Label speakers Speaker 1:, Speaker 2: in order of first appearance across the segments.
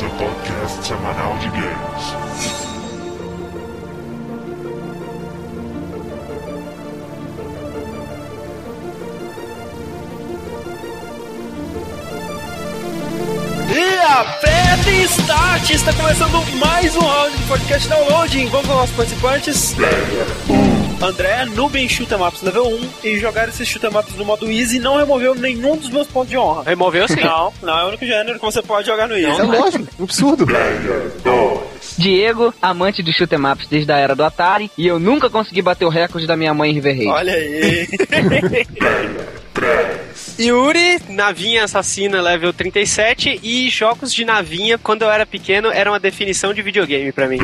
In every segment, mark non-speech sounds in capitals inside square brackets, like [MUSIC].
Speaker 1: seu podcast semanal de games.
Speaker 2: E aperta start! Está começando mais um round de podcast downloading. Vamos para os nossos participantes. André, Nubin Shoot 'em Ups level 1 e jogar esses shoot 'em ups no modo easy não removeu nenhum dos meus pontos de honra.
Speaker 3: Removeu sim.
Speaker 2: Não, não é o único gênero que você pode jogar no easy.
Speaker 4: É lógico, um absurdo.
Speaker 5: Diego, amante do shoot 'em ups desde a era do Atari, e eu nunca consegui bater o recorde da minha mãe em River Raid.
Speaker 2: Olha aí. [LAUGHS]
Speaker 3: Yuri, navinha assassina level 37 e jogos de navinha, quando eu era pequeno, era uma definição de videogame pra mim.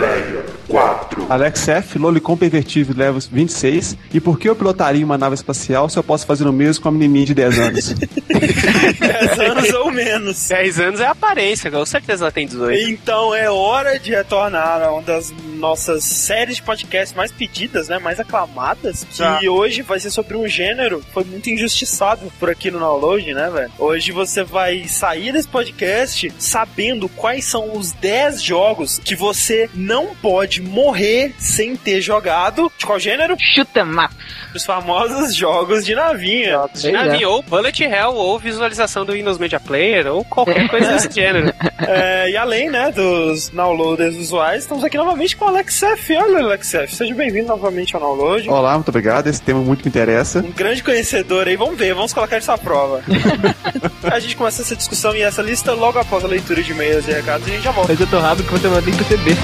Speaker 4: Alex F, Lolicon Pervertido, level 26. E por que eu pilotaria uma nave espacial se eu posso fazer o mesmo com a menininha de 10 anos? [LAUGHS]
Speaker 2: 10 anos ou menos.
Speaker 3: 10 anos é a aparência, com certeza ela tem 18.
Speaker 2: Então é hora de retornar a uma das nossas séries de podcast mais pedidas, né? Mais aclamadas. Que
Speaker 3: Ah.
Speaker 2: hoje vai ser sobre um gênero que foi muito injustiçado por aqui no download, né, velho? Hoje você vai sair desse podcast sabendo quais são os 10 jogos que você não pode morrer sem ter jogado. De qual gênero?
Speaker 5: Shoot 'em ups.
Speaker 2: Os famosos jogos de navinha.
Speaker 5: Pois é.
Speaker 3: Navia, ou Bullet Hell, ou visualização do Windows Media Player, ou qualquer [LAUGHS] coisa desse gênero.
Speaker 2: É, e além, né, dos downloaders usuais, estamos aqui novamente com o Alex F. Olha, Alex F, seja bem-vindo novamente ao download.
Speaker 4: Olá, muito obrigado. Esse tema muito me interessa.
Speaker 2: Um grande conhecedor aí, vamos ver, vamos colocar isso à prova. [LAUGHS] a gente começa essa discussão e essa lista logo após a leitura de e-mails e recados e a gente já volta.
Speaker 5: Mas eu tô rápido que eu nem perceber.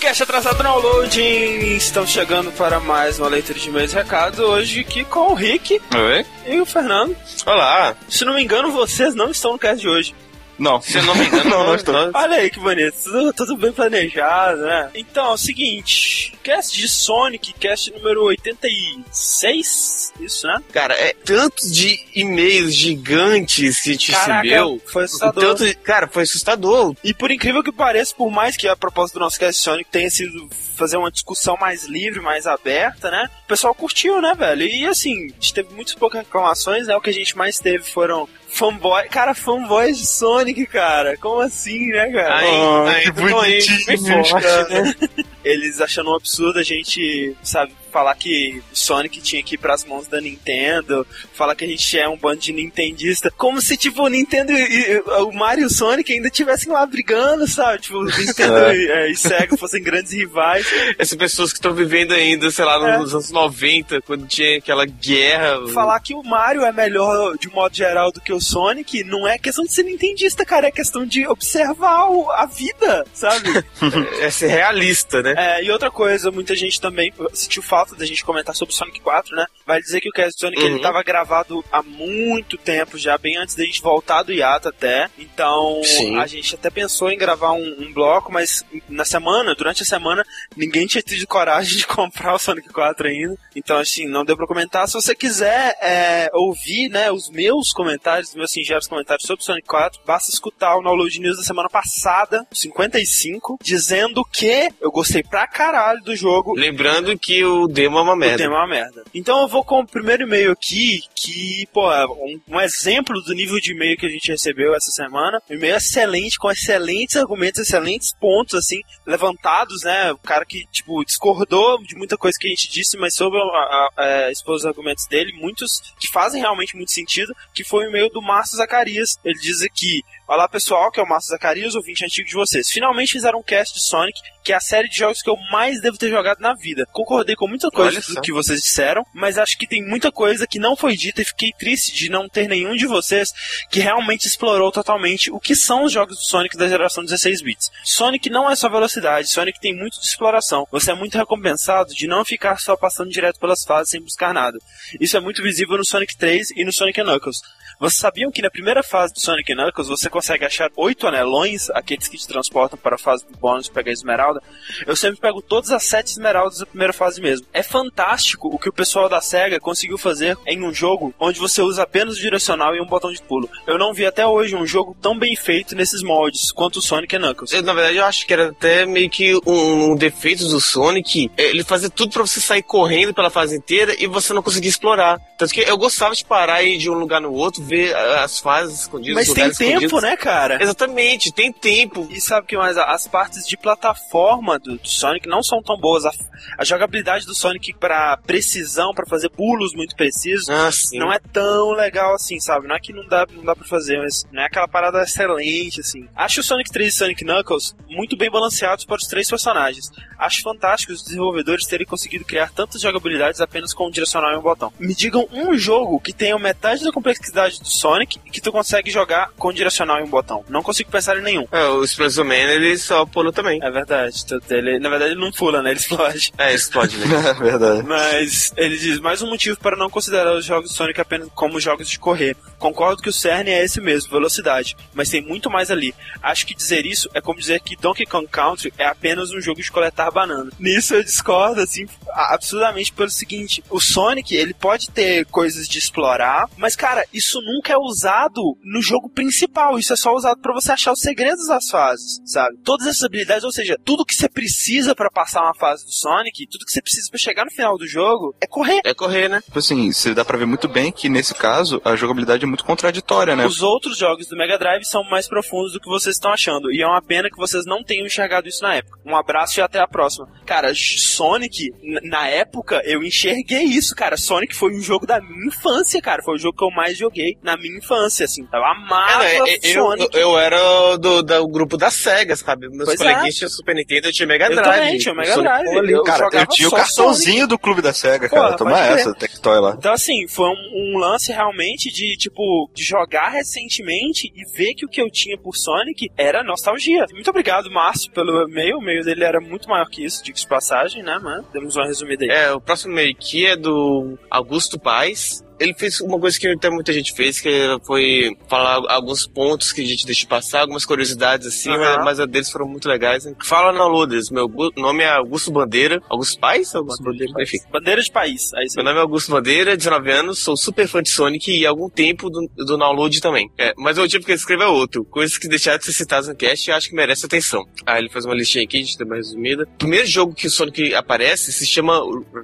Speaker 2: E mais um cast atrasado downloading. Estamos chegando para mais uma leitura de e recados hoje aqui com o Rick
Speaker 6: Oi?
Speaker 2: e o Fernando.
Speaker 6: Olá.
Speaker 2: Se não me engano, vocês não estão no cast de hoje.
Speaker 6: Não, se eu não me engano, [LAUGHS]
Speaker 4: Não,
Speaker 6: não,
Speaker 4: estou.
Speaker 2: Olha aí que bonito, tudo, tudo bem planejado, né? Então, é o seguinte, cast de Sonic, cast número 86, isso, né?
Speaker 6: Cara, é tanto de e-mails gigantes que a gente
Speaker 2: Caraca,
Speaker 6: recebeu.
Speaker 2: foi assustador.
Speaker 6: Tanto, cara, foi assustador.
Speaker 2: E por incrível que pareça, por mais que a proposta do nosso cast de Sonic tenha sido fazer uma discussão mais livre, mais aberta, né? O pessoal curtiu, né, velho? E assim, a gente teve muitas poucas reclamações, né? O que a gente mais teve foram fanboy. Cara, fanboys de Sonic, cara. Como assim, né, cara?
Speaker 6: Ai,
Speaker 4: Oh,
Speaker 6: ai,
Speaker 4: que bonitinho,
Speaker 6: forte,
Speaker 2: cara.
Speaker 6: né? [LAUGHS]
Speaker 2: Eles achando um absurdo a gente, sabe, falar que o Sonic tinha que ir pras mãos da Nintendo, falar que a gente é um bando de nintendista, como se, tipo, o Nintendo e, o Mario e o Sonic ainda estivessem lá brigando, sabe? Tipo, Nintendo [LAUGHS] e, é, e Sega fossem grandes rivais.
Speaker 6: Essas pessoas que estão vivendo ainda, sei lá,
Speaker 2: É.
Speaker 6: nos anos 90, quando tinha aquela guerra.
Speaker 2: Falar que o Mario é melhor de modo geral do que o Sonic não é questão de ser nintendista, cara, é questão de observar a vida, sabe? [LAUGHS]
Speaker 6: É ser realista, né?
Speaker 2: É, e outra coisa, muita gente também sentiu falta da gente comentar sobre Sonic 4, né? Vai dizer que o Cast Sonic ele
Speaker 6: Uhum.
Speaker 2: tava gravado há muito tempo já, bem antes da gente voltar do hiato até. Então,
Speaker 6: Sim.
Speaker 2: a gente até pensou em gravar um, um bloco, mas na semana, durante a semana, ninguém tinha tido coragem de [LAUGHS] comprar o Sonic 4 ainda. Então, assim, não deu pra comentar. Se você quiser é, ouvir, né, os meus comentários, os meus singelos comentários sobre o Sonic 4, basta escutar o Download News da semana passada, 55, dizendo que eu gostei pra caralho do jogo.
Speaker 6: Lembrando que o demo é uma
Speaker 2: O
Speaker 6: merda.
Speaker 2: tema é uma merda. Então eu vou com o primeiro e-mail aqui, que, pô, é um, um exemplo do nível de e-mail que a gente recebeu essa semana. Um e-mail excelente, com excelentes argumentos, excelentes pontos, assim, levantados, né? O cara que, tipo, discordou de muita coisa que a gente disse, mas soube a, a, a, expor os argumentos dele, muitos que fazem realmente muito sentido, que foi o e-mail do Márcio Zacarias. Ele diz aqui, Olá pessoal, que é o Márcio Zacarias, ouvinte antigo de vocês. Finalmente fizeram um cast de Sonic, que é a série de jogos que eu mais devo ter jogado na vida. Concordei com muita coisa do que vocês disseram, mas acho que tem muita coisa que não foi dita e fiquei triste de não ter nenhum de vocês que realmente explorou totalmente o que são os jogos do Sonic da geração 16 bits. Sonic não é só velocidade, Sonic tem muito de exploração. Você é muito recompensado de não ficar só passando direto pelas fases sem buscar nada. Isso é muito visível no Sonic 3 e no Sonic Knuckles. Vocês sabiam que na primeira fase do Sonic Knuckles você consegue achar oito anelões, aqueles que te transportam para a fase do bônus pegar a esmeralda? Eu sempre pego todas as sete esmeraldas da primeira fase mesmo. É fantástico o que o pessoal da SEGA conseguiu fazer em um jogo onde você usa apenas o direcional e um botão de pulo. Eu não vi até hoje um jogo tão bem feito nesses moldes quanto o Sonic Knuckles.
Speaker 6: Eu, na verdade, eu acho que era até meio que um, um defeito do Sonic. Ele fazia tudo pra você sair correndo pela fase inteira e você não conseguia explorar. Tanto que eu gostava de parar e ir de um lugar no outro, ver as fases escondidas.
Speaker 2: Mas tem tempo,
Speaker 6: escondidos.
Speaker 2: né, cara?
Speaker 6: Exatamente, tem tempo.
Speaker 2: E sabe o que mais? As partes de plataforma do, do Sonic não são tão boas. A, a jogabilidade do Sonic pra precisão, pra fazer pulos muito precisos,
Speaker 6: Ah,
Speaker 2: não é tão legal assim, sabe? Não é que não dá, não dá pra fazer, mas não é aquela parada excelente, assim. Acho o Sonic 3 e Sonic Knuckles muito bem balanceados para os três personagens. Acho fantástico os desenvolvedores terem conseguido criar tantas jogabilidades apenas com um direcional e um botão. Me digam um jogo que tenha metade da complexidade do Sonic que tu consegue jogar com direcional e um botão. Não consigo pensar em nenhum.
Speaker 6: É, o Expresso Man, ele só pula também.
Speaker 2: É verdade. Ele, na verdade, ele não pula, né? Ele [LAUGHS] explode.
Speaker 6: É, explode, né? [LAUGHS]
Speaker 7: É verdade.
Speaker 2: Mas ele diz mais um motivo para não considerar os jogos do Sonic apenas como jogos de correr. Concordo que o cerne é esse mesmo, velocidade, mas tem muito mais ali. Acho que dizer isso é como dizer que Donkey Kong Country é apenas um jogo de coletar banana. Nisso eu discordo, assim, absurdamente pelo seguinte: o Sonic, ele pode ter coisas de explorar, mas, cara, isso nunca é usado no jogo principal. Isso é só usado para você achar os segredos das fases, sabe? Todas essas habilidades, ou seja, tudo que você precisa para passar uma fase do Sonic, tudo que você precisa para chegar no final do jogo é correr.
Speaker 6: É correr, né?
Speaker 7: Tipo assim, você dá pra ver muito bem que nesse caso a jogabilidade é muito contraditória, né?
Speaker 2: Os outros jogos do Mega Drive são mais profundos do que vocês estão achando. E é uma pena que vocês não tenham enxergado isso na época. Um abraço e até a próxima. Cara, Sonic, na época, eu enxerguei isso, cara. Sonic foi um jogo da minha infância, cara. Foi o jogo que eu mais joguei na minha infância, assim. Eu amava
Speaker 6: É, né, eu,
Speaker 2: Sonic.
Speaker 6: eu era do, do grupo da SEGA, sabe? Meus
Speaker 2: Pois
Speaker 6: coleguinhas
Speaker 2: é.
Speaker 6: tinham Super Nintendo, eu tinha Mega
Speaker 2: Eu
Speaker 6: Drive.
Speaker 2: também tinha o Mega
Speaker 6: Sonic
Speaker 2: Drive. Eu
Speaker 7: Cara, eu tinha o cartãozinho do clube da SEGA, cara.
Speaker 2: Porra,
Speaker 7: Toma
Speaker 2: pode crer.
Speaker 7: essa, Tectoy lá.
Speaker 2: Então, assim, foi um, um lance realmente de, tipo, de jogar recentemente e ver que o que eu tinha por Sonic era nostalgia. Muito obrigado, Márcio, pelo e-mail. O e-mail dele era muito maior que isso, diga de passagem, né, mano? Demos uma resumida aí.
Speaker 6: É, o próximo meio aqui é do Augusto Paz. Ele fez uma coisa que até muita gente fez, que foi falar alguns pontos que a gente deixou passar, algumas curiosidades assim,
Speaker 2: Aham.
Speaker 6: mas, a deles foram muito legais. Hein? Fala na Loaders, meu nome é Augusto Bandeira. Augusto Paz? Augusto Bandeira? Enfim.
Speaker 2: Bandeira de país. Aí
Speaker 6: Meu nome é Augusto Bandeira, 19 anos, sou super fã de Sonic e há algum tempo do, do download também. É, mas o motivo que ele escreveu é outro. Coisas que deixaram de ser citadas no cast e acho que merece atenção. Ah, ele faz uma listinha aqui, a gente uma resumida. O primeiro jogo que o Sonic aparece se chama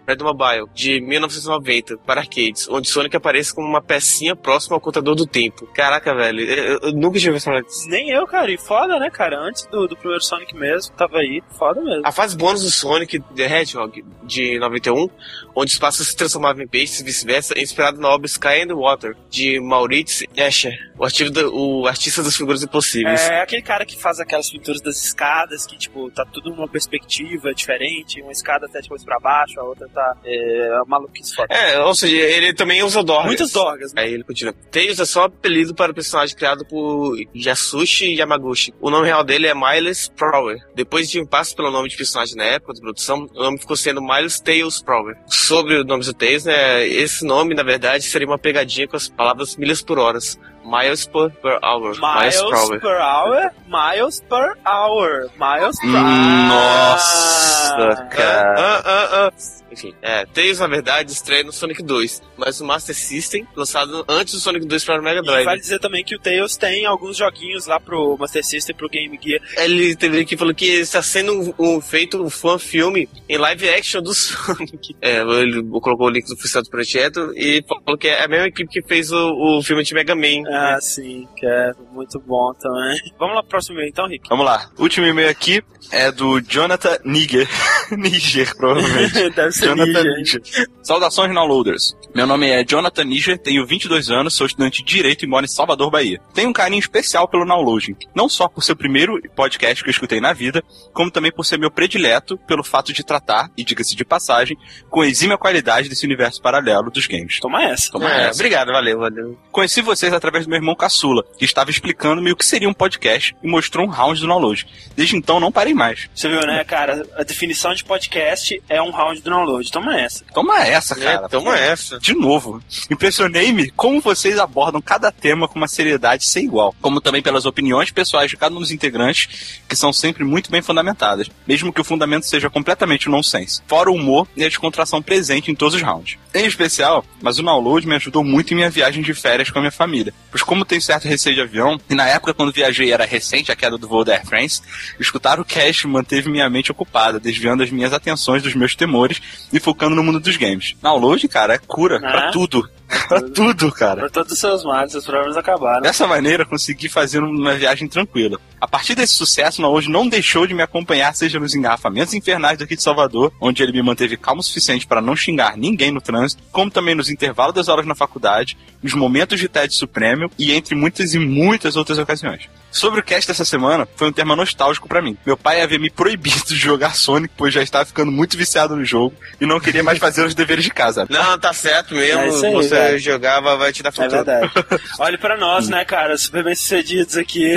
Speaker 6: Red Mobile, de 1990, para arcades, onde Sonic aparece como uma pecinha próxima ao contador do tempo. Caraca, velho, eu, eu nunca tinha visto disso.
Speaker 2: Nem eu, cara. E foda, né, cara? Antes do, do primeiro Sonic mesmo, tava aí. Foda mesmo.
Speaker 6: A fase bônus do Sonic The Hedgehog de 91, onde os passos se transformavam em peixes e vice-versa, é inspirado na obra Sky and Water, de Maurits Escher, o, o artista das figuras impossíveis.
Speaker 2: É aquele cara que faz aquelas pinturas das escadas, que, tipo, tá tudo numa perspectiva diferente. Uma escada tá de coisa pra baixo, a outra tá. É, maluquice foda.
Speaker 6: É, ou seja, ele também usa dorgas.
Speaker 2: Muitas dorgas, né?
Speaker 6: Aí ele continua. Tails é só apelido para o personagem criado por Yasushi Yamaguchi. O nome real dele é Miles Prower. Depois de um impasse pelo nome de personagem na época da produção, o nome ficou sendo Miles Tails Prower. Sobre o nome do Tails, né? Esse nome, na verdade, seria uma pegadinha com as palavras milhas por horas. Miles per, per hour.
Speaker 2: Miles
Speaker 6: Prower.
Speaker 2: per hour, miles per hour, miles per
Speaker 7: Nossa, cara.
Speaker 6: Ah, ah, ah. Enfim, é, Tails, na verdade, estreia no Sonic 2, mas no Master System, lançado antes do Sonic 2 para o Mega
Speaker 2: E
Speaker 6: Drive.
Speaker 2: vale dizer também que o Tails tem alguns joguinhos lá pro Master System, pro Game Gear.
Speaker 6: Ele teve aqui falou que está sendo um, um- feito um fã filme em live action do [LAUGHS] Sonic. É, ele colocou o link do oficial do projeto e falou que é a mesma equipe que fez o, o filme de Mega Man.
Speaker 2: Ah, sim, que é muito bom também. Vamos lá pro próximo e-mail então, Rick.
Speaker 7: Vamos lá. Último e-mail aqui é do Jonathan Niger. [LAUGHS] Niger, provavelmente. [LAUGHS]
Speaker 2: Deve ser
Speaker 7: Jonathan. Niger. Saudações, downloaders. Meu nome é Jonathan Niger, tenho 22 anos, sou estudante de Direito e moro em Salvador, Bahia. Tenho um carinho especial pelo Downloading, não só por ser o primeiro podcast que eu escutei na vida, como também por ser meu predileto pelo fato de tratar, e diga-se de passagem, com exímia qualidade desse universo paralelo dos games.
Speaker 2: Toma essa.
Speaker 7: Toma
Speaker 6: É,
Speaker 7: essa.
Speaker 6: obrigado, valeu, valeu.
Speaker 7: Conheci vocês através do meu irmão caçula, que estava explicando-me o que seria um podcast e mostrou um round do download. Desde então não parei mais.
Speaker 2: Você viu, né, cara? A definição round podcast é um round do download. Toma essa.
Speaker 7: Toma essa, cara.
Speaker 6: É, toma essa.
Speaker 7: De novo, impressionei-me como vocês abordam cada tema com uma seriedade sem igual, como também pelas opiniões pessoais de cada um dos integrantes, que são sempre muito bem fundamentadas, mesmo que o fundamento seja completamente nonsense. Fora o humor e a descontração presente em todos os rounds. Em especial, mas o download me ajudou muito em minha viagem de férias com a minha família, pois como tenho certo receio de avião, e na época quando viajei era recente a queda do voo da Air France, escutar o cast manteve minha mente ocupada, desviando as minhas atenções dos meus temores e focando no mundo dos games. Download, cara, é cura pra
Speaker 2: Ah.
Speaker 7: tudo. Pra tudo, cara.
Speaker 2: Por todos os seus males, seus problemas acabaram.
Speaker 7: Dessa maneira, consegui fazer uma viagem tranquila. A partir desse sucesso, o hoje não deixou de me acompanhar, seja nos engarrafamentos infernais daqui de Salvador, onde ele me manteve calmo o suficiente para não xingar ninguém no trânsito, como também nos intervalos das horas na faculdade, nos momentos de TED Supremo e entre muitas e muitas outras ocasiões. Sobre o cast dessa semana, foi um tema nostálgico pra mim. Meu pai havia me proibido de jogar Sonic, pois já estava ficando muito viciado no jogo e não queria mais fazer os deveres de casa.
Speaker 6: Não, tá certo mesmo.
Speaker 2: É isso aí,
Speaker 6: Você jogava, vai te dar
Speaker 2: É
Speaker 6: futuro.
Speaker 2: verdade. [LAUGHS] Olhe pra nós, né, cara? Super bem sucedidos aqui.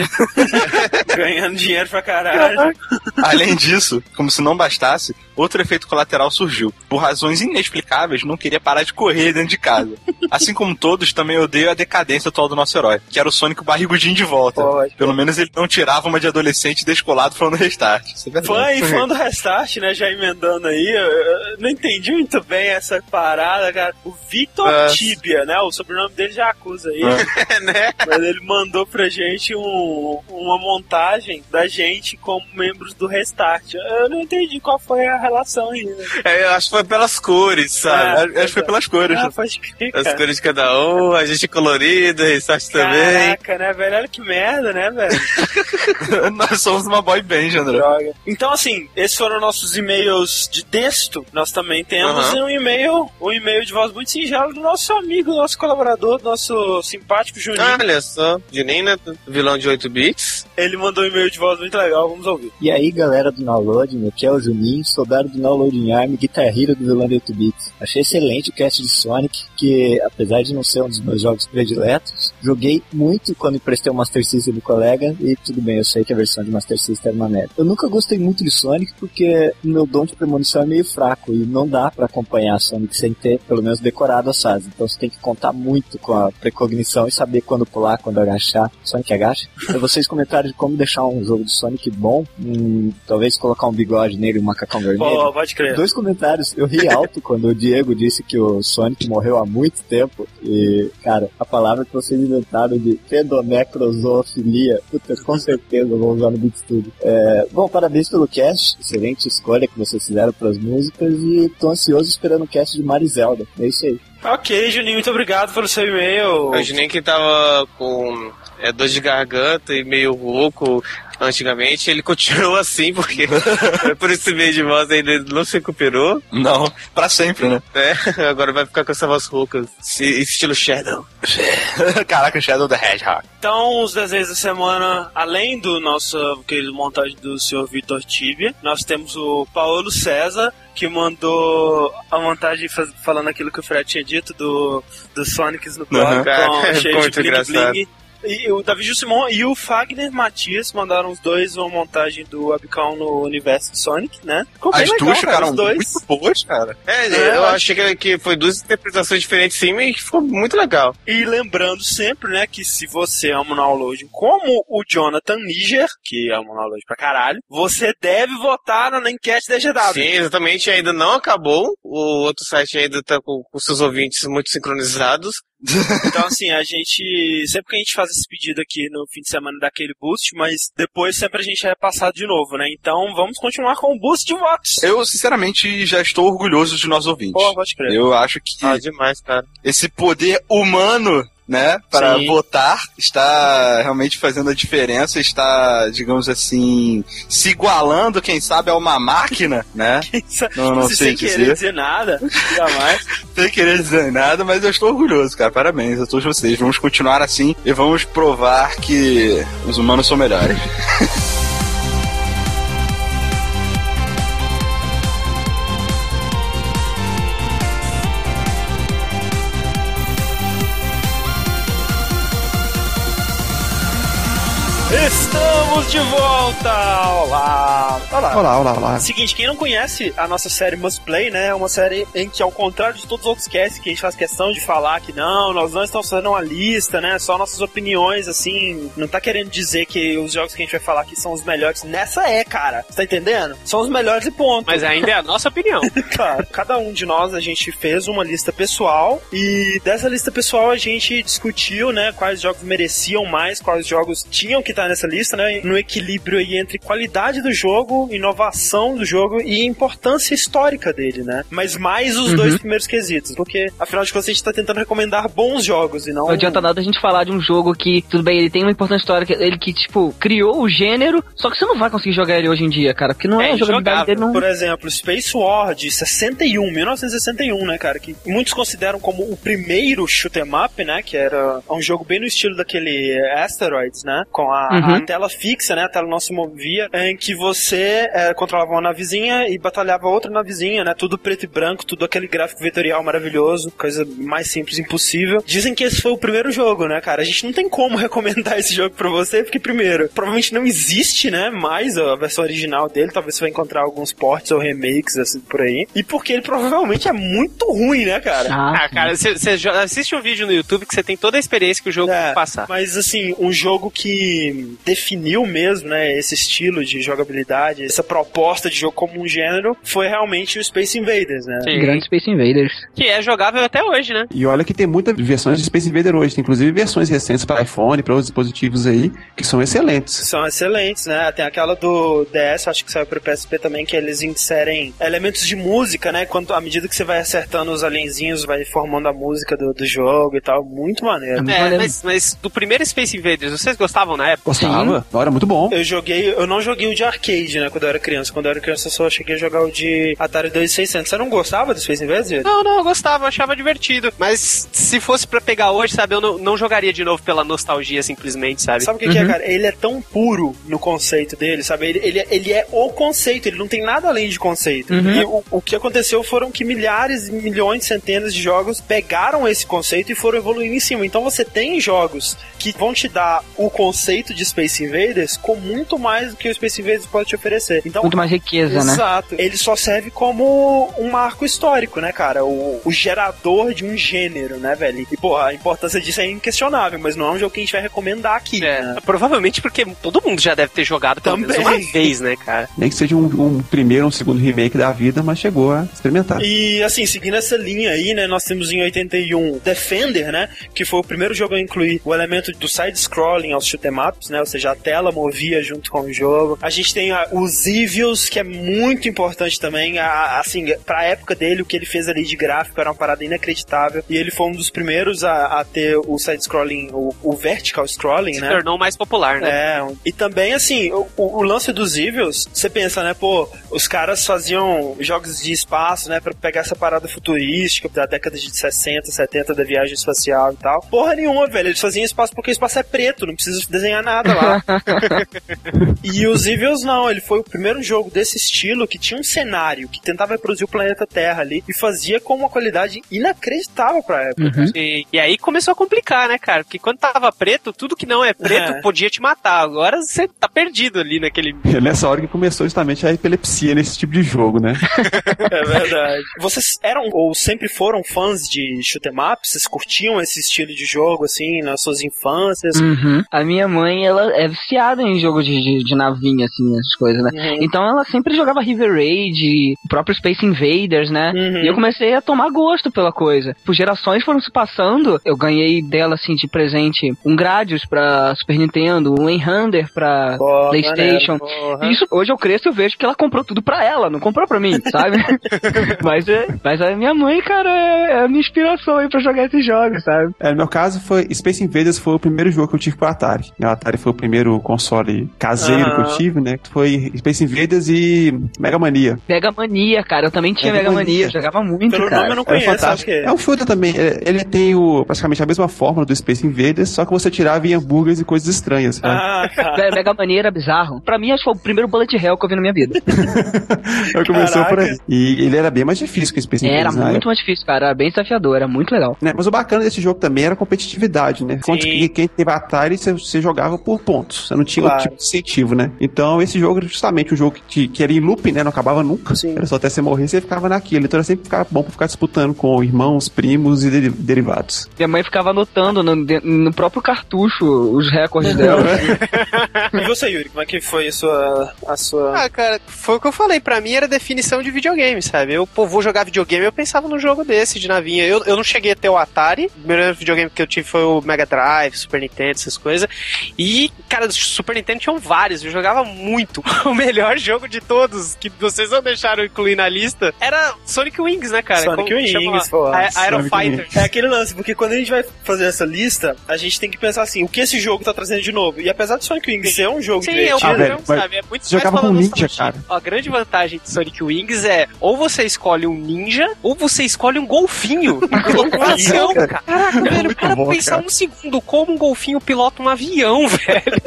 Speaker 2: [LAUGHS] ganhando dinheiro pra caralho.
Speaker 7: Além disso, como se não bastasse, outro efeito colateral surgiu. Por razões inexplicáveis, não queria parar de correr dentro de casa. Assim como todos, também odeio a decadência atual do nosso herói, que era o Sonic barrigudinho de volta.
Speaker 2: Pode.
Speaker 7: Pelo menos ele não tirava uma de adolescente descolado falando restart. Isso é.
Speaker 2: Fã e fã do Restart, né? Já emendando aí, eu, eu não entendi muito bem essa parada, cara. O Victor
Speaker 6: Ah.
Speaker 2: Tibia, né? O sobrenome dele já acusa aí. [LAUGHS]
Speaker 6: né?
Speaker 2: Mas ele mandou pra gente um- uma montagem da gente como membros do Restart. Eu não entendi qual foi a relação aí. Né?
Speaker 6: É, eu acho que foi pelas cores, sabe?
Speaker 7: Acho que foi pelas cores.
Speaker 2: Ah, pode crer,
Speaker 6: As cores de cada um, a gente colorida, Restart também.
Speaker 2: Caraca, né, velho? Olha que merda, né, velho? [LAUGHS]
Speaker 7: Nós somos uma boy band, André.
Speaker 2: Droga. Então, assim, esses foram nossos e-mails de texto. Nós também temos um e-mail, um e-mail de voz muito singelo do nosso amigo, nosso colaborador, nosso simpático Juninho.
Speaker 6: Ah, Olha só, Juninho, né? vilão de 8 bits.
Speaker 2: Ele mandou um e-mail de voz muito legal, vamos ouvir.
Speaker 8: E aí galera do Downloading, aqui é o Juninho, soldado do Downloading Army, guitarrista do vilão de 8 bits. Achei excelente o cast de Sonic, que apesar de não ser um dos meus jogos prediletos, joguei muito quando emprestei o Master System do colega, e tudo bem, eu sei que a versão de Master System era uma merda. Eu nunca gostei muito de Sonic, porque meu dom de premonição é meio fraco, e não dá pra acompanhar Sonic sem ter, pelo menos, decorado as fases. Então você tem que contar muito com a precognição e saber quando pular, quando agachar. Sonic agacha. [LAUGHS] Vocês comentaram de como deixar um jogo de Sonic bom, hum, talvez colocar um bigode nele e um macacão vermelho.
Speaker 2: Pô, pode crer.
Speaker 8: Dois comentários. Eu ri alto quando o Diego disse que o Sonic morreu há muito tempo. E, cara, a palavra que vocês inventaram de pedonecrosoofilia, puta, com certeza eu vou usar no Beat Studio. É, bom, parabéns pelo cast. Excelente escolha que vocês fizeram para as músicas. E tô ansioso esperando o cast de Marizelda. É isso aí.
Speaker 2: Ok, Juninho, muito obrigado pelo seu e-mail.
Speaker 6: O Juninho que tava com é, dor de garganta e meio rouco antigamente, ele continua assim, porque [LAUGHS] por esse meio de voz ainda ele não se recuperou,
Speaker 7: Não, pra sempre, né?
Speaker 6: né? [LAUGHS] Agora vai ficar com essa voz rouca, estilo Shadow. [LAUGHS]
Speaker 7: Caraca, Shadow the Hedgehog.
Speaker 2: Então, os desenhos da semana, além do nosso querido montagem do senhor Vitor Tibia, nós temos o Paulo César, que mandou a montagem falando aquilo que o Fred tinha dito do, do Sonics no bloco,
Speaker 6: é
Speaker 2: cheio de bling bling. E o Davi Jussimon e o Fagner Matias mandaram os dois uma montagem do webcam no universo de Sonic, né? Ficou bem
Speaker 7: As
Speaker 2: legal,
Speaker 7: duas
Speaker 2: cara, dois.
Speaker 7: muito boas, cara.
Speaker 6: É,
Speaker 2: É,
Speaker 6: eu achei que, que foi duas interpretações diferentes sim, mas ficou muito legal.
Speaker 2: E lembrando sempre, né, que se você ama o download como o Jonathan Niger, que ama o download pra caralho, você deve votar na enquete da GW.
Speaker 6: Sim, exatamente, ainda não acabou. O outro site ainda tá com, com seus ouvintes muito sincronizados.
Speaker 2: Então, assim, a gente. Sempre que a gente faz esse pedido aqui no fim de semana daquele boost, mas depois sempre a gente é passado de novo, né? Então vamos continuar com o boost de votos.
Speaker 7: Eu, sinceramente, já estou orgulhoso de nós ouvintes.
Speaker 2: Pô, pode crer.
Speaker 7: Eu acho que
Speaker 6: Ah, demais, cara.
Speaker 7: esse poder humano, né, para
Speaker 2: Sim.
Speaker 7: votar, está realmente fazendo a diferença, está, digamos assim, se igualando, quem sabe, a uma máquina, [LAUGHS] né? Não, não
Speaker 2: Se
Speaker 7: sei
Speaker 2: sem querer
Speaker 7: dizer.
Speaker 2: dizer nada, jamais. [LAUGHS]
Speaker 7: Sem querer dizer nada, mas eu estou orgulhoso, cara. Parabéns a todos vocês. Vamos continuar assim e vamos provar que os humanos são melhores. [LAUGHS]
Speaker 2: Estamos Estamos de volta! Olá! Olá!
Speaker 4: Olá, olá, olá.
Speaker 2: Seguinte, quem não conhece a nossa série Must Play, né? É uma série em que, ao contrário de todos os outros casts, que a gente faz questão de falar que não, nós não estamos fazendo uma lista, né? Só nossas opiniões, assim. Não tá querendo dizer que os jogos que a gente vai falar aqui são os melhores. Nessa é, cara. Você tá entendendo? São os melhores e ponto.
Speaker 3: Mas ainda é a nossa opinião. [LAUGHS]
Speaker 2: Claro. Cada um de nós, a gente fez uma lista pessoal e dessa lista pessoal a gente discutiu, né, quais jogos mereciam mais, quais jogos tinham que estar nessa lista, né, no equilíbrio aí entre qualidade do jogo, inovação do jogo e importância histórica dele, né? Mas mais os dois primeiros quesitos, porque afinal de contas a gente tá tentando recomendar bons jogos e não
Speaker 5: Não adianta nada a gente falar de um jogo que, tudo bem, ele tem uma importância histórica, ele que, tipo, criou o gênero, só que você não vai conseguir jogar ele hoje em dia, cara, porque não é,
Speaker 3: É
Speaker 5: jogabilidade dele, não...
Speaker 2: Por exemplo, Space War de 61, 1961, né, cara? Que muitos consideram como o primeiro shoot 'em up, né? Que era um jogo bem no estilo daquele Asteroids, né? Com a,
Speaker 5: Uhum.
Speaker 2: a tela fixa, né? A tela não se movia, em que você eh, controlava uma navezinha e batalhava outra navezinha, né? Tudo preto e branco, tudo aquele gráfico vetorial maravilhoso, coisa mais simples impossível. Dizem que esse foi o primeiro jogo, né, cara? A gente não tem como [LAUGHS] recomendar esse jogo pra você, porque primeiro, provavelmente não existe, né, mais a versão original dele, talvez você vai encontrar alguns ports ou remakes assim por aí. E porque ele provavelmente é muito ruim, né, cara?
Speaker 5: Ah,
Speaker 3: Ah, cara, você assiste um vídeo no YouTube que você tem toda a experiência que o jogo
Speaker 2: É,
Speaker 3: passar.
Speaker 2: Mas assim, um jogo que definiu mesmo, né, esse estilo de jogabilidade, essa proposta de jogo como um gênero, foi realmente o Space Invaders, né?
Speaker 3: Sim.
Speaker 5: Grande Space Invaders.
Speaker 3: Que é jogável até hoje, né?
Speaker 4: E olha que tem muitas versões de Space Invader hoje, tem inclusive versões recentes para iPhone, para outros dispositivos aí, que são excelentes.
Speaker 2: São excelentes, né? Tem aquela do DS, acho que saiu pro PSP também, que eles inserem elementos de música, né? Quando, à medida que você vai acertando os alienzinhos, vai formando a música do, do jogo e tal. Muito maneiro.
Speaker 5: Muito
Speaker 3: É,
Speaker 5: maneiro.
Speaker 3: mas, mas do primeiro Space Invaders, vocês gostavam na época?
Speaker 4: Gostava, era muito bom.
Speaker 2: Eu joguei, eu não joguei o de arcade, né, quando eu era criança. Quando eu era criança eu só cheguei a jogar o de Atari 2600. Você não gostava do Space Invaders?
Speaker 3: Não, não, eu gostava, eu achava divertido. Mas se fosse pra pegar hoje, sabe, eu não, não jogaria de novo pela nostalgia, simplesmente, sabe?
Speaker 2: Sabe o que, que é, cara? Ele é tão puro no conceito dele, sabe? Ele, ele, ele é o conceito, ele não tem nada além de conceito. E o, o que aconteceu foram que milhares, milhões, centenas de jogos pegaram esse conceito e foram evoluindo em cima. Então você tem jogos que vão te dar o conceito de Space Invaders com muito mais do que o Space Invaders pode te oferecer. Então,
Speaker 5: Muito mais riqueza, né?
Speaker 2: Exato. Ele só serve como um marco histórico, né, cara? O, o gerador de um gênero, né, velho? E, pô, a importância disso é inquestionável, mas não é um jogo que a gente vai recomendar aqui.
Speaker 3: É,
Speaker 2: né?
Speaker 3: provavelmente porque todo mundo já deve ter jogado pelo menos
Speaker 2: Também.
Speaker 3: uma vez, né, cara?
Speaker 4: Nem que seja um, um primeiro ou um segundo remake da vida, mas chegou a experimentar.
Speaker 2: E assim, seguindo essa linha aí, né, nós temos em 81 Defender, né, que foi o primeiro jogo a incluir o elemento do side-scrolling aos shoot 'em ups, né, ou seja, a tela movia junto com o jogo. A gente tem a- os Evils, que é muito importante também, a- assim, pra época dele, o que ele fez ali de gráfico era uma parada inacreditável, e ele foi um dos primeiros a, a ter o side-scrolling, o, o vertical scrolling,
Speaker 3: Se
Speaker 2: né.
Speaker 3: tornou mais popular, né?
Speaker 2: É, e também, assim, o, o- o lance dos Evils, você pensa, né, pô, os caras faziam jogos de espaço, né, pra pegar essa parada futurística da década de 60, 70 da viagem espacial e tal. Porra nenhuma, velho, eles faziam espaço porque o espaço é preto, não precisa desenhar nada lá. [LAUGHS] [LAUGHS] e os Evils não, ele foi o primeiro jogo desse estilo que tinha um cenário, que tentava reproduzir o planeta Terra ali, e fazia com uma qualidade inacreditável pra época.
Speaker 3: E, e aí começou a complicar, né, cara? Porque quando tava preto, tudo que não é preto
Speaker 2: É.
Speaker 3: podia te matar. Agora você tá perdido ali naquele.
Speaker 4: É nessa hora que começou justamente a epilepsia nesse tipo de jogo, né? [LAUGHS]
Speaker 2: É verdade. Vocês eram ou sempre foram fãs de shoot 'em up? Vocês curtiam esse estilo de jogo, assim, nas suas infâncias?
Speaker 5: Uhum. A minha mãe, ela é viciada em jogo de, de, de navinha, assim, essas coisas, né?
Speaker 2: Uhum.
Speaker 5: Então ela sempre jogava River Raid, o próprio Space Invaders, né?
Speaker 2: Uhum.
Speaker 5: E eu comecei a tomar gosto pela coisa. Por gerações foram se passando, eu ganhei dela, assim, de presente um Gradius pra Super Nintendo, um Enhander pra
Speaker 2: Porra,
Speaker 5: PlayStation.
Speaker 2: maneiro.
Speaker 5: Isso, hoje eu cresço e eu vejo que ela comprou tudo pra ela, não comprou pra mim, sabe? [LAUGHS] mas, é, mas a minha mãe, cara, é, é a minha inspiração aí pra jogar esses jogos, sabe?
Speaker 4: É, no meu caso, foi Space Invaders foi o primeiro jogo que eu tive pro Atari. O Atari foi o primeiro console caseiro que eu tive, né? Foi Space Invaders e Mega Mania.
Speaker 5: Mega Mania, cara, eu também tinha
Speaker 4: Mega
Speaker 5: Mega Mania,
Speaker 4: Mania.
Speaker 5: eu jogava muito,
Speaker 2: Pelo
Speaker 5: cara.
Speaker 2: nome eu não
Speaker 4: É
Speaker 2: conheço, acho
Speaker 4: fantástico.
Speaker 2: que é.
Speaker 4: É um shooter também. É, Ele tem o, praticamente a mesma fórmula do Space Invaders, só que você tirava em hambúrgueres e coisas estranhas. sabe?
Speaker 2: Ah, cara.
Speaker 5: Mega Mania era bizarro. Pra mim, acho que foi o primeiro Bullet Hell que eu vi na minha vida. [LAUGHS]
Speaker 4: Eu começou por aí. E ele era bem mais difícil que o Space
Speaker 5: Era
Speaker 4: Invaders na
Speaker 5: muito mais difícil, cara. Era bem desafiador, era muito legal.
Speaker 4: né? Mas o bacana desse jogo também era a competitividade, né? Quando
Speaker 2: Sim.
Speaker 4: que- quem teve Atari, você, você jogava por pontos. Você não tinha
Speaker 2: Claro.
Speaker 4: tipo de incentivo, né? Então esse jogo era justamente um jogo que, te- que era em looping, né? Não acabava nunca.
Speaker 2: Sim.
Speaker 4: Era só até você morrer, você ficava naquilo. Então era sempre ficava bom pra ficar disputando com irmãos, primos e deri- derivados.
Speaker 5: Minha mãe ficava anotando no, de- no próprio cartucho os recordes dela. [LAUGHS]
Speaker 2: E você, Yuri, como é que foi a sua. A sua...
Speaker 3: Ah, cara, foi o que eu falei. Pra mim era definição de videogame, sabe? Eu, pô, vou jogar videogame, eu pensava num jogo desse, de navinha. Eu, eu não cheguei a ter o Atari. O primeiro videogame que eu tive foi o Mega Drive, Super Nintendo, essas coisas. E, cara, Super Nintendo tinham vários. Eu jogava muito. [LAUGHS] O melhor jogo de todos, que vocês não deixaram incluir na lista, era Sonic Wings, né, cara?
Speaker 2: Sonic
Speaker 3: Como?
Speaker 2: Wings, pô.
Speaker 3: Aero
Speaker 4: Sonic
Speaker 3: Fighter.
Speaker 2: É aquele lance, porque quando a gente vai fazer essa lista, a gente tem que pensar assim, o que esse jogo tá trazendo de novo? E apesar de Sonic Wings ser um jogo
Speaker 3: Sim, é o
Speaker 2: divertido,
Speaker 4: Ah, velho,
Speaker 3: sabe? É muito
Speaker 4: jogava
Speaker 3: mais
Speaker 4: com ninja, cara.
Speaker 3: A grande vantagem de Sonic Wings é ou você escolhe um ninja, ou você escolhe um golfinho. [LAUGHS] um avião, cara. Caraca, velho,
Speaker 4: muito
Speaker 3: para pensar
Speaker 4: cara.
Speaker 3: um segundo, como um golfinho pilota um avião, [LAUGHS] velho.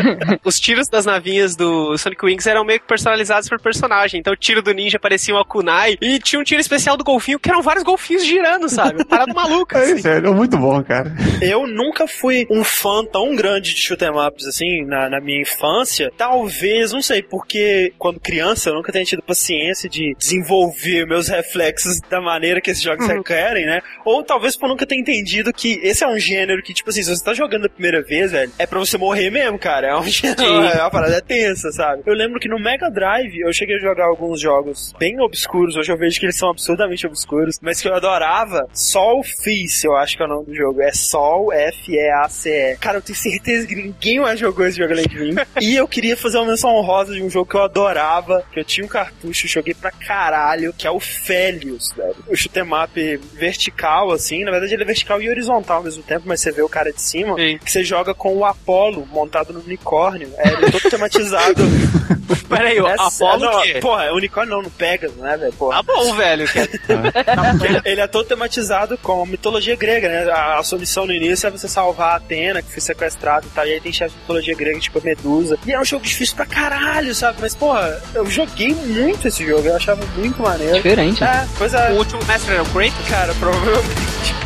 Speaker 3: [LAUGHS] Os tiros das navinhas do Sonic Wings eram meio que personalizados por personagem. Então o tiro do ninja parecia uma kunai, e tinha um tiro especial do golfinho, que eram vários golfinhos girando, sabe? Uma Parada maluca,
Speaker 4: É
Speaker 3: assim.
Speaker 4: isso, é muito bom, cara.
Speaker 2: Eu nunca fui um fã tão grande de shoot 'em ups assim na, na minha infância. Talvez, não sei, porque quando criança eu nunca tenha tido paciência de desenvolver meus reflexos da maneira que esses jogos requerem, né? Ou talvez por nunca ter entendido que esse é um gênero que, tipo assim, se você tá jogando a primeira vez, velho, é pra você morrer mesmo, cara. É um [LAUGHS]
Speaker 3: Sim.
Speaker 2: é uma parada tensa, sabe? Eu lembro que no Mega Drive eu cheguei a jogar alguns jogos bem obscuros. Hoje eu vejo que eles são absurdamente obscuros, mas que eu adorava. Sol Face, eu acho que é o nome do jogo. É Sol F-E-A-C-E. Cara, eu tenho certeza que ninguém mais jogou esse jogo além de mim. [LAUGHS] e eu queria fazer uma menção honrosa de um jogo que eu adorava, que eu tinha um cartucho, joguei pra caralho, que é o Félios, velho. O shoot 'em up vertical, assim. Na verdade, ele é vertical e horizontal ao mesmo tempo, mas você vê o cara de cima.
Speaker 3: Sim.
Speaker 2: Que você joga com o Apollo montado no unicórnio. É, ele é todo tematizado. [LAUGHS]
Speaker 3: Peraí, o
Speaker 2: É,
Speaker 3: Apollo
Speaker 2: não,
Speaker 3: o quê?
Speaker 2: Porra, é unicórnio não, no Pegasus, né, velho? Porra.
Speaker 3: Tá bom, velho. que- [LAUGHS]
Speaker 2: Ele, ele é todo tematizado com a mitologia grega, né? A, a sua missão no início é você salvar a Atena, que foi sequestrada e tal. E aí tem chefe de mitologia grega, tipo a Medusa. E é um jogo difícil pra caralho, sabe? Mas, porra, eu joguei muito esse jogo, eu achava muito maneiro.
Speaker 5: Diferente. né?
Speaker 2: É, pois é.
Speaker 3: O último mestre era o Kratos?
Speaker 2: Cara, provavelmente.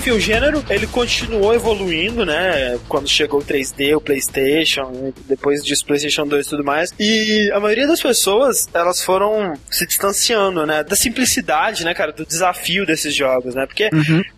Speaker 2: Enfim, o gênero ele continuou evoluindo, né? Quando chegou o 3D, o PlayStation, depois disso PlayStation 2 e tudo mais. E a maioria das pessoas, elas foram se distanciando, né? Da simplicidade, né, cara? Do desafio desses jogos, né? Porque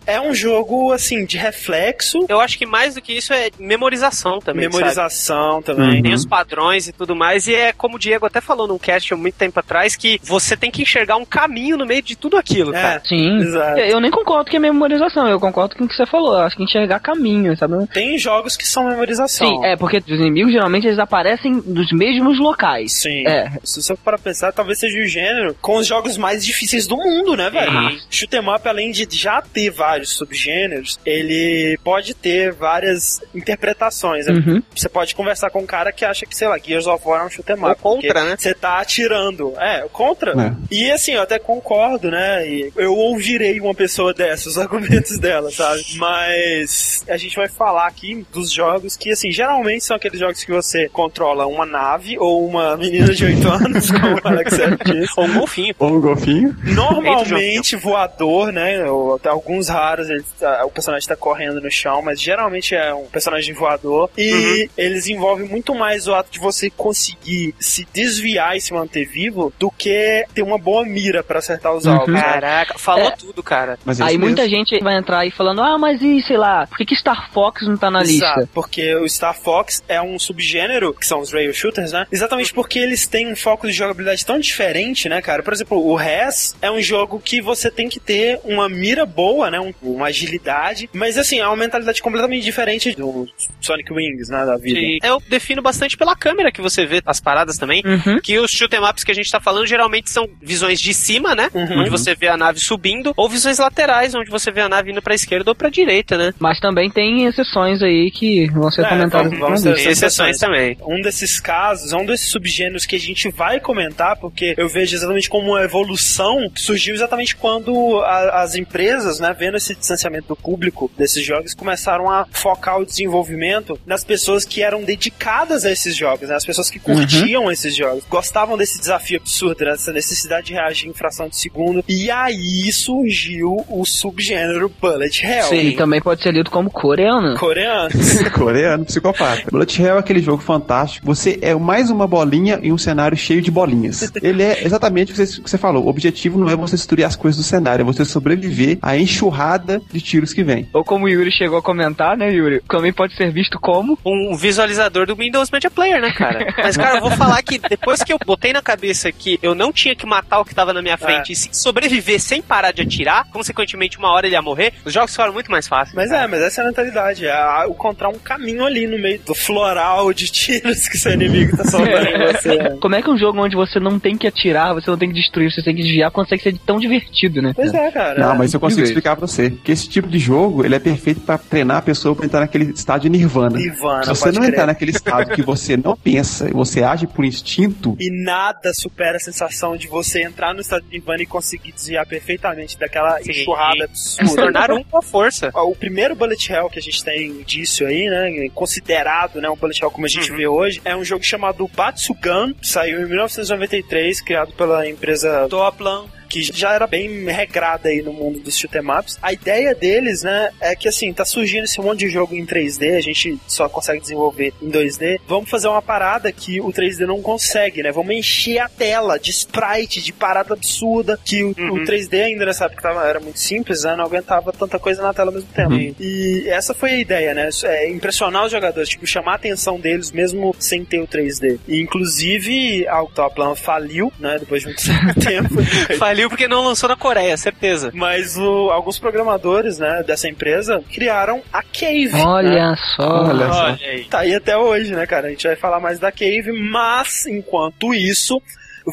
Speaker 2: é um jogo, assim, de reflexo,
Speaker 3: Eu acho que mais do que isso é memorização também. sabe?
Speaker 2: memorização também.
Speaker 3: Tem os padrões e tudo mais, e é como o Diego até falou num cast muito tempo atrás, que você tem que enxergar um caminho no meio de tudo aquilo,
Speaker 2: É,
Speaker 3: cara.
Speaker 5: Sim.
Speaker 2: exato.
Speaker 5: Eu nem concordo que é memorização, eu concordo com o que você falou. Acho que enxergar caminho, sabe?
Speaker 2: Tem jogos que são memorização.
Speaker 5: Sim, é, porque os inimigos geralmente eles aparecem nos mesmos locais.
Speaker 2: Sim.
Speaker 5: É.
Speaker 2: Se você for para pensar, talvez seja o gênero com os jogos mais difíceis do mundo, né, velho?
Speaker 3: Uhum.
Speaker 2: Shoot 'em up, além de já ter vários subgêneros, ele pode ter várias interpretações. né?
Speaker 5: Uhum.
Speaker 2: Você pode conversar com um cara que acha que, sei lá, Gears of War é um shoot 'em
Speaker 3: Ou
Speaker 2: up.
Speaker 3: contra, né?
Speaker 2: Você tá atirando. É, contra.
Speaker 4: É.
Speaker 2: E assim, eu até concordo, né? E eu ouvirei uma pessoa dessa, os argumentos dela, sabe? Mas a gente vai falar aqui dos jogos que, assim, geralmente são aqueles jogos que você controla uma nave ou uma menina de 8 anos, como o Alex disse.
Speaker 3: Ou um golfinho.
Speaker 4: Ou um golfinho.
Speaker 2: Normalmente voador, né? Ou até alguns raros, ele tá- o personagem tá correndo no chão, mas geralmente é um personagem voador. E eles envolvem muito mais o ato de você conseguir se desviar e se manter vivo do que ter uma boa mira pra acertar os
Speaker 5: Uhum.
Speaker 2: alvos. né?
Speaker 3: Caraca, falou
Speaker 5: É.
Speaker 3: tudo, cara.
Speaker 4: Mas é
Speaker 5: Aí
Speaker 4: isso
Speaker 5: muita
Speaker 4: mesmo.
Speaker 5: gente vai entrar aí falando, ah, mas e, sei lá, por que, que Star Fox não tá na
Speaker 2: Exato,
Speaker 5: lista?
Speaker 2: porque o Star Fox é um subgênero, que são os rail shooters, né? Exatamente porque eles têm um foco de jogabilidade tão diferente, né, cara? Por exemplo, o Res é um jogo que você tem que ter uma mira boa, né? Um- uma agilidade, mas assim, é uma mentalidade completamente diferente do Sonic Wings, né, da vida.
Speaker 3: E eu defino bastante pela câmera que você vê as paradas também.
Speaker 5: Uhum.
Speaker 3: Que os shoot 'em ups que a gente tá falando geralmente são visões de cima, né?
Speaker 2: Uhum.
Speaker 3: Onde você vê a nave subindo, ou visões laterais, onde você vê a nave indo pra esquerda ou pra direita, né?
Speaker 5: Mas também tem exceções aí que vão ser
Speaker 2: É,
Speaker 5: comentadas
Speaker 2: vamos- vamos ter
Speaker 3: exceções também.
Speaker 2: Um desses casos, um desses subgêneros que a gente vai comentar, porque eu vejo exatamente como uma evolução que surgiu exatamente quando a- as empresas, né, vendo esse distanciamento do público desses jogos, começaram a focar o desenvolvimento nas pessoas que eram dedicadas a esses jogos, né, as pessoas que curtiam esses jogos, gostavam desse desafio absurdo, dessa necessidade de reagir em fração de segundo, e aí surgiu o subgênero Bullet Hell.
Speaker 5: E também pode ser lido como coreano.
Speaker 2: Coreano. [LAUGHS]
Speaker 4: Coreano, psicopata. Bullet Hell é aquele jogo fantástico. Você é mais uma bolinha em um cenário cheio de bolinhas. [LAUGHS] Ele é exatamente o que você, o que você falou. O objetivo não é você destruir as coisas do cenário, é você sobreviver à enxurrada de tiros que vem.
Speaker 5: Ou como o Yuri chegou a comentar, né, Yuri? Também pode ser visto como
Speaker 3: um visualizador do Windows Media Player, né, cara? [LAUGHS] Mas, cara, eu vou falar que depois que eu botei na cabeça que eu não tinha que matar o que tava na minha frente e sim sobreviver sem parar de atirar, consequentemente, uma hora ele ia morrer, os jogos ficaram muito mais fáceis.
Speaker 2: Mas é, mas essa é a mentalidade. É encontrar um caminho ali no meio do floral de tiros que seu inimigo tá soltando em você. [LAUGHS]
Speaker 5: Como é que um jogo onde você não tem que atirar, você não tem que destruir, você tem que desviar, consegue ser tão divertido, né?
Speaker 2: Pois é, cara.
Speaker 4: Não, mas eu consigo explicar pra você. Que esse tipo de jogo, ele é perfeito pra treinar a pessoa pra entrar naquele estado de nirvana.
Speaker 2: Nirvana,
Speaker 4: Se você não
Speaker 2: crer.
Speaker 4: entrar naquele estado que você não pensa, você age por instinto,
Speaker 2: E nada supera a sensação de você entrar no estado de Nirvana e conseguir desviar perfeitamente daquela
Speaker 3: Sim.
Speaker 2: enxurrada
Speaker 3: Se
Speaker 2: absurda.
Speaker 3: tornar um com a força.
Speaker 2: O primeiro Bullet Hell que a gente tem indício aí, né, considerado, né, um Bullet Hell como a gente
Speaker 3: Uhum.
Speaker 2: vê hoje, é um jogo chamado Batsugan, saiu em 1993, criado pela empresa Toplan, que já era bem regrada aí no mundo dos shoot 'em ups. A ideia deles, né, é que assim, tá surgindo esse monte de jogo em 3D, a gente só consegue desenvolver em 2D. Vamos fazer uma parada que o 3D não consegue, né? Vamos encher a tela de sprite, de parada absurda, que o, o 3D ainda nessa época tava, era muito simples, né? Não aguentava tanta coisa na tela ao mesmo tempo. E essa foi a ideia, né? É impressionar os jogadores, tipo, chamar a atenção deles mesmo sem ter o 3D. E inclusive a Autoplan faliu, né? Depois de muito [LAUGHS] tempo.
Speaker 3: Faliu porque não lançou na Coreia, certeza.
Speaker 2: Mas o- alguns programadores, né, dessa empresa criaram a Cave. né?
Speaker 5: Olha só.
Speaker 4: Olha só.
Speaker 3: Olha aí.
Speaker 2: Tá aí até hoje, né, cara? A gente vai falar mais da Cave, mas enquanto isso,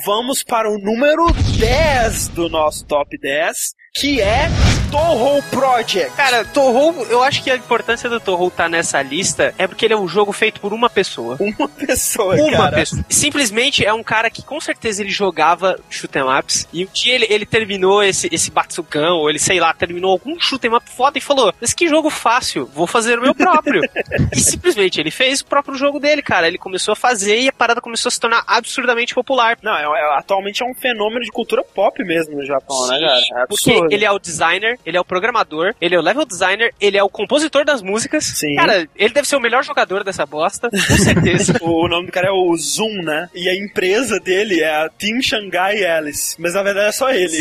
Speaker 2: vamos para o número 10 do nosso top 10, que é Toho Project.
Speaker 3: Cara, Torro, eu acho que a importância do Torro estar nessa lista é porque ele é um jogo feito por uma pessoa.
Speaker 2: Uma pessoa,
Speaker 3: Uma
Speaker 2: cara.
Speaker 3: pessoa. Simplesmente é um cara que com certeza ele jogava shoot 'em ups e um dia ele, ele terminou esse, esse Batsukan, ou ele, sei lá, terminou algum shoot 'em up foda e falou: Mas que jogo fácil, vou fazer o meu próprio. [LAUGHS] e simplesmente ele fez o próprio jogo dele, cara. Ele começou a fazer e a parada começou a se tornar absurdamente popular.
Speaker 2: Não, é, é- atualmente é um fenômeno de cultura pop mesmo no Japão, né, cara? É
Speaker 3: Porque ele é o designer, ele é o programador, ele é o level designer, ele é o compositor das músicas.
Speaker 2: Sim.
Speaker 3: Cara, ele deve ser o melhor jogador dessa bosta, com [LAUGHS] certeza.
Speaker 2: O nome do cara é o Zoom, né? E a empresa dele é a Team Shanghai Alice. Mas na verdade é só ele.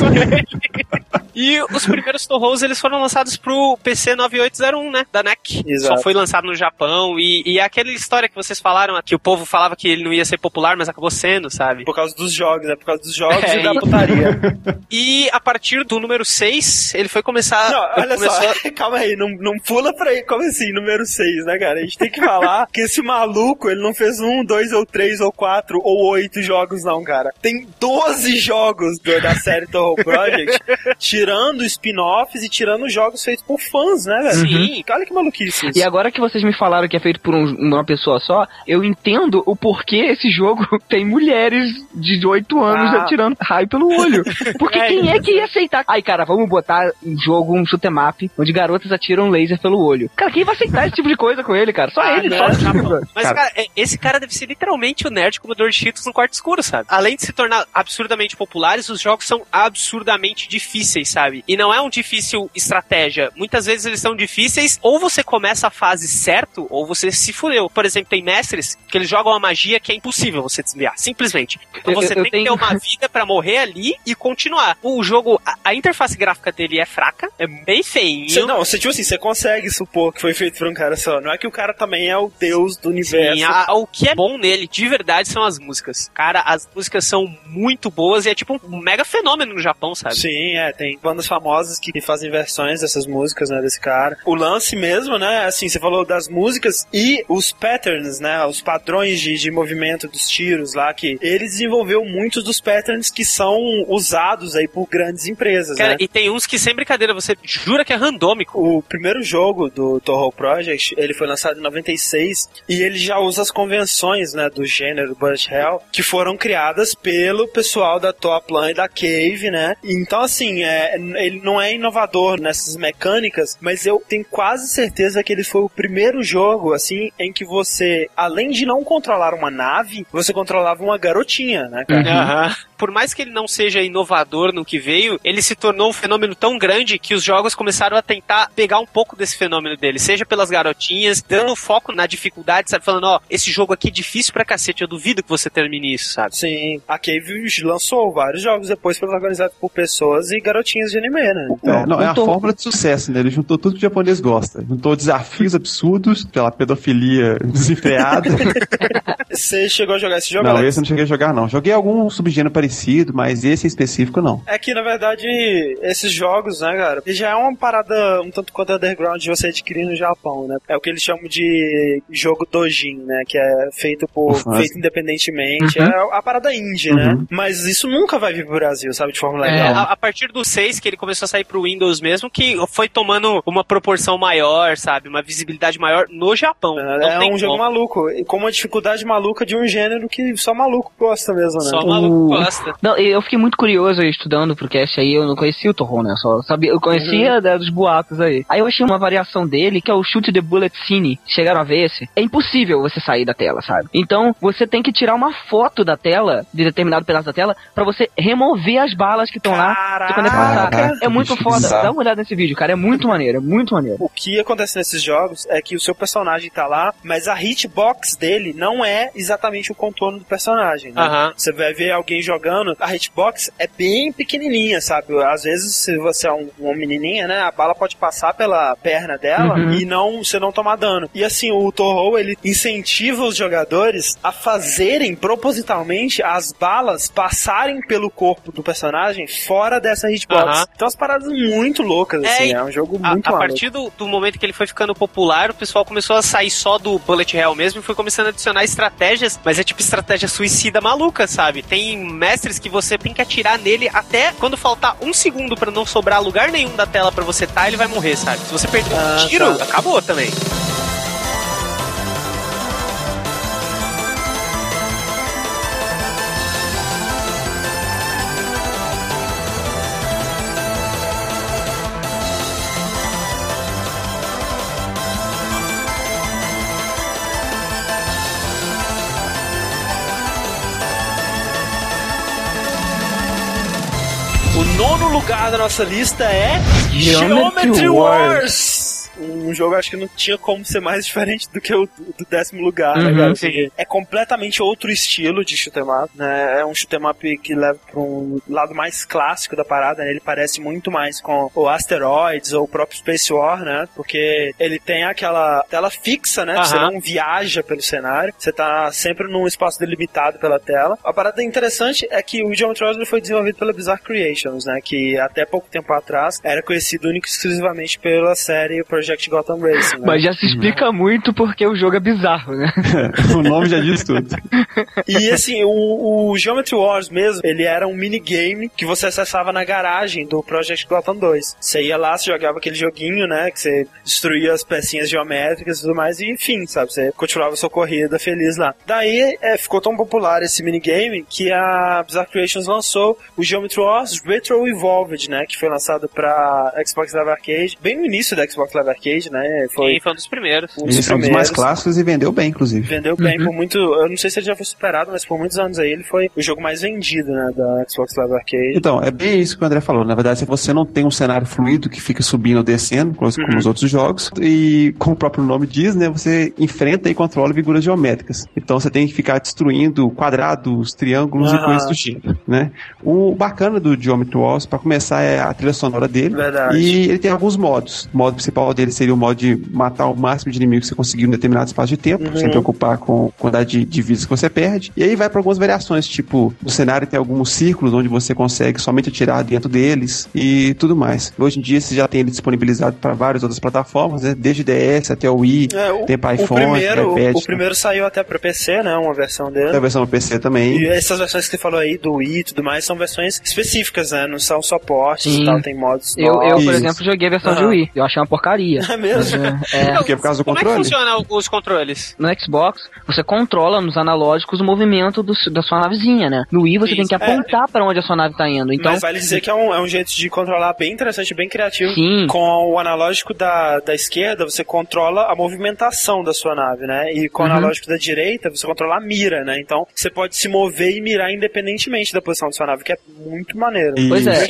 Speaker 3: E os primeiros Torros, eles foram lançados pro PC 9801, né? Da NEC.
Speaker 2: Exato.
Speaker 3: Só foi lançado no Japão. E, e é aquela história que vocês falaram, que o povo falava que ele não ia ser popular, mas acabou sendo, sabe?
Speaker 2: Por causa dos jogos, é por causa dos jogos [LAUGHS]
Speaker 3: É,
Speaker 2: e da
Speaker 3: e-
Speaker 2: putaria. [LAUGHS]
Speaker 3: E a partir do número 6, ele foi começar.
Speaker 2: Não, olha
Speaker 3: começou
Speaker 2: só, [LAUGHS] calma aí, não, não pula pra aí, como assim, número 6, né, cara? A gente tem que falar que esse maluco, ele não fez um, dois ou três ou quatro ou oito jogos, não, cara. Tem 12 jogos do- da série Toho Project, tirando spin-offs e tirando jogos feitos por fãs, né, velho?
Speaker 3: Sim.
Speaker 2: Olha que maluquice isso.
Speaker 5: E agora que vocês me falaram que é feito por um- uma pessoa só, eu entendo o porquê esse jogo [LAUGHS] tem mulheres de 8 anos
Speaker 2: Ah.
Speaker 5: atirando raio pelo olho. Porque [LAUGHS]
Speaker 3: É,
Speaker 5: quem é que ia aceitar? Ai, cara, vamos botar um jogo, um shoot 'em up, onde garotas atiram laser pelo olho. Cara, quem vai aceitar esse tipo de coisa com ele, cara? Só
Speaker 2: Ah,
Speaker 5: ele,
Speaker 2: né?
Speaker 5: só.
Speaker 3: Mas, cara, é- esse cara deve ser literalmente o nerd comedor de cheetos no quarto escuro, sabe? Além de se tornar absurdamente populares, os jogos são absurdamente difíceis, sabe? E não é um difícil estratégia. Muitas vezes eles são difíceis, ou você começa a fase certo, ou você se fudeu. Por exemplo, tem mestres que eles jogam uma magia que é impossível você desviar, simplesmente. Então
Speaker 5: Eu-
Speaker 3: você
Speaker 5: eu
Speaker 3: tem
Speaker 5: tenho-
Speaker 3: que ter uma [LAUGHS] vida pra morrer ali e continuar. O jogo, a, a interface gráfica dele é fraca, é bem feinho.
Speaker 2: Você, não, você, tipo assim, você consegue supor que foi feito por um cara só. Não é que o cara também é o deus do universo.
Speaker 3: Sim, a- o que é bom nele, de verdade, são as músicas. Cara, as músicas são muito boas e é tipo um mega fenômeno no Japão, sabe?
Speaker 2: Sim, é, tem, bandas famosas que fazem versões dessas músicas, né, desse cara. O lance mesmo, né, assim, você falou das músicas e os patterns, né, os padrões de, de movimento dos tiros lá, que ele desenvolveu muitos dos patterns que são usados aí por grandes empresas,
Speaker 3: Cara,
Speaker 2: né.
Speaker 3: e tem uns que sem brincadeira, você jura que é randômico.
Speaker 2: O primeiro jogo do Toho Project, ele foi lançado em 96 e ele já usa as convenções, né, do gênero Bullet Hell, que foram criadas pelo pessoal da Top Line e da Cave, né? Então, assim, é, ele não é inovador nessas mecânicas, mas eu tenho quase certeza que ele foi o primeiro jogo, assim, em que você, além de não controlar uma nave, você controlava uma garotinha, né, cara?
Speaker 3: Aham. Por mais que ele não seja inovador no que veio, ele se tornou um fenômeno tão grande que os jogos começaram a tentar pegar um pouco desse fenômeno dele, seja pelas garotinhas, dando foco na dificuldade, sabe? Falando, ó, esse jogo aqui é difícil pra cacete, eu duvido que você termine isso, sabe?
Speaker 2: Sim, a Cave lançou vários jogos depois protagonizados por pessoas e garotinhas de anime, né? Então,
Speaker 4: É, não, é a
Speaker 5: juntou-
Speaker 4: fórmula de sucesso, né? Ele juntou tudo que o japonês gosta. Juntou desafios absurdos pela pedofilia [LAUGHS] desenfreada. [LAUGHS]
Speaker 2: você chegou a jogar esse jogo,
Speaker 4: não,
Speaker 2: Alex?
Speaker 4: esse eu não cheguei a jogar, não. Joguei algum subgênero parecido, mas esse em específico, não.
Speaker 2: É que, na verdade, esses jogos, né, cara, já é uma parada um tanto quanto underground de você adquirir no Japão, né? É o que eles chamam de jogo dojin, né? Que é feito por
Speaker 4: Ufa.
Speaker 2: feito independentemente.
Speaker 5: Uhum.
Speaker 2: É a parada indie, né?
Speaker 4: Uhum.
Speaker 2: Mas isso nunca vai vir pro Brasil, sabe? De forma
Speaker 5: É.
Speaker 2: legal.
Speaker 3: A, a partir do 6, que ele começou a sair pro Windows mesmo, que foi tomando uma proporção maior, sabe? Uma visibilidade maior no Japão. Não
Speaker 2: É
Speaker 3: tem
Speaker 2: um jogo
Speaker 3: como.
Speaker 2: maluco, com uma dificuldade maluca de um gênero que só maluco gosta mesmo, né?
Speaker 3: Só maluco gosta.
Speaker 5: Não, eu fiquei muito curioso aí estudando pro cast aí, eu não conhecia o Torron, né? Só sabia, eu conhecia né, dos boatos aí. Aí eu achei uma variação dele, que é o Shoot the Bullet Cine. Chegaram a ver esse? É impossível você sair da tela, sabe? Então, você tem que tirar uma foto da tela, de determinado pedaço da tela, pra você remover as balas que estão lá é passado.
Speaker 4: Caraca,
Speaker 5: É muito foda.
Speaker 4: bizarro.
Speaker 5: Dá uma olhada nesse vídeo, cara. É muito maneiro, é muito maneiro.
Speaker 2: O que acontece nesses jogos é que o seu personagem tá lá, mas a hitbox dele não é exatamente o contorno do personagem, né?
Speaker 3: Aham.
Speaker 2: Você vai ver alguém jogando, a hitbox é bem pequenininha, sabe? Às vezes, se você é um, uma menininha, né, a bala pode passar pela perna dela
Speaker 5: Uhum.
Speaker 2: e não você não tomar dano. E assim, o Toho, ele incentiva os jogadores a fazerem propositalmente as balas passarem pelo corpo do personagem fora dessa hitbox. Então, as paradas muito loucas,
Speaker 3: É,
Speaker 2: assim, é um jogo
Speaker 3: A,
Speaker 2: muito
Speaker 3: a
Speaker 2: maluco.
Speaker 3: partir do, do momento que ele foi ficando popular, o pessoal começou a sair só do Bullet Hell mesmo e foi começando a adicionar estratégias, mas é tipo estratégia suicida maluca, sabe? Tem mestres que você tem que atirar nele até quando faltar um segundo pra não sobrar lugar nenhum da tela pra você tá, ele vai morrer, sabe? Se você perder um
Speaker 2: Ah,
Speaker 3: tiro,
Speaker 2: tá.
Speaker 3: acabou também.
Speaker 2: Da nossa lista é
Speaker 5: Geometry Wars.
Speaker 2: Um jogo acho que não tinha como ser mais [LAUGHS] diferente do que o do, décimo lugar, né,
Speaker 5: Uhum,
Speaker 2: cara?
Speaker 3: sim.
Speaker 2: Porque É completamente outro estilo de shoot'em up, né? É um shoot'em up que leva para um lado mais clássico da parada, né? Ele parece muito mais com o Asteroids ou o próprio Space War, né? Porque ele tem aquela tela fixa, né? Você
Speaker 3: Aham.
Speaker 2: não viaja pelo cenário, você tá sempre num espaço delimitado pela tela. A parada interessante é que o Wars ele foi desenvolvido pela Bizarre Creations, né? Que até pouco tempo atrás era conhecido único e exclusivamente pela série Project Gotham Racing. Né?
Speaker 5: Mas já se explica muito porque o jogo é bizarro, né? [LAUGHS]
Speaker 4: o nome já diz tudo.
Speaker 2: E assim, o, o Geometry Wars mesmo, ele era um minigame que você acessava na garagem do Project Gotham 2. Você ia lá, você jogava aquele joguinho, né? Que você destruía as pecinhas geométricas e tudo mais, e enfim, sabe? Você continuava sua corrida feliz lá. Daí é, ficou tão popular esse minigame que a Bizarre Creations lançou o Geometry Wars Retro Evolved, né? Que foi lançado pra Xbox Live Arcade, bem no início da Xbox Live Arcade, né? Foi
Speaker 3: Sim, foi um dos primeiros.
Speaker 2: um dos
Speaker 4: Esse é um dos mais
Speaker 2: primeiros.
Speaker 4: clássicos e vendeu bem, inclusive.
Speaker 2: Vendeu bem por muito. Eu não sei se ele já foi superado, mas por muitos anos aí ele foi o jogo mais vendido, né? Da Xbox Live Arcade.
Speaker 4: Então, é bem isso que o André falou. Na verdade, se você não tem um cenário fluido que fica subindo ou descendo, como, como os outros jogos, e como o próprio nome diz, né, você enfrenta e controla figuras geométricas. Então você tem que ficar destruindo quadrados, triângulos e
Speaker 2: Aham.
Speaker 4: coisas do tipo, né? O bacana do Geometry Wars, para começar, é a trilha sonora dele.
Speaker 2: Verdade.
Speaker 4: E ele tem alguns modos. O modo principal dele dele seria o modo de matar o máximo de inimigos que você conseguir em um determinado espaço de tempo,
Speaker 2: Uhum.
Speaker 4: sem preocupar com a quantidade de, de vidas que você perde. E aí vai para algumas variações, tipo, no cenário tem alguns círculos onde você consegue somente atirar dentro deles e tudo mais. Hoje em dia você já tem ele disponibilizado para várias outras plataformas, né? desde DS até o Wii,
Speaker 2: É, o,
Speaker 4: tem para
Speaker 2: o
Speaker 4: iPhone,
Speaker 2: primeiro,
Speaker 4: iPad,
Speaker 2: o primeiro saiu até pra PC, né? Uma versão dele.
Speaker 4: tem a versão PC também.
Speaker 2: E essas versões que você falou aí, do Wii e tudo mais, são versões específicas, né? Não são só portes e tal, tem modos
Speaker 5: Eu, eu,
Speaker 2: novos.
Speaker 5: por
Speaker 4: Isso.
Speaker 5: exemplo, joguei a versão de
Speaker 2: Aham.
Speaker 5: Wii. Eu achei uma porcaria.
Speaker 2: É mesmo?
Speaker 5: É.
Speaker 4: Porque é por causa do
Speaker 3: Como é que
Speaker 4: controle.
Speaker 3: funciona os controles?
Speaker 5: No Xbox, você controla nos analógicos o movimento do- da sua navezinha, né? No Wii, você tem que
Speaker 2: Isso, é.
Speaker 5: apontar pra onde a sua nave tá indo. Então,
Speaker 2: Mas vale dizer que é um, é um jeito de controlar bem interessante, bem criativo.
Speaker 5: sim.
Speaker 2: Com o analógico da, da esquerda, você controla a movimentação da sua nave, né? E com o
Speaker 5: Uhum.
Speaker 2: analógico da direita, você controla a mira, né? Então, você pode se mover e mirar independentemente da posição da sua nave, que é muito maneiro.
Speaker 5: Pois é.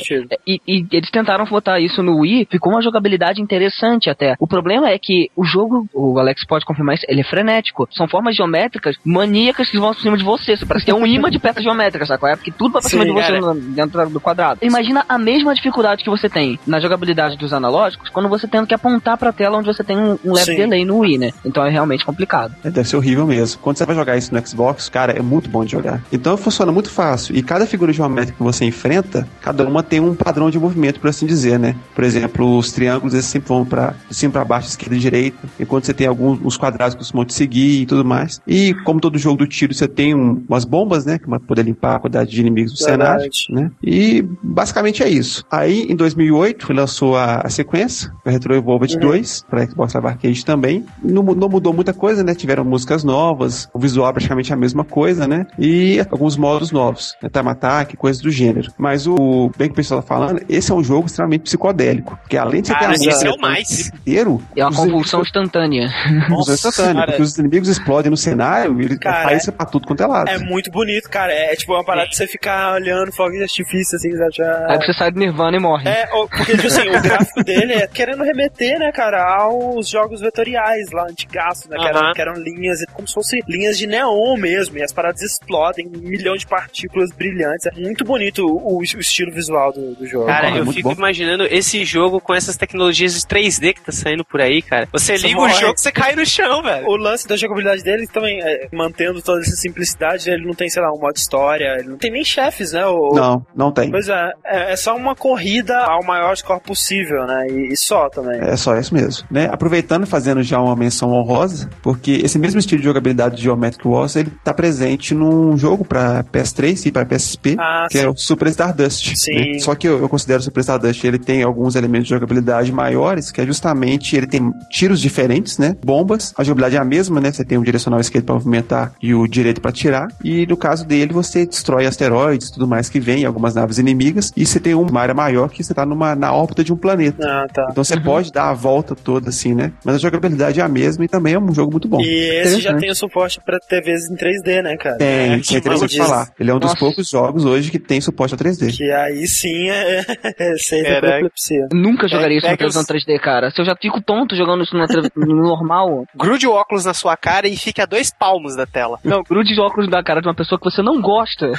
Speaker 5: E, e eles tentaram botar isso no Wii, ficou uma jogabilidade interessante até. O problema é que o jogo, o Alex pode confirmar isso, ele é frenético. São formas geométricas maníacas que vão por cima de você. Você parece que é um imã de peças geométricas, sabe? é? Porque tudo vai pra
Speaker 2: Sim,
Speaker 5: cima de você
Speaker 3: cara.
Speaker 5: dentro do quadrado. Imagina a mesma dificuldade que você tem na jogabilidade dos analógicos quando você tendo que apontar pra tela onde você tem um, um leve
Speaker 2: Sim.
Speaker 5: delay no Wii, né? Então é realmente complicado.
Speaker 4: É, Deve ser horrível mesmo. Quando você vai jogar isso no Xbox, cara, é muito bom de jogar. Então funciona muito fácil. E cada figura geométrica que você enfrenta, cada uma tem um padrão de movimento, por assim dizer, né? Por exemplo, os triângulos eles sempre vão pra de cima pra baixo, esquerda e direita. Enquanto você tem alguns os quadrados que costumam te seguir e tudo mais. E como todo jogo do tiro, você tem um- umas bombas, né? Que vai poder limpar a quantidade de inimigos do
Speaker 2: Verdade.
Speaker 4: cenário, né? E basicamente é isso. Aí, em 2008, lançou a, a sequência, o Retro Evolved
Speaker 2: Uhum.
Speaker 4: 2, para Xbox Live Arcade também. Não, não mudou muita coisa, né? Tiveram músicas novas, o visual é praticamente a mesma coisa, né? E alguns modos novos, né? Time Attack, coisas do gênero. Mas o, bem que o pessoal tá falando, esse é um jogo extremamente psicodélico. Porque além de você ter a música
Speaker 3: esse é o mais.
Speaker 4: Inteiro,
Speaker 5: É uma convulsão instantânea. [LAUGHS]
Speaker 4: inimigos- instantâneos,
Speaker 3: cara.
Speaker 4: porque os inimigos explodem no cenário e ele
Speaker 2: Cara,
Speaker 4: aparece pra tudo quanto é lado.
Speaker 2: É muito bonito, cara. É, tipo uma parada de você ficar olhando fogo de artifício, assim, sabe? Já-
Speaker 5: Aí você sai do Nirvana e morre.
Speaker 2: É, o- porque, tipo assim, o gráfico dele é querendo remeter, né, cara, aos jogos vetoriais lá, antigaços, né, que, eram, que eram linhas, como se fossem linhas de neon mesmo, e as paradas explodem, um milhão de partículas brilhantes. É muito bonito o, o estilo visual do, do jogo.
Speaker 3: Cara,
Speaker 4: é
Speaker 3: eu
Speaker 4: muito
Speaker 3: fico
Speaker 4: bom.
Speaker 3: imaginando esse jogo com essas tecnologias de 3D que tá saindo por aí, cara. Você
Speaker 2: Você
Speaker 3: liga
Speaker 2: morre.
Speaker 3: o jogo, você cai no chão, velho.
Speaker 2: O lance da jogabilidade dele também, é, mantendo toda essa simplicidade, ele não tem, sei lá, um modo história, ele não tem nem chefes, né? O,
Speaker 4: Não, não tem.
Speaker 2: Pois é, é, é só uma corrida ao maior score possível, né? E, e só também.
Speaker 4: É só isso mesmo. Né? Aproveitando e fazendo já uma menção honrosa, porque esse mesmo estilo de jogabilidade de Geometric Wars, ele tá presente num jogo para PS3 e para PSP,
Speaker 2: Ah,
Speaker 4: que
Speaker 2: sim.
Speaker 4: é o Super Stardust.
Speaker 2: Sim.
Speaker 4: né? Só que eu, eu considero o Super Stardust, ele tem alguns elementos de jogabilidade maiores, que é justamente, ele tem tiros diferentes, né? Bombas, a jogabilidade é a mesma, né? Você tem um direcional esquerdo para movimentar e o direito para tirar, e no caso dele, você destrói asteroides e tudo mais que vem, algumas naves inimigas, e você tem uma área maior que você tá numa, na órbita de um planeta.
Speaker 2: Ah, tá.
Speaker 4: Então você pode dar a volta toda assim, né? Mas a jogabilidade é a mesma e também é um jogo muito bom.
Speaker 2: E esse já tem o suporte pra TVs em 3D, né, cara?
Speaker 4: Tem,
Speaker 2: É,
Speaker 4: que é interessante falar. Ele é um dos
Speaker 5: Nossa.
Speaker 4: poucos jogos hoje que tem suporte a 3D.
Speaker 2: Que aí sim é, [LAUGHS] é epilepsia.
Speaker 5: Nunca jogaria isso
Speaker 3: pega
Speaker 5: na televisão
Speaker 3: os-
Speaker 5: 3D, cara. Se eu já fico tonto jogando isso no [LAUGHS] normal.
Speaker 3: Grude o óculos na sua cara e fique a dois palmos da tela.
Speaker 5: Não, grude de óculos na cara de uma pessoa que você não gosta. [LAUGHS]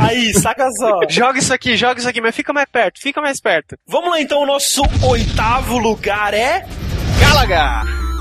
Speaker 2: Aí, saca só.
Speaker 3: Joga isso aqui, joga isso aqui, mas fica mais perto, fica mais perto.
Speaker 2: Vamos lá então, o nosso oitavo lugar é
Speaker 3: Galaga!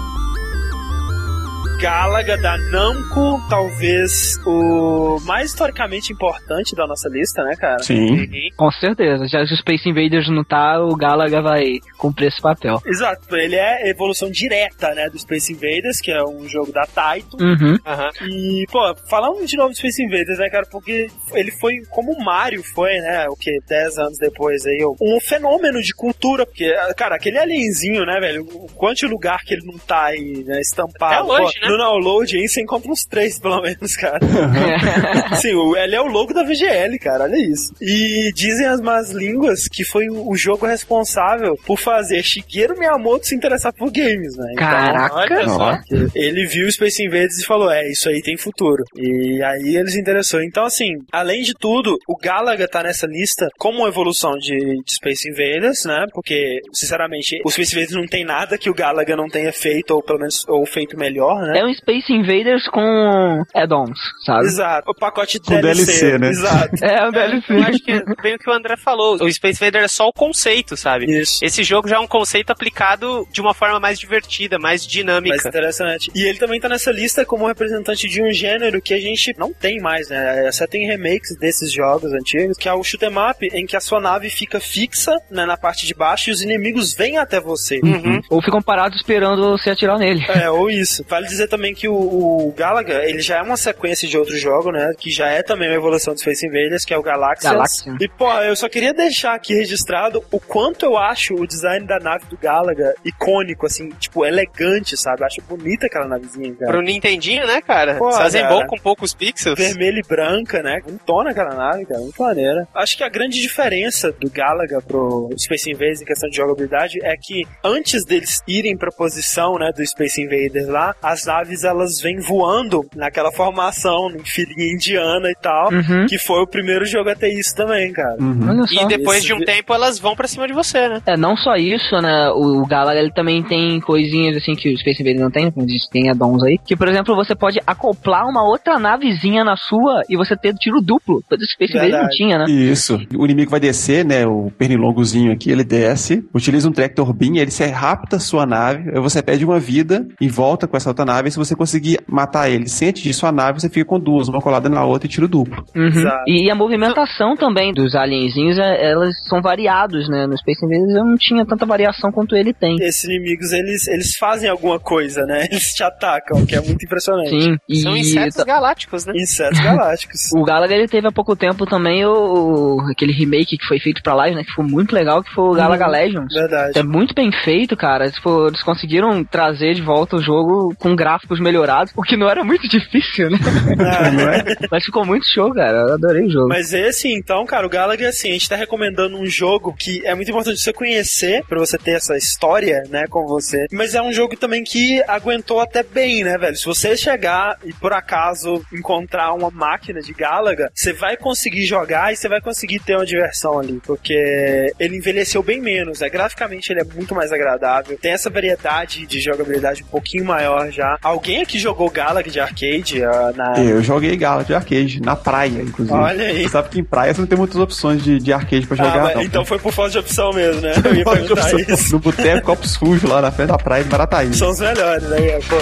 Speaker 2: Galaga da Namco, talvez o mais historicamente importante da nossa lista, né, cara?
Speaker 4: Sim.
Speaker 5: Com certeza. Já se o Space Invaders não tá, o Galaga vai cumprir esse papel.
Speaker 2: Exato, ele é evolução direta, né, do Space Invaders, que é um jogo da Taito.
Speaker 5: Uhum.
Speaker 3: Aham.
Speaker 2: E, pô, falando de novo do Space Invaders, né, cara, porque ele foi, como o Mario foi, né, o que, 10 anos depois aí, um fenômeno de cultura, porque, cara, aquele alienzinho, né, velho, o quanto de lugar que ele não tá aí, né, estampado.
Speaker 3: Até hoje,
Speaker 2: Pô,
Speaker 3: né?
Speaker 2: No download aí você encontra uns três, pelo menos, cara. [LAUGHS] Sim, o- ele é o logo da VGL, cara, olha isso. E dizem as más línguas que foi o jogo responsável por fazer Shigeru Miyamoto se interessar por games, né? Então,
Speaker 5: Caraca.
Speaker 3: Olha só.
Speaker 2: Ele viu o Space Invaders e falou: É, isso aí tem futuro. E aí ele se interessou. Então, assim, além de tudo, o Galaga tá nessa lista como uma evolução de, de Space Invaders, né? Porque, sinceramente, o Space Invaders não tem nada que o Galaga não tenha feito, ou pelo menos ou feito melhor, né?
Speaker 5: É um Space Invaders com add-ons, sabe?
Speaker 2: Exato. O pacote
Speaker 4: Com DLC, né?
Speaker 2: Exato. [LAUGHS]
Speaker 5: É um DLC.
Speaker 3: Eu acho que bem o que o André falou. O Space Invader é só o conceito, sabe?
Speaker 2: Isso.
Speaker 3: Esse jogo já é um conceito aplicado de uma forma mais divertida, mais
Speaker 2: Mais
Speaker 3: dinâmica.
Speaker 2: interessante. E ele também tá nessa lista como representante de um gênero que a gente não tem mais, né? Só tem remakes desses jogos antigos, que é o shoot 'em up, em que a sua nave fica fixa né, na parte de baixo e os inimigos vêm até você.
Speaker 3: Uhum.
Speaker 5: Ou ficam parados esperando você atirar nele.
Speaker 2: É, ou isso. Vale dizer também que o, o Galaga, ele já é uma sequência de outro jogo, né? Que já é também uma evolução dos Space Invaders, que é o Galaxians.
Speaker 5: Galaxian.
Speaker 2: E, pô, eu só queria deixar aqui registrado o quanto eu acho o design da nave do Galaga icônico, assim, tipo, elegante, sabe? Eu acho bonita aquela navezinha, cara.
Speaker 3: Pro Nintendinho, né, cara?
Speaker 2: Pô,
Speaker 3: Fazem
Speaker 2: cara.
Speaker 3: bom com poucos pixels.
Speaker 2: Vermelha e branca, né? Bonitona aquela nave, cara. Muito maneira. Acho que a grande diferença do Galaga pro Space Invaders em questão de jogabilidade é que antes deles irem pra posição, né, do Space Invaders lá, as naves elas vêm voando naquela formação, em filinha indiana e tal,
Speaker 5: Uhum.
Speaker 2: que foi o primeiro jogo a ter isso também, cara.
Speaker 4: Uhum.
Speaker 3: E depois
Speaker 2: Esse
Speaker 3: de um
Speaker 2: vi-
Speaker 3: tempo elas vão pra cima de você, né?
Speaker 5: É, não só isso, né? O, o Galaga ele também tem coisinhas assim que o Space Invader não tem, como diz, tem addons aí. Que, por exemplo, você pode acoplar uma outra navezinha na sua e você ter tiro duplo. Coisa que o Space Invader não tinha, né?
Speaker 4: Isso. O inimigo vai descer, né? O pernilongozinho aqui, ele desce, utiliza um tractor beam, ele se rapta a sua nave, aí você perde uma vida e volta com essa outra nave. E se você conseguir matar ele sem atingir sua nave, você fica com duas, uma colada na outra e tiro duplo.
Speaker 5: Uhum.
Speaker 2: Exato.
Speaker 5: E a movimentação também dos alienzinhos, é- elas são variados, né? No Space Invaders eu não tinha tanta variação quanto ele tem.
Speaker 2: Esses inimigos, eles, eles fazem alguma coisa, né? [LAUGHS] Eles te atacam, que é muito impressionante.
Speaker 5: Sim. E
Speaker 3: São insetos galácticos, né?
Speaker 2: Insetos [LAUGHS] galácticos.
Speaker 5: O Galaga ele teve há pouco tempo também o, aquele remake que foi feito pra live, né? Que ficou muito legal, que foi o Galaga Legends.
Speaker 2: Verdade.
Speaker 5: É muito bem feito, cara. Tipo, eles conseguiram trazer de volta o jogo com gráficos melhorados, porque não era muito [LAUGHS] difícil, né?
Speaker 2: Ah,
Speaker 5: Mas ficou muito show, cara. Eu adorei o jogo.
Speaker 2: Mas esse, então, cara, o Galaga, assim, a gente tá recomendando um jogo que é muito importante você conhecer, pra você ter essa história, né, com você. Mas é um jogo também que aguentou até bem, né, velho? Se você chegar e por acaso encontrar uma máquina de Galaga, você vai conseguir jogar e você vai conseguir ter uma diversão ali, porque ele envelheceu bem menos, né? Graficamente ele é muito mais agradável, tem essa variedade de jogabilidade um pouquinho maior já. Alguém aqui jogou Galaga de arcade ah, na...
Speaker 4: Eu joguei Gala de arcade, na praia, inclusive.
Speaker 2: Olha aí.
Speaker 4: Você sabe que em praia você não tem muitas opções de, de arcade pra
Speaker 2: Ah,
Speaker 4: jogar,
Speaker 2: mas
Speaker 4: não.
Speaker 2: então foi por falta de opção mesmo, né? [LAUGHS] Eu ia perguntar isso.
Speaker 4: No boteco, copo sujo lá na frente da praia de Marataí.
Speaker 2: São os melhores, né? Pô.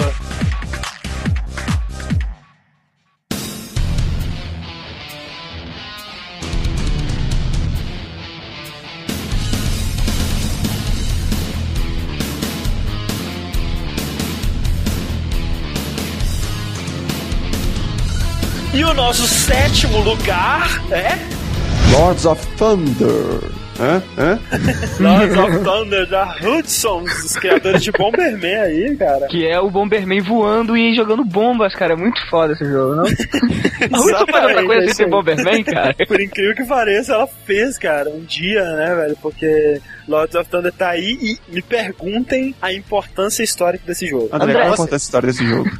Speaker 2: O nosso sétimo lugar é
Speaker 4: Lords of Thunder. Hã? Hã?
Speaker 2: Lords of Thunder da Hudson, os criadores de Bomberman aí, cara.
Speaker 5: Que é o Bomberman voando e jogando bombas, cara. É muito foda esse jogo, não? [LAUGHS] Muito faz outra coisa sem ser. Bomberman, cara.
Speaker 2: Por incrível que pareça, ela fez, cara, um dia, né, velho? Porque Lords of Thunder tá aí e me perguntem a importância histórica desse jogo.
Speaker 4: André,
Speaker 5: André,
Speaker 4: qual é a importância história desse jogo?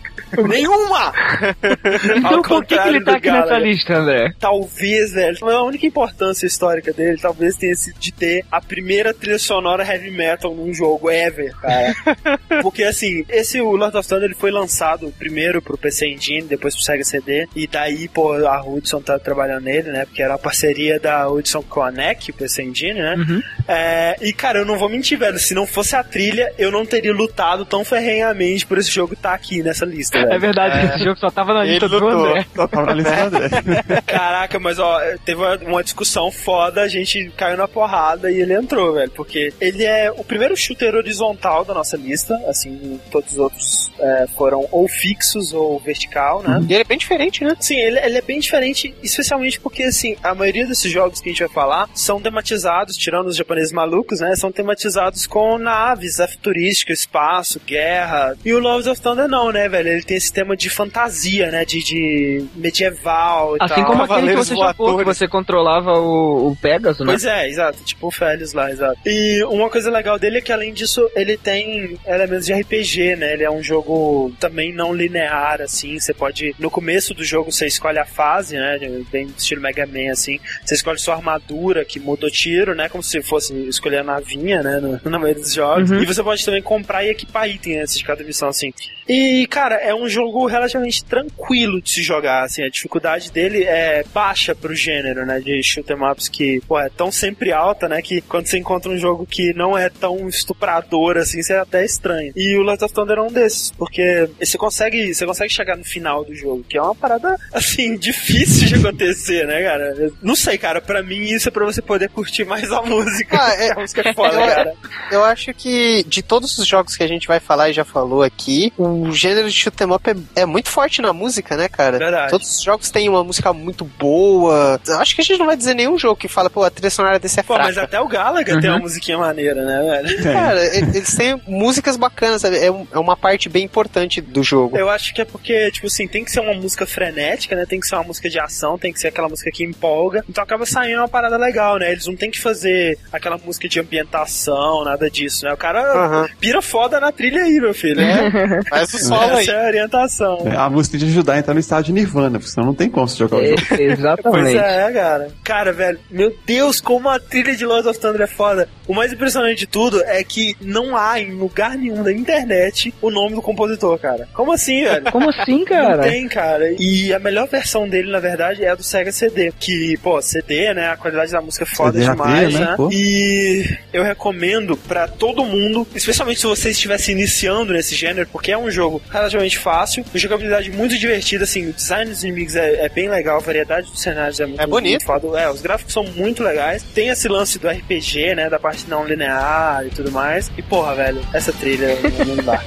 Speaker 2: Nenhuma! [LAUGHS]
Speaker 5: Então por que, que ele tá aqui nessa lista, André?
Speaker 2: Talvez, velho, a única importância histórica dele talvez tenha sido de ter a primeira trilha sonora heavy metal num jogo ever, cara. [LAUGHS] Porque assim, esse o Lord of Thunder ele foi lançado primeiro pro PC Engine, depois pro Sega CD, e daí, pô, a Hudson tá trabalhando nele, né? Porque era a parceria da Hudson com a NEC, o PC Engine, né?
Speaker 5: Uhum.
Speaker 2: É, e cara, eu não vou mentir, velho, se não fosse a trilha, eu não teria lutado tão ferrenhamente por esse jogo estar aqui nessa lista, velho.
Speaker 5: É verdade, esse jogo [LAUGHS] só tava na lista do. André.
Speaker 4: Só tava na lista do André.
Speaker 2: Caraca, mas ó, teve uma- uma discussão foda, a gente caiu na porrada e ele entrou, velho. Porque ele é o primeiro shooter horizontal da nossa lista, assim, todos os outros é, foram ou fixos ou vertical, né?
Speaker 3: E ele é bem diferente, né?
Speaker 2: Sim, ele, ele é bem diferente, especialmente porque, assim, a maioria desses jogos que a gente vai falar são tematizados, tirando os japoneses malucos, né? São tematizados com naves, é futurística, espaço, guerra. E o Lords of Thunder não, né, velho? Ele tem esse tema de fantasia, né? De, de medieval e
Speaker 5: Assim
Speaker 2: tal.
Speaker 5: como aquele que você jogou, que você controlava o, o Pegasus, né?
Speaker 2: Pois é, exato, tipo o Félix lá, exato. E uma coisa legal dele é que além disso, ele tem elementos de RPG, né? Ele é um jogo também não linear, assim, você pode, no começo do jogo você escolhe a fase, né? Bem estilo Mega Man, assim, você escolhe sua armadura, que muda o tiro, né? Como se fosse escolher a navinha, né? No, [LAUGHS] na maioria dos jogos.
Speaker 5: Uhum.
Speaker 2: E você pode também comprar e equipar itens antes de cada missão, assim. E, cara, é um, um jogo relativamente tranquilo de se jogar, assim, a dificuldade dele é baixa pro gênero, né, de shoot 'em ups que, pô, é tão sempre alta, né, que quando você encontra um jogo que não é tão estuprador assim, você é até estranho. E o Lord of Thunder é um desses, porque você consegue, você consegue chegar no final do jogo, que é uma parada, assim, [LAUGHS] difícil de acontecer, né, cara? Eu Não sei, cara, pra mim isso é pra você poder curtir mais a [LAUGHS] música.
Speaker 3: Ah, é-
Speaker 2: a música é foda,
Speaker 3: eu-
Speaker 2: cara.
Speaker 3: Eu acho que de todos os jogos que a gente vai falar e já falou aqui, o gênero de shoot up é, é muito forte na música, né, cara?
Speaker 2: Verdade.
Speaker 3: Todos os jogos têm uma música muito boa. Eu Acho que a gente não vai dizer nenhum jogo que fala, pô, a trilha sonora desse é
Speaker 2: Pô,
Speaker 3: fraca.
Speaker 2: mas até o Galaga tem uma musiquinha maneira, né, velho?
Speaker 3: Cara, eles têm músicas bacanas, sabe? É, um- é uma parte bem importante do jogo.
Speaker 2: Eu acho que é porque, tipo assim, tem que ser uma música frenética, né? Tem que ser uma música de ação, tem que ser aquela música que empolga. Então acaba saindo uma parada legal, né? Eles não tem que fazer aquela música de ambientação, nada disso, né? O cara
Speaker 3: Aham.
Speaker 2: pira foda na trilha aí, meu filho.
Speaker 3: É, faz o [LAUGHS] solo aí.
Speaker 2: É a orientação.
Speaker 4: É, A música tem que ajudar a entrar no estado de Nirvana, porque senão não tem como você jogar o jogo. [LAUGHS]
Speaker 5: É,
Speaker 2: Pois
Speaker 5: exatamente.
Speaker 2: é, cara. Cara, velho, meu Deus, como a trilha de Lord of Thunder é foda. O mais impressionante de tudo é que não há em lugar nenhum da internet o nome do compositor, cara. Como assim, velho?
Speaker 5: Como assim,
Speaker 2: Não
Speaker 5: cara?
Speaker 2: tem, cara. E a melhor versão dele, na verdade, é a do Sega CD. Que, pô, CD, né? A qualidade da música é foda
Speaker 4: CD,
Speaker 2: demais,
Speaker 4: né?
Speaker 2: né? E eu recomendo pra todo mundo, especialmente se você estivesse iniciando nesse gênero, porque é um jogo relativamente fácil, uma jogabilidade muito divertida, assim, o design dos inimigos é, é bem legal, a variedade dos cenários é muito
Speaker 3: É bonito.
Speaker 2: muito foda. É, os gráficos são muito legais. Tem esse lance do RPG, né? Da parte não linear e tudo mais. E, porra, velho, essa trilha não, não dá.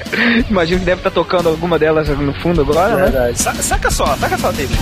Speaker 5: Imagino que deve estar tocando alguma delas no fundo agora, né?
Speaker 2: Verdade. Sa- Saca só, saca só, David.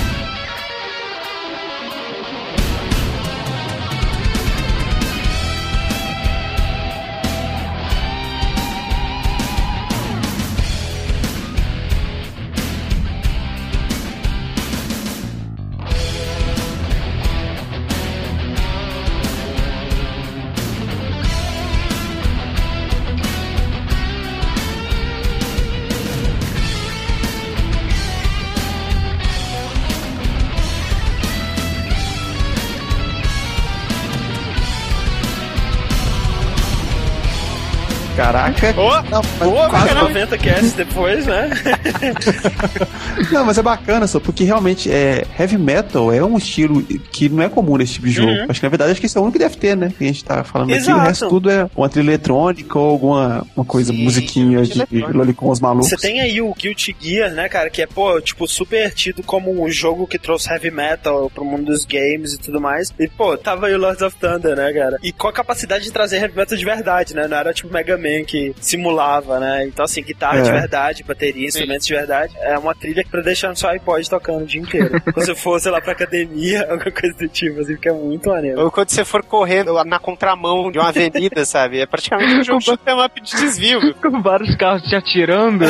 Speaker 4: Caraca.
Speaker 2: Ô,
Speaker 4: Não,
Speaker 2: Boa,
Speaker 4: quase-
Speaker 2: cara, 90 casts depois, né? [LAUGHS]
Speaker 4: Não, mas é bacana só, porque realmente é, heavy metal é um estilo que não é comum nesse tipo de jogo.
Speaker 2: Uhum.
Speaker 4: Acho que na verdade acho que esse é o único que deve ter, né? Que a gente tá falando aqui.
Speaker 2: Exato.
Speaker 4: O resto tudo é uma trilha eletrônica ou alguma uma coisa,
Speaker 3: Sim,
Speaker 4: musiquinha de
Speaker 3: eletrônica.
Speaker 4: lolicons malucos.
Speaker 2: Você tem aí o Guilty Gear, né, cara, que é, pô, tipo, super tido como um jogo que trouxe heavy metal pro mundo dos games e tudo mais. E, pô, tava aí o Lords of Thunder, né, cara? E com a capacidade de trazer heavy metal de verdade, né? Não era tipo Mega Man que simulava, né? Então, assim, guitarra
Speaker 4: É.
Speaker 2: de verdade, bateria, instrumentos de verdade. É uma trilha pra deixar no seu iPod tocando o dia inteiro. [LAUGHS] Quando você for, sei lá, pra academia, [LAUGHS] alguma coisa do tipo, assim, que é muito maneiro.
Speaker 3: Ou quando você for correndo na contramão de uma avenida, [LAUGHS] sabe? É praticamente um jogo de up de desvio?
Speaker 5: Com vários carros te atirando.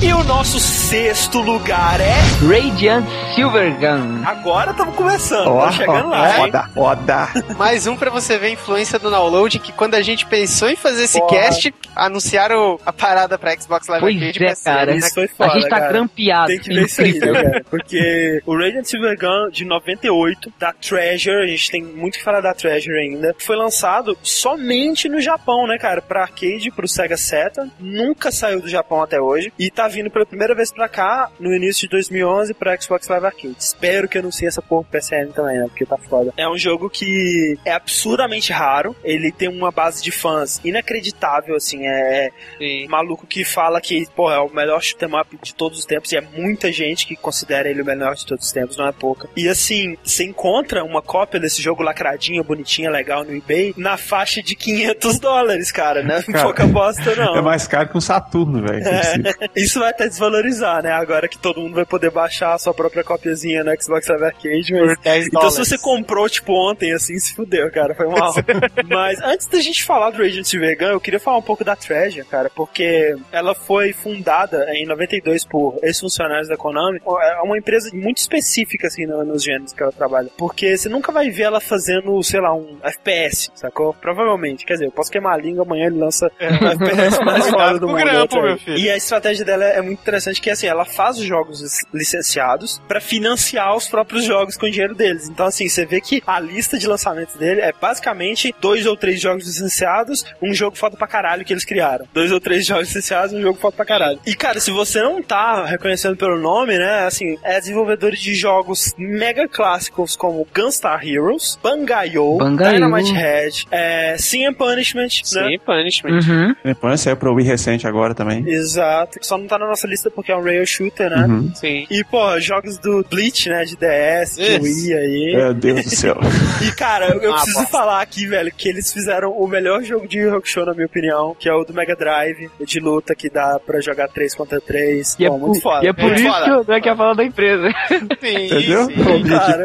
Speaker 2: E o nosso sexto lugar é.
Speaker 5: Radiant Silvergun.
Speaker 2: Agora estamos começando,
Speaker 4: Ó,
Speaker 2: estamos chegando
Speaker 4: ó,
Speaker 2: lá, hein?
Speaker 4: foda, foda.
Speaker 3: Mais um pra você ver a influência do download, que quando a gente pensou em fazer esse
Speaker 2: Porra.
Speaker 3: cast, anunciaram a parada pra Xbox Live
Speaker 5: Pois
Speaker 3: Arcade
Speaker 5: é, cara.
Speaker 3: né?
Speaker 2: Isso foi
Speaker 5: A
Speaker 2: foda,
Speaker 5: gente tá
Speaker 2: cara.
Speaker 5: grampeado.
Speaker 2: Tem que ver isso aí, né, cara? Porque o Radiant Silvergun de 98, da Treasure, a gente tem muito que falar da Treasure ainda, foi lançado somente no Japão, né, cara? Pra arcade, pro Sega Saturn. Nunca saiu do Japão até hoje. E tá vindo pela primeira vez pra cá, no início de 2011, pra Xbox Live Arcade. Espero que anuncie essa porra pro PSN também, né? Porque tá foda. É um jogo que é absurdamente raro. Ele tem uma base de fãs inacreditável, assim. É,
Speaker 3: Sim.
Speaker 2: maluco que fala que, porra, é o melhor shoot'em up de todos os tempos, e é muita gente que considera ele o melhor de todos os tempos, não é pouca. E assim, você encontra uma cópia desse jogo lacradinha, bonitinha, legal no eBay, na faixa de 500 dólares, cara, né? [LAUGHS]
Speaker 4: Cara,
Speaker 2: Pouca bosta, não.
Speaker 4: É mais caro que um Saturno, velho.
Speaker 2: É, [LAUGHS] isso vai até desvalorizar, né? Agora que todo mundo vai poder baixar a sua própria copiazinha no Xbox Live Arcade, mas...
Speaker 3: Por 10
Speaker 2: Então
Speaker 3: dólares.
Speaker 2: se você comprou, tipo, ontem, assim, se fudeu, cara, foi mal. [LAUGHS] Mas antes da gente falar do Radiant Silvergun, eu queria falar um pouco da Treasure, cara, porque ela foi fundada em 92 por ex-funcionários da Konami. É uma empresa muito específica, assim, no- nos gêneros que ela trabalha. Porque você nunca vai ver ela fazendo, sei lá, um FPS, sacou? Provavelmente. Quer dizer, eu posso queimar a língua, amanhã ele lança o FPS [LAUGHS] mais foda do mundo.
Speaker 3: grampo.
Speaker 2: E a estratégia dela é muito interessante, que assim, ela faz os jogos licenciados pra financiar os próprios jogos com o dinheiro deles. Então, assim, você vê que a lista de lançamentos dele é basicamente dois ou três jogos licenciados, um jogo foda pra caralho que eles criaram. Dois ou três jogos essenciais, um jogo foda pra caralho. E, cara, se você não tá reconhecendo pelo nome, né, assim, é desenvolvedor de jogos mega clássicos como Gunstar Heroes, Bangayo,
Speaker 5: Bangayo.
Speaker 2: Dynamite Head, é, Sin and Punishment, né?
Speaker 3: Sim, Punishment.
Speaker 5: Uhum.
Speaker 4: Depois saiu pro Wii recente agora também.
Speaker 2: Exato. Só não tá na nossa lista porque é um rail shooter, né?
Speaker 4: Uhum.
Speaker 3: Sim.
Speaker 2: E, pô, jogos do Bleach, né? De DS, de. Wii aí.
Speaker 4: Meu Deus do céu. [LAUGHS]
Speaker 2: E, cara, eu, eu
Speaker 3: Ah,
Speaker 2: preciso
Speaker 3: bosta.
Speaker 2: falar aqui, velho, que eles fizeram o melhor jogo de Yu Hakusho, na minha opinião, que é o do Mega Drive, de luta, que dá pra jogar 3 contra 3.
Speaker 5: E é,
Speaker 2: Pô, muito
Speaker 5: por,
Speaker 2: foda.
Speaker 5: e é por
Speaker 3: Muito
Speaker 5: isso
Speaker 3: foda.
Speaker 5: que o André quer falar da empresa.
Speaker 3: Sim, [LAUGHS]
Speaker 4: Entendeu?
Speaker 3: sim.
Speaker 4: O
Speaker 2: Cara,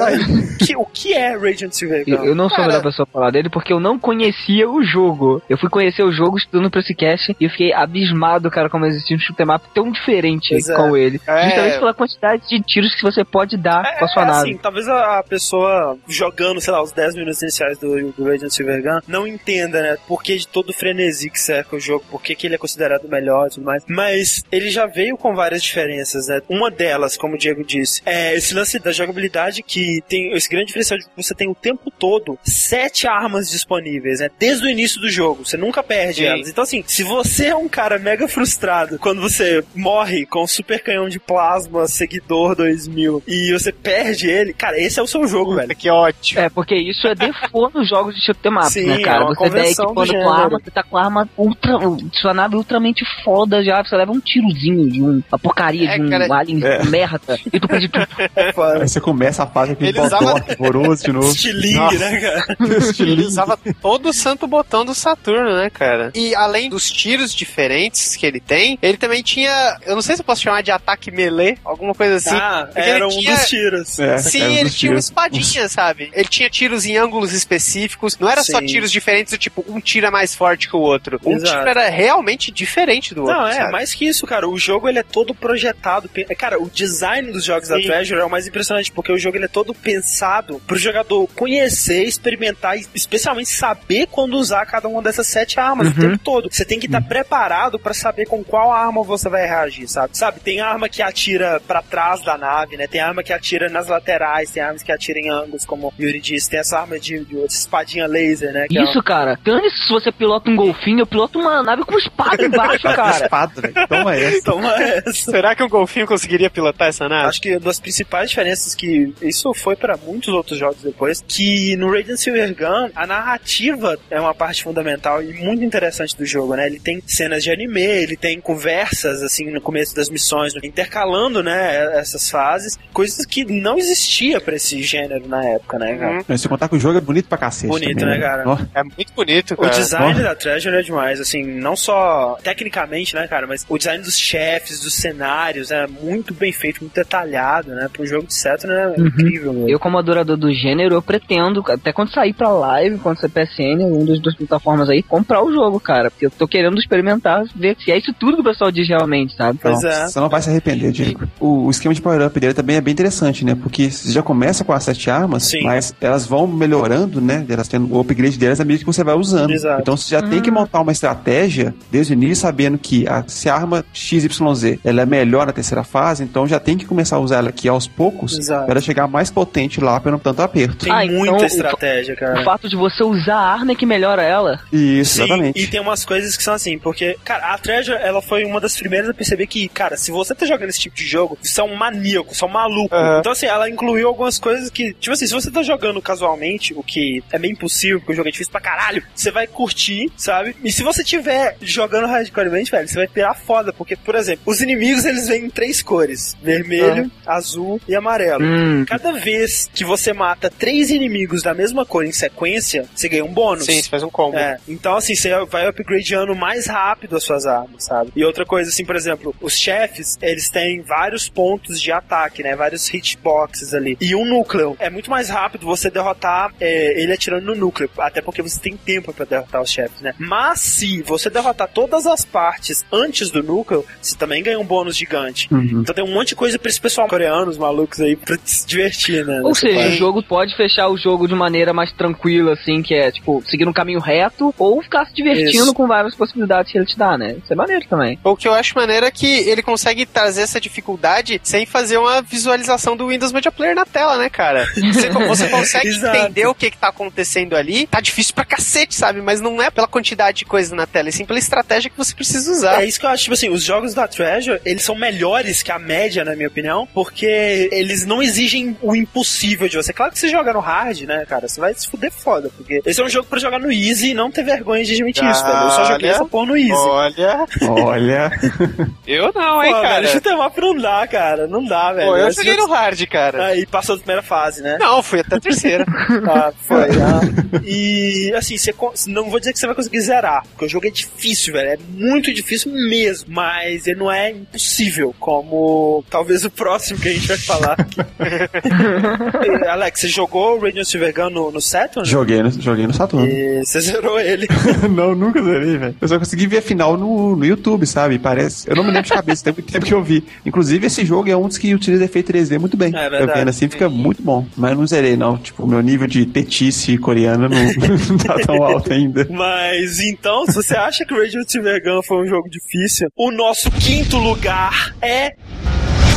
Speaker 2: que- o que é Radiant Silver
Speaker 5: Eu, eu não sou a
Speaker 3: Cara-
Speaker 5: melhor pessoa pra falar dele porque eu não conhecia o jogo. Eu fui conhecer o jogo estudando pra esse cast e eu fiquei abismado, cara, como existia um shoot'em up tão diferente
Speaker 2: Pois é.
Speaker 5: com ele.
Speaker 3: É.
Speaker 5: Justamente pela quantidade de tiros que você pode dar com a sua
Speaker 2: é,
Speaker 5: nave.
Speaker 2: assim, talvez a a pessoa jogando, sei lá, os 10 minutos iniciais do, do Radiant Silver Gun não entenda, né, por que de todo o frenesi que cerca o jogo, por que, que ele é considerado o melhor e tudo mais. Mas ele já veio com várias diferenças, né? Uma delas, como o Diego disse, é esse lance da jogabilidade que tem esse grande diferencial de que você tem o tempo todo sete armas disponíveis, né? Desde o início do jogo. Você nunca perde
Speaker 3: Sim.
Speaker 2: elas. Então, assim, se você é um cara mega frustrado quando você morre com um super canhão de plasma, seguidor 2000, e você perde ele, cara, esse é o seu jogo, velho.
Speaker 3: Que ótimo.
Speaker 5: É, porque isso é default nos jogos de shoot'em up,
Speaker 2: Sim,
Speaker 5: né, cara?
Speaker 2: é uma
Speaker 5: você
Speaker 2: do
Speaker 5: equipando com arma, você tá com arma ultra. Sua nave ultramente foda já, você leva um tirozinho de um, uma porcaria
Speaker 3: É,
Speaker 5: de um
Speaker 3: cara,
Speaker 5: alien
Speaker 4: é.
Speaker 5: merda e tu perde tudo. [LAUGHS]
Speaker 2: É.
Speaker 4: Aí você começa a fase aquele
Speaker 3: usava-
Speaker 4: botão horroroso de novo.
Speaker 2: Estilingue,
Speaker 3: Nossa.
Speaker 2: né, cara? [LAUGHS]
Speaker 3: Ele usava todo o santo botão do Saturno, né, cara? E além dos tiros diferentes que ele tem, ele também tinha. Eu não sei se eu posso chamar de ataque melee, alguma coisa assim.
Speaker 2: ah, era um
Speaker 3: tinha-
Speaker 2: dos tiros.
Speaker 4: É,
Speaker 3: Sim,
Speaker 4: era
Speaker 3: ele
Speaker 4: dos
Speaker 3: tinha uma
Speaker 4: tiros.
Speaker 3: espadinha, sabe? Ele tinha tiros em ângulos específicos. Não era só
Speaker 2: Sim.
Speaker 3: tiros diferentes do tipo, um tiro é mais forte que o outro. Um
Speaker 2: Exato.
Speaker 3: tiro era realmente diferente do outro.
Speaker 2: Não, é,
Speaker 3: sabe?
Speaker 2: mais que isso, cara. O jogo ele é todo projetado. Cara, o design dos jogos da
Speaker 3: Sim.
Speaker 2: Treasure é o mais impressionante, porque o jogo ele é todo pensado pro jogador conhecer, experimentar e especialmente saber quando usar cada uma dessas sete armas o tempo todo. Você tem que estar preparado pra saber com qual arma você vai reagir, sabe? Sabe, tem arma que atira pra trás da nave, né? Tem arma que atira nas laterais, tem armas que atira em ângulos, como o Yuri disse. Tem essa arma de, de espadinha laser, né? que é
Speaker 5: Isso, cara. Dane se você pilota um golfinho, eu piloto uma nave com espada embaixo, [LAUGHS] cara.
Speaker 4: Espada, velho. Toma essa.
Speaker 2: Toma essa.
Speaker 3: Será que um golfinho conseguiria pilotar essa nave?
Speaker 2: Acho que uma das principais diferenças que isso foi para muitos outros jogos depois, que no Radiant Silver Gun a narrativa é uma parte fundamental e muito interessante do jogo, né? Ele tem cenas de anime, ele tem conversas assim no começo das missões, intercalando, né, essas fases, coisas que não existia para esse gênero na época, né, cara?
Speaker 4: Mas se contar que o jogo é bonito pra cacete.
Speaker 2: Bonito,
Speaker 4: também,
Speaker 2: né, cara?
Speaker 4: Ó,
Speaker 3: É muito bonito,
Speaker 2: O
Speaker 3: cara.
Speaker 2: design da Treasure é demais, assim, não só tecnicamente, né, cara, mas o design dos chefes, dos cenários, é muito bem feito, muito detalhado, né? Pra um jogo de Saturn é
Speaker 5: Uhum.
Speaker 2: incrível, mesmo.
Speaker 5: Eu, como adorador do gênero, eu pretendo, até quando sair pra live, quando sair PSN, um das duas plataformas aí, comprar o jogo, cara. Porque eu tô querendo experimentar, ver se é isso tudo que o pessoal diz realmente, sabe?
Speaker 2: Pois
Speaker 4: Não,
Speaker 2: é.
Speaker 4: Você não vai se arrepender, Diego. O, o esquema de power-up dele também é bem interessante, né? Porque você já começa com as sete armas,
Speaker 2: Sim.
Speaker 4: mas elas vão melhorando, né? Elas tendo o upgrade delas à medida que você vai usando.
Speaker 2: Exato.
Speaker 4: Então você já tem que montar uma estratégia desde o início, sabendo que a, se a arma XYZ ela é melhor na terceira fase, então já tem que começar a usar ela aqui aos poucos para ela chegar mais potente lá para não tanto aperto.
Speaker 2: Tem
Speaker 5: Ah, então
Speaker 2: muita
Speaker 5: o-
Speaker 2: estratégia, cara.
Speaker 5: O fato de você usar a arma é que melhora ela.
Speaker 4: Isso,
Speaker 2: Sim,
Speaker 4: exatamente.
Speaker 2: e tem umas coisas que são assim, porque, cara, a Treasure, ela foi uma das primeiras a perceber que, cara, se você tá jogando esse tipo de jogo, você é um maníaco, você é um maluco.
Speaker 3: Aham.
Speaker 2: Então, assim, ela incluiu algumas coisas que, tipo assim, se você tá jogando casualmente, o que é meio impossível, porque o jogo é difícil pra caralho, você vai curtir, sabe? E se você tiver jogando hardcoremente, velho, você vai pirar foda, porque, por exemplo, os inimigos, eles vêm em três cores, vermelho, azul e amarelo.
Speaker 5: Hum.
Speaker 2: Cada vez que você mata três inimigos da mesma cor em sequência, você ganha um bônus.
Speaker 3: Sim, você faz um combo.
Speaker 2: É, então assim, você vai upgradeando mais rápido as suas armas, sabe? E outra coisa, assim, por exemplo, os chefes, eles têm vários pontos de ataque, né? Vários hitboxes ali. E um núcleo. É muito mais rápido você derrotar é, ele atirando no núcleo, até porque você tem tempo pra derrotar os chefes, né? Mas se você derrotar todas as partes antes do núcleo, você também ganha um bônus gigante.
Speaker 4: Uhum.
Speaker 2: Então tem um monte de coisa pra esse pessoal coreano, os malucos aí, pra se divertir, né?
Speaker 5: Ou seja, o
Speaker 2: parte.
Speaker 5: jogo pode fechar o jogo de maneira mais tranquila, assim, que é, tipo, seguir um caminho reto, ou ficar se divertindo
Speaker 2: Isso.
Speaker 5: com várias possibilidades que ele te dá, né? Isso é maneiro também.
Speaker 3: O que eu acho maneiro é que ele consegue trazer essa dificuldade sem fazer uma visualização do Windows Media Player na tela, né, cara? Você, você [LAUGHS] consegue entender o que, que tá acontecendo ali. Tá difícil pra cacete, sabe? Mas não é pela quantidade de coisas na tela, e sim pela estratégia que você precisa usar.
Speaker 2: É isso que eu acho, tipo assim, os jogos da Treasure, eles são melhores que a média, na minha opinião, porque eles não exigem o impossível de você. Claro que você joga no hard, né, cara, você vai se fuder foda, porque esse é um jogo pra jogar no easy e não ter vergonha de admitir isso, velho. Eu só joguei
Speaker 3: Olha.
Speaker 2: essa porra no easy.
Speaker 3: Olha,
Speaker 4: Olha. [LAUGHS]
Speaker 3: eu não, hein,
Speaker 2: Pô,
Speaker 3: cara.
Speaker 2: velho, shoot up não dá, cara, não dá, velho.
Speaker 3: Pô, eu joguei no hard, cara.
Speaker 2: Aí passou da primeira fase, né?
Speaker 3: Não, fui até a terceira. [LAUGHS]
Speaker 2: Ah, foi. ah. E assim, você não vou dizer que você vai conseguir zerar, porque o jogo é difícil, velho. É muito difícil mesmo. Mas ele não é impossível, como talvez o próximo que a gente vai falar aqui. [LAUGHS] Alex, você jogou o Radiant Silver Gun no, no Saturn?
Speaker 4: Joguei no, joguei no Saturno.
Speaker 2: E você zerou ele. [LAUGHS]
Speaker 4: não, nunca zerei, velho. Eu só consegui ver a final no, no YouTube, sabe? Parece. Eu não me lembro de cabeça, tem muito tempo que eu vi. Inclusive, esse jogo é um dos que utiliza efeito 3D muito bem.
Speaker 2: É
Speaker 4: Eu
Speaker 2: verdade.
Speaker 4: vendo assim fica muito bom. Mas eu não zerei, não. Tipo, o meu nível de tetice coreana não, [LAUGHS] não tá tão alto ainda.
Speaker 2: Mas então, se você acha que o Radiant Silver Gun foi um jogo difícil, o nosso quinto lugar é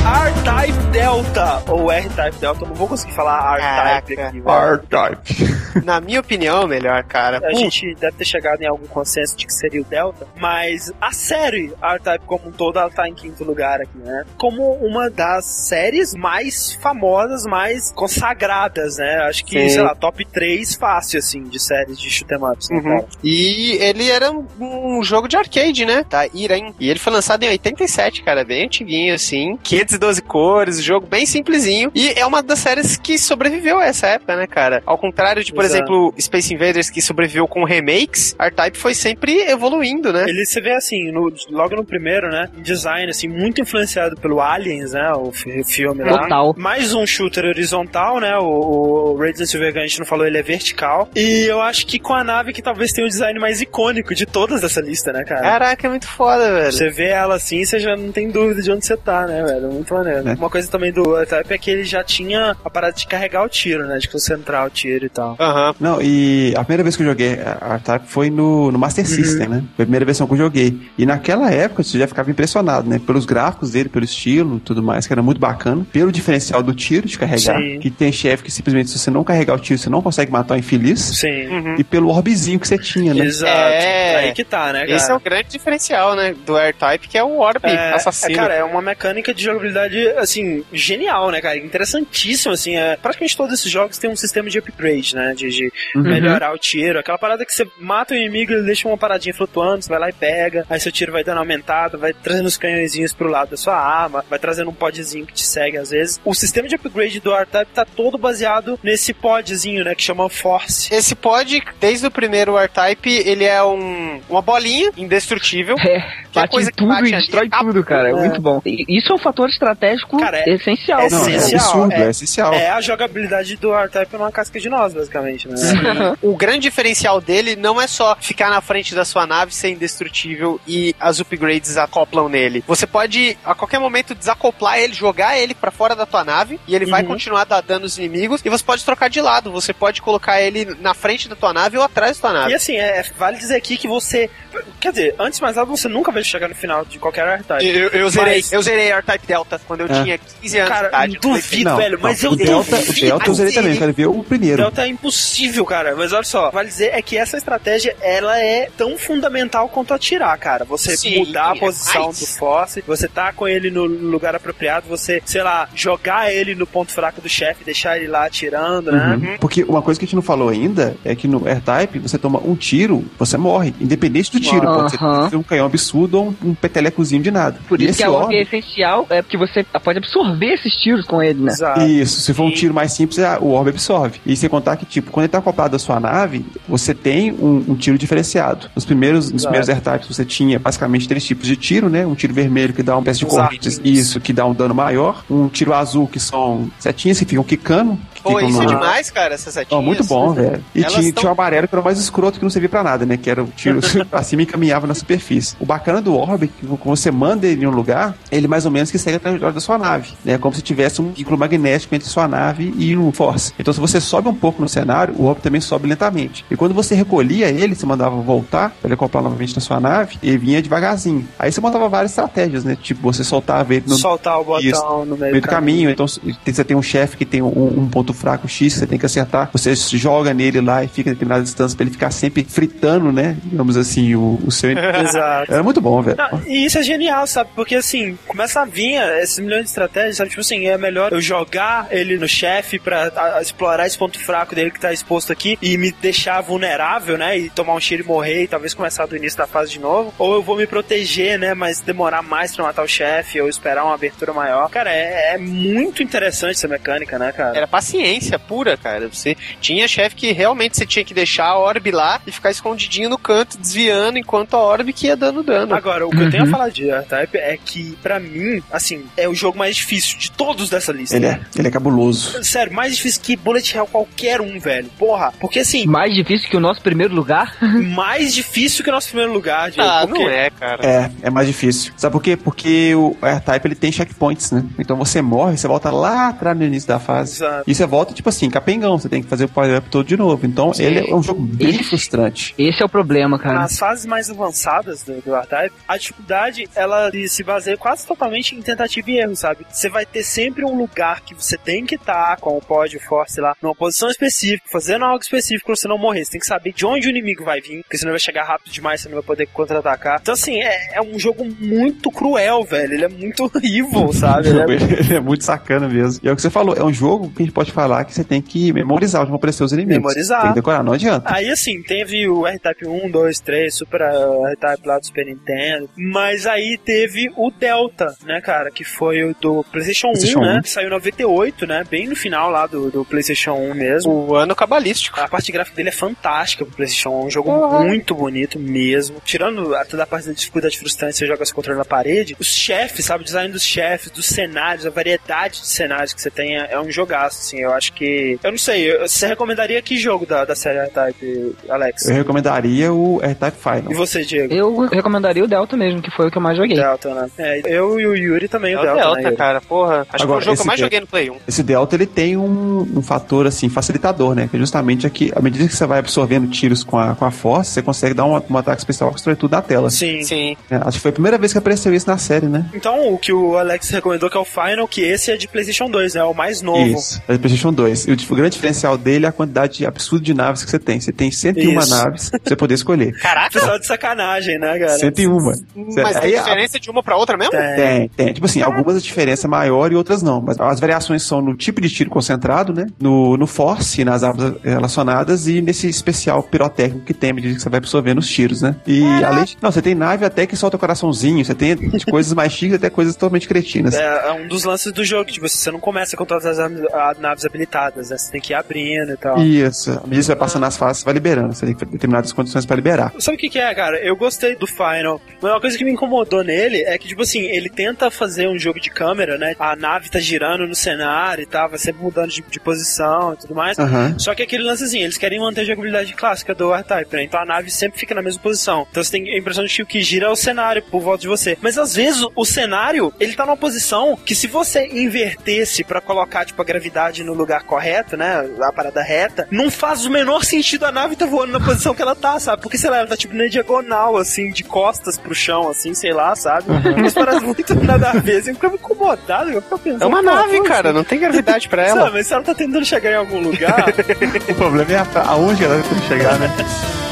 Speaker 2: R-Type Delta, ou R-Type Delta, eu não vou conseguir falar R-Type aqui, velho.
Speaker 4: R-Type. [LAUGHS]
Speaker 3: Na minha opinião, melhor, cara.
Speaker 2: A gente deve ter chegado em algum consenso de que seria o Delta, mas a série R-Type como um todo, ela tá em quinto lugar aqui, né? Como uma das séries mais famosas, mais consagradas, né? Acho que,
Speaker 3: Sim.
Speaker 2: sei lá, top 3 fácil, assim, de séries de shoot 'em ups, né,
Speaker 3: Uhum. E ele era um, um jogo de arcade, né? Da Irem. E ele foi lançado em 87, cara, bem antiguinho, assim. 512 cores, jogo bem simplesinho. E é uma das séries que sobreviveu a essa época, né, cara? Ao contrário de, por
Speaker 2: Exato.
Speaker 3: exemplo, Space Invaders, que sobreviveu com remakes, R-Type foi sempre evoluindo, né?
Speaker 2: Ele, você vê assim, no- logo no primeiro, né? Design, assim, muito influenciado pelo Aliens, né? O, fi- filme lá.
Speaker 5: Total.
Speaker 2: Mais um shooter horizontal, né? O, o Radiant Silver Gun, a gente não falou, ele é vertical. E eu acho que com a nave que talvez tenha o design mais icônico de todas dessa lista, né, cara?
Speaker 3: Caraca, é muito foda, velho.
Speaker 2: Você vê ela assim, você já não tem dúvida de onde você tá, né, velho? Muito maneiro.
Speaker 4: É.
Speaker 2: Uma coisa também do R-Type é que ele já tinha a parada de carregar o tiro, né? De concentrar o tiro e tal.
Speaker 3: Aham.
Speaker 4: Não, e a primeira vez que eu joguei a R-Type foi no, no Master System, né? Foi a primeira versão que eu joguei. E naquela época você já ficava impressionado, né? Pelos gráficos dele, pelo estilo e tudo mais, que era muito bacana. Pelo diferencial do tiro de carregar.
Speaker 2: Sim.
Speaker 4: Que tem chefe que simplesmente, se você não carregar o tiro, você não consegue matar o infeliz.
Speaker 2: Sim.
Speaker 3: Uhum.
Speaker 4: E pelo orbezinho que você tinha, né?
Speaker 2: Exato.
Speaker 3: É.
Speaker 2: Aí que tá, né, cara?
Speaker 3: Esse é o grande diferencial, né? Do R-Type, que é o Orb
Speaker 2: É,
Speaker 3: assassino.
Speaker 2: é, cara, é uma mecânica de jogabilidade, assim, genial, né, cara? Interessantíssimo, assim. É, praticamente todos esses jogos têm um sistema de upgrade, né? De, de
Speaker 3: Uhum.
Speaker 2: melhorar o tiro. Aquela parada que você mata o inimigo, ele deixa uma paradinha flutuando, você vai lá e pega. Aí seu tiro vai dando aumentado, vai trazendo os canhõezinhos pro lado da sua arma, vai trazendo um podzinho que te segue às vezes. O sistema de upgrade do R-Type tá todo baseado nesse podzinho, né? Que chama Force.
Speaker 3: Esse pod, desde o primeiro R-Type, ele é um, uma bolinha indestrutível.
Speaker 5: É,
Speaker 3: Que é
Speaker 5: bate
Speaker 3: coisa
Speaker 5: tudo
Speaker 3: bate
Speaker 5: e
Speaker 3: ali.
Speaker 5: destrói
Speaker 3: Ah,
Speaker 5: tudo, cara. É
Speaker 2: é.
Speaker 5: muito bom. Isso é um fator estratégico
Speaker 2: Cara, é-
Speaker 5: essencial.
Speaker 2: é
Speaker 4: Não, é
Speaker 2: essencial,
Speaker 4: absurdo,
Speaker 2: é-
Speaker 4: é, essencial.
Speaker 2: É a jogabilidade do R-Type numa casca de nós, basicamente, né? [LAUGHS]
Speaker 3: O grande diferencial dele não é só ficar na frente da sua nave ser indestrutível e as upgrades acoplam nele. Você pode a qualquer momento desacoplar ele, jogar ele pra fora da tua nave e ele vai
Speaker 2: Uhum.
Speaker 3: continuar dar dano aos inimigos. E você pode trocar de lado. Você pode colocar ele na frente da tua nave ou atrás da tua nave.
Speaker 2: E assim, é, vale dizer aqui que você. Quer dizer, antes de mais nada, você nunca vai chegar no final de qualquer R-Type.
Speaker 3: Eu, eu zerei,
Speaker 2: Mas-
Speaker 3: eu zerei R-Type Delta quando eu
Speaker 4: É.
Speaker 3: tinha 15 anos de
Speaker 2: Cara,
Speaker 3: idade. Eu falei,
Speaker 2: duvido,
Speaker 4: Não,
Speaker 2: velho, mas
Speaker 4: não,
Speaker 2: eu
Speaker 4: o Delta, o
Speaker 2: duvido.
Speaker 4: Delta eu zerei também, eu quero ver o primeiro.
Speaker 2: Delta é impossível, cara. Mas olha só, vale dizer é que essa estratégia ela é tão fundamental quanto atirar, cara. Você
Speaker 3: Sim,
Speaker 2: mudar a
Speaker 3: é
Speaker 2: posição
Speaker 3: mais.
Speaker 2: do Force, você tá com ele no lugar apropriado, você, sei lá, jogar ele no ponto fraco do chefe, deixar ele lá atirando, né?
Speaker 4: Uhum. Porque uma coisa que a gente não falou ainda é que no R-Type você toma um tiro, você morre. Independente do tiro. Pode ser, um canhão absurdo ou um, um petelecozinho de nada.
Speaker 5: Por
Speaker 4: E
Speaker 5: isso que a orb
Speaker 4: orbe-
Speaker 5: é essencial, é porque você pode absorver esses tiros com ele, né?
Speaker 2: Exato.
Speaker 4: Isso, se for um tiro mais simples, é- o orbe absorve. E sem contar que, tipo, quando ele tá acoplado à sua nave, você tem um, um tiro diferenciado. Nos primeiros, nos
Speaker 2: Exato.
Speaker 4: primeiros R-Types você tinha basicamente três tipos de tiro, né? Um tiro vermelho que dá uma peça de correntes,
Speaker 2: arquinhos.
Speaker 4: isso, que dá um dano maior. Um tiro azul que são setinhas que ficam quicando.
Speaker 3: Pô, isso é
Speaker 4: no-
Speaker 3: demais, cara, essas setinhas.
Speaker 4: Ó, muito bom, velho. E
Speaker 3: Elas
Speaker 4: tinha,
Speaker 3: tão-
Speaker 4: tinha o amarelo que era o mais escroto que não servia pra nada, né? Que era o tiro [LAUGHS] pra cima e caminhava na superfície. O bacana do Orb, é que quando você manda ele em um lugar, ele mais ou menos que segue a trajetória da sua nave, né? Como se tivesse um vínculo magnético entre sua nave e o Force. Então, se você sobe um pouco no cenário, o Orb também sobe lentamente. E quando você recolhia ele, você mandava voltar, pra ele acoplar novamente na sua nave, ele vinha devagarzinho. Aí você montava várias estratégias, né? Tipo, você soltava ele no,
Speaker 2: Soltar o botão
Speaker 4: Isso.
Speaker 2: no meio
Speaker 4: meio do caminho. Então, se você tem um chefe que tem um, um ponto ponto fraco X que você tem que acertar, você joga nele lá e fica a determinada distância pra ele ficar sempre fritando, né? Digamos assim, o, o seu. [LAUGHS]
Speaker 2: Exato.
Speaker 4: Era muito bom, velho.
Speaker 2: E isso é genial, sabe? Porque assim, começa a vir esses milhões de estratégias, sabe? Tipo assim, é melhor eu jogar ele no chefe pra a- a explorar esse ponto fraco dele que tá exposto aqui e me deixar vulnerável, né? E tomar um tiro e morrer e talvez começar do início da fase de novo. Ou eu vou me proteger, né? Mas demorar mais pra matar o chefe ou esperar uma abertura maior. Cara, é, é muito interessante essa mecânica, né, cara?
Speaker 3: Era paciência pura, cara. Você tinha chefe que realmente você tinha que deixar a orbe lá e ficar escondidinho no canto, desviando, enquanto a orbe que ia dando dano.
Speaker 2: Agora, o que eu tenho a falar de R-Type é que, pra mim, assim, é o jogo mais difícil de todos dessa lista.
Speaker 4: Ele é, ele é cabuloso.
Speaker 2: Sério, mais difícil que Bullet Hell qualquer um, velho. Porra, porque assim,
Speaker 5: Mais difícil que o nosso primeiro lugar? [LAUGHS]
Speaker 2: mais difícil que o nosso primeiro lugar, Diego.
Speaker 3: Ah,
Speaker 2: porque...
Speaker 3: não é, cara.
Speaker 4: É, é mais difícil. Sabe por quê? Porque o R-Type ele tem checkpoints, né? Então você morre, você volta lá atrás no início da fase.
Speaker 2: Exato.
Speaker 4: E você volta, tipo assim, capengão, você tem que fazer o power-up todo de novo. Então ele é um jogo bem
Speaker 5: Esse-
Speaker 4: frustrante.
Speaker 5: Esse é o problema, cara.
Speaker 2: Nas fases mais avançadas do, do R-Type, a dificuldade, ela se baseia quase totalmente em tentativa e erro, sabe? Você vai ter sempre um lugar que você tem que estar com o pod force lá, numa posição específica, fazendo algo específico pra você não morrer. Você tem que saber de onde o inimigo vai vir, porque senão vai chegar rápido demais, você não vai poder contra-atacar. Então, assim, é, é um jogo muito cruel, velho. Ele é muito [LAUGHS] evil, sabe? Ele é [LAUGHS]
Speaker 4: Ele é muito sacana mesmo. E é o que você falou, é um jogo que a gente pode falar que você tem que memorizar onde vão aparecer os inimigos.
Speaker 2: Memorizar.
Speaker 4: Tem que decorar, não adianta.
Speaker 2: Aí assim, teve o R-Type 1, 2, 3, Super uh, R-Type lá do Super Nintendo. Mas aí teve o Delta, né, cara? Que foi o do PlayStation 1,
Speaker 4: PlayStation
Speaker 2: né?
Speaker 4: 1.
Speaker 2: Que saiu em 98, né? Bem no final lá do, do PlayStation 1 mesmo.
Speaker 3: O ano cabalístico.
Speaker 2: A parte gráfica dele é fantástica pro PlayStation 1, um jogo
Speaker 3: Uhum.
Speaker 2: muito bonito mesmo. Tirando a- toda a parte da dificuldade frustrante, você joga esse controle na parede. Os chefes, sabe? O design dos chefes, dos cenários, a variedade de cenários que você tem é, é um jogaço, assim. Eu acho que. Eu não sei, você recomendaria que jogo da, da série R-Type, Alex?
Speaker 4: Eu recomendaria o R-Type Final.
Speaker 2: E você, Diego?
Speaker 5: Eu recomendaria o Delta mesmo, que foi o que eu mais joguei.
Speaker 2: Delta, né? É, eu e o Yuri também,
Speaker 3: É
Speaker 2: o Delta,
Speaker 3: Delta,
Speaker 2: né,
Speaker 3: cara. Porra. Acho
Speaker 4: Agora,
Speaker 3: que foi o jogo que eu mais
Speaker 4: Delta-
Speaker 3: joguei no Play 1.
Speaker 4: Esse Delta ele tem um, um fator assim facilitador, né? Que é justamente aqui, à medida que você vai absorvendo tiros com a, com a Force, você consegue dar um, um ataque especial que tudo da tela.
Speaker 2: Sim.
Speaker 3: Sim.
Speaker 4: É, acho que foi a primeira vez que apareceu isso na série, né?
Speaker 2: Então, o que o Alex recomendou que é o Final, que esse é de PlayStation 2, né? O mais novo.
Speaker 4: Isso, é do PlayStation 2. E o, o grande diferencial dele é a quantidade absurda de naves que você tem. Você tem 101
Speaker 2: Isso.
Speaker 4: naves pra você poder escolher. [LAUGHS]
Speaker 3: Caraca,
Speaker 2: Pessoal de sacanagem, né, cara?
Speaker 4: 101.
Speaker 3: mas
Speaker 4: Aí
Speaker 3: tem
Speaker 4: a-
Speaker 3: diferença de uma pra outra mesmo?
Speaker 2: Tem.
Speaker 4: Tem, tem. Tipo assim, algumas a diferença é maior e outras não. Mas as variações são no tipo de tiro concentrado, né? No, no force, nas armas relacionadas e nesse especial pirotécnico que tem à medida que você vai absorvendo os tiros, né? E além de. Não, você tem nave até que solta coraçãozinho, você tem de coisas mais chiques até coisas totalmente cretinas. [LAUGHS]
Speaker 2: É, é um dos lances do jogo, tipo, você não começa com todas as armas- a- naves habilitadas, né? Você tem que ir abrindo e tal.
Speaker 4: Isso, à medida que você vai passando as fases, você vai liberando. Você tem que ter determinadas condições pra liberar.
Speaker 2: Sabe o que, que é, cara? Eu gostei do Final. Mas uma coisa que me incomodou nele é que, tipo assim, ele tenta fazer um jogo de câmera, né? A nave tá girando no cenário e tal, vai sempre mudando de, de posição e tudo mais.
Speaker 4: Aham.
Speaker 2: Só que aquele lance assim, eles querem manter a jogabilidade clássica do R-Type, né? Então a nave sempre fica na mesma posição. Então você tem a impressão de que o que gira é o cenário por volta de você. Mas às vezes o cenário, ele tá numa posição que se você invertesse pra colocar, tipo, a gravidade no lugar correto, né? A parada reta, não faz o menor sentido a nave tá voando na posição que ela tá, sabe? Porque, sei lá, ela tá tipo na diagonal, assim, de costas pro chão, assim, sei lá, sabe? Isso parece muito nada a ver, assim, eu fico incomodado, eu fico pensando.
Speaker 3: É uma nave,
Speaker 2: pô,
Speaker 3: cara. Não tem gravidade pra ela.
Speaker 2: Sabe, mas se ela tá tentando chegar em algum lugar, [LAUGHS]
Speaker 4: O problema é a- aonde ela vai chegar, né? [LAUGHS]